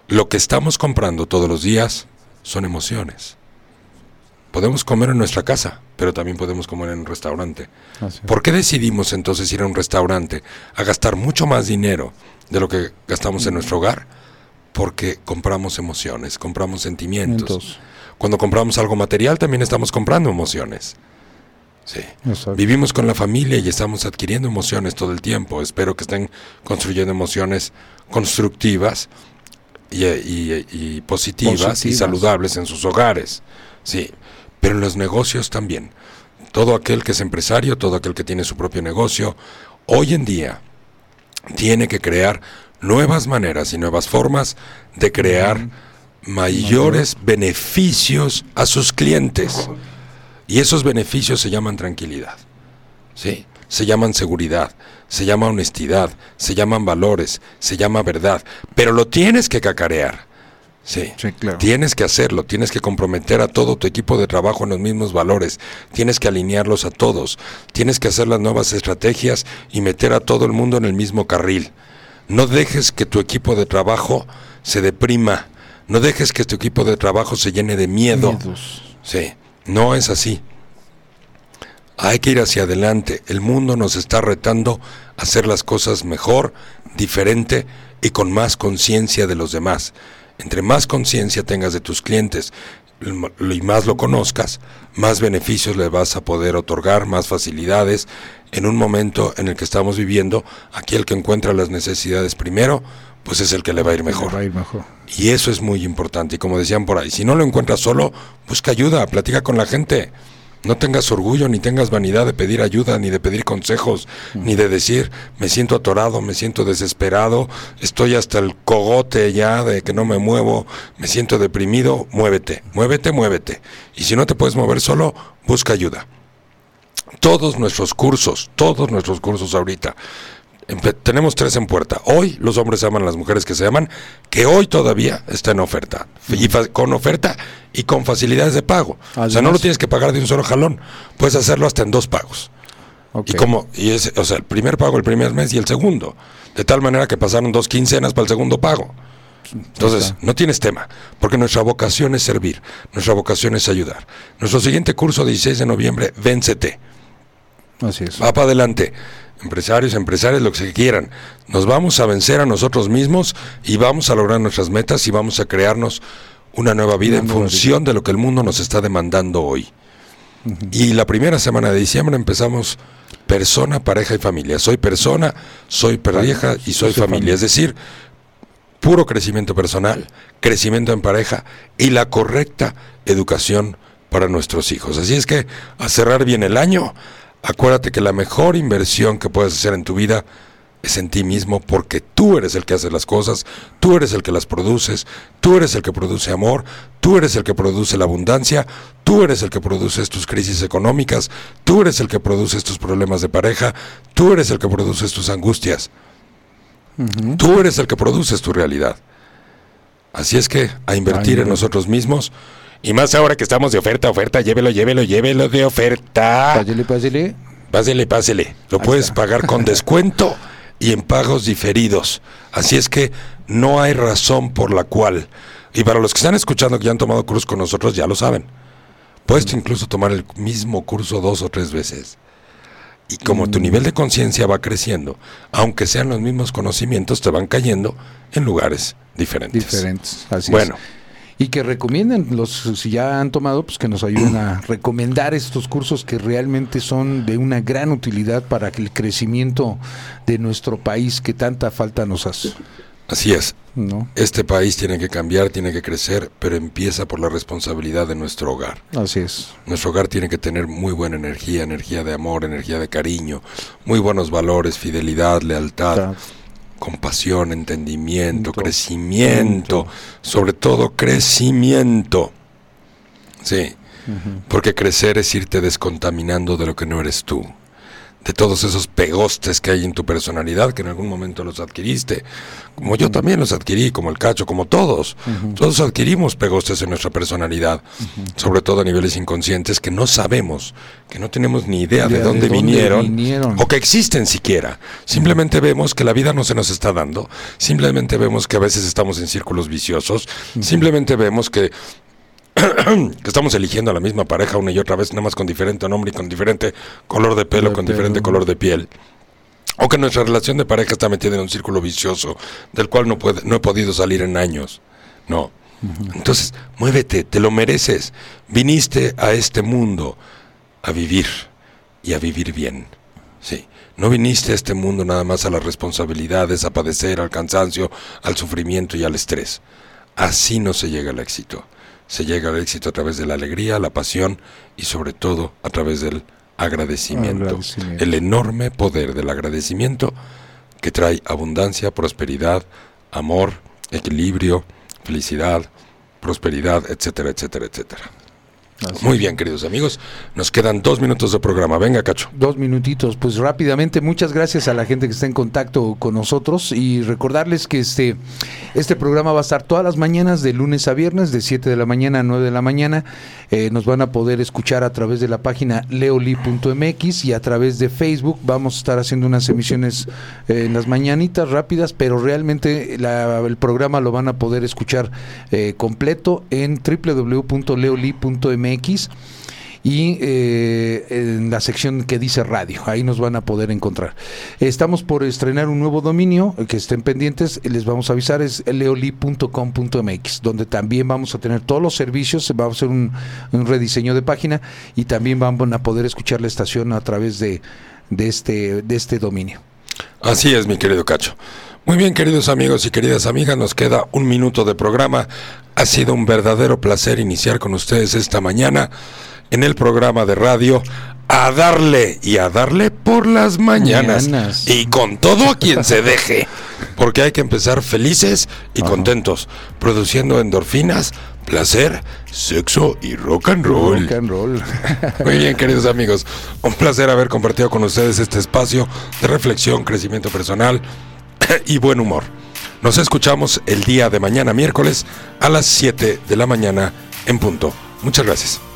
lo que estamos comprando todos los días son emociones. Podemos comer en nuestra casa, pero también podemos comer en un restaurante. ¿Por qué decidimos entonces ir a un restaurante a gastar mucho más dinero de lo que gastamos en nuestro hogar? Porque compramos emociones, compramos sentimientos. Entonces, Cuando compramos algo material también estamos comprando emociones. Sí. Vivimos con la familia y estamos adquiriendo emociones todo el tiempo. Espero que estén construyendo emociones constructivas y, y- y positivas, y saludables en sus hogares. Sí, pero en los negocios también. Todo aquel que es empresario, todo aquel que tiene su propio negocio, hoy en día tiene que crear nuevas maneras y nuevas formas de crear mayores beneficios a sus clientes. Y esos beneficios se llaman tranquilidad. ¿sí? Se llaman seguridad, se llama honestidad, se llaman valores, se llama verdad. Pero lo tienes que cacarear. Sí. Sí, claro. Tienes que hacerlo, tienes que comprometer a todo tu equipo de trabajo en los mismos valores, tienes que alinearlos a todos, tienes que hacer las nuevas estrategias y meter a todo el mundo en el mismo carril. No dejes que tu equipo de trabajo se deprima, no dejes que tu equipo de trabajo se llene de miedo. Miedos. Sí, no es así. Hay que ir hacia adelante. El mundo nos está retando a hacer las cosas mejor, diferente y con más conciencia de los demás. Entre más conciencia tengas de tus clientes y más lo conozcas, más beneficios le vas a poder otorgar, más facilidades. En un momento en el que estamos viviendo, aquí el que encuentra las necesidades primero, pues es el que le va a ir mejor. Le va a ir mejor. Y eso es muy importante. Y como decían por ahí, si no lo encuentras solo, busca ayuda, platica con la gente. No tengas orgullo ni tengas vanidad de pedir ayuda, ni de pedir consejos, ni de decir, me siento atorado, me siento desesperado, estoy hasta el cogote ya de que no me muevo, me siento deprimido. Muévete, muévete, muévete. Y si no te puedes mover solo, busca ayuda. Todos nuestros cursos, todos nuestros cursos ahorita, tenemos tres en puerta. Hoy los hombres aman a las mujeres que se aman, que hoy todavía está en oferta. Y con oferta y con facilidades de pago. o sea, no lo tienes que pagar de un solo jalón. Puedes hacerlo hasta en dos pagos. Y como, y es, o sea, el primer pago el primer mes y el segundo. De tal manera que pasaron dos quincenas para el segundo pago. Entonces, no tienes tema, porque nuestra vocación es servir, nuestra vocación es ayudar. Nuestro siguiente curso, 16 de noviembre, Véncete. Así es. Va para adelante. Empresarios, empresarios, lo que se quieran. Nos vamos a vencer a nosotros mismos y vamos a lograr nuestras metas y vamos a crearnos una nueva vida Una en nueva función de lo que el mundo nos está demandando hoy. Y la primera semana de diciembre empezamos persona, pareja y familia. Soy persona, soy pareja y soy soy familia. familia. Es decir, puro crecimiento personal, crecimiento en pareja y la correcta educación para nuestros hijos. Así es que a cerrar bien el año, acuérdate que la mejor inversión que puedes hacer en tu vida es en ti mismo porque tú eres el que hace las cosas, tú eres el que las produces, tú eres el que produce amor, tú eres el que produce la abundancia, tú eres el que produces tus crisis económicas, tú eres el que produces tus problemas de pareja, tú eres el que produces tus angustias. Tú eres el que produces tu realidad. Así es que a invertir en nosotros mismos. Y más ahora que estamos de oferta, oferta, llévelo, llévelo, llévelo de oferta. Pásele, pásele. Pásele, pásele. Lo Ahí puedes está. pagar con descuento y en pagos diferidos. Así es que no hay razón por la cual. Y para los que están escuchando que ya han tomado curso con nosotros, ya lo saben. Puedes incluso tomar el mismo curso dos o tres veces. Y como Mm. tu nivel de conciencia va creciendo, aunque sean los mismos conocimientos, te van cayendo en lugares diferentes. Diferentes. Así Bueno, es. Y que recomienden, los si ya han tomado, pues que nos ayuden a recomendar estos cursos que realmente son de una gran utilidad para el crecimiento de nuestro país que tanta falta nos hace. así es. ¿No? Este país tiene que cambiar, tiene que crecer, pero empieza por la responsabilidad de nuestro hogar. Así es. Nuestro hogar tiene que tener muy buena energía, energía de amor, energía de cariño, muy buenos valores, fidelidad, lealtad, compasión, entendimiento, crecimiento, sobre todo crecimiento. Sí, porque crecer es irte descontaminando de lo que no eres tú, de todos esos pegostes que hay en tu personalidad que en algún momento los adquiriste, como yo también los adquirí, como el cacho, como todos. Todos adquirimos pegostes en nuestra personalidad, sobre todo a niveles inconscientes que no sabemos, que no tenemos ni idea de, Idea de dónde, vinieron. o que existen siquiera. Simplemente vemos que la vida no se nos está dando, simplemente vemos que a veces estamos en círculos viciosos, simplemente vemos que que estamos eligiendo a la misma pareja una y otra vez, nada más con diferente nombre y con diferente color de pelo, De con pelo. diferente color de piel. O que nuestra relación de pareja está metida en un círculo vicioso del cual no, puede, no he podido salir en años. No. Entonces, muévete, te lo mereces. Viniste a este mundo a vivir. y a vivir bien. Sí, no viniste a este mundo nada más a las responsabilidades, a padecer, al cansancio, al sufrimiento y al estrés. Así no se llega al éxito. Se llega al éxito a través de la alegría, la pasión y sobre todo a través del agradecimiento. Agradecimiento. El enorme poder del agradecimiento que trae abundancia, prosperidad, amor, equilibrio, felicidad, prosperidad, etcétera, etcétera, etcétera. Así Muy bien, queridos amigos. Nos quedan dos minutos de programa. Venga, Cacho. Dos minutitos, pues rápidamente, muchas gracias a la gente que está en contacto con nosotros y recordarles que este, este programa va a estar todas las mañanas de lunes a viernes, de 7 de la mañana a 9 de la mañana. Eh, nos van a poder escuchar a través de la página leoli.mx y a través de Facebook. Vamos a estar haciendo unas emisiones eh, en las mañanitas rápidas, pero realmente la- el programa lo van a poder escuchar eh, completo en www.leoli.mx y eh, en la sección que dice radio, ahí nos van a poder encontrar. Estamos por estrenar un nuevo dominio, eh, que estén pendientes, les vamos a avisar, es leoli.com.mx, donde también vamos a tener todos los servicios, vamos a hacer un, un rediseño de página y también van a poder escuchar la estación a través de, de, este, de este dominio. Así es, mi querido Cacho. Muy bien, queridos amigos y queridas amigas, nos queda un minuto de programa. Ha sido un verdadero placer iniciar con ustedes esta mañana en el programa de radio a darle y a darle por las mañanas. Mañanas. Y con todo a quien se deje. Porque hay que empezar felices y contentos, produciendo endorfinas, placer, sexo y rock and roll. Rock and roll. Muy bien, queridos amigos. Un placer haber compartido con ustedes este espacio de reflexión, crecimiento personal y buen humor. Nos escuchamos el día de mañana, miércoles, a las 7 de la mañana en punto. Muchas gracias.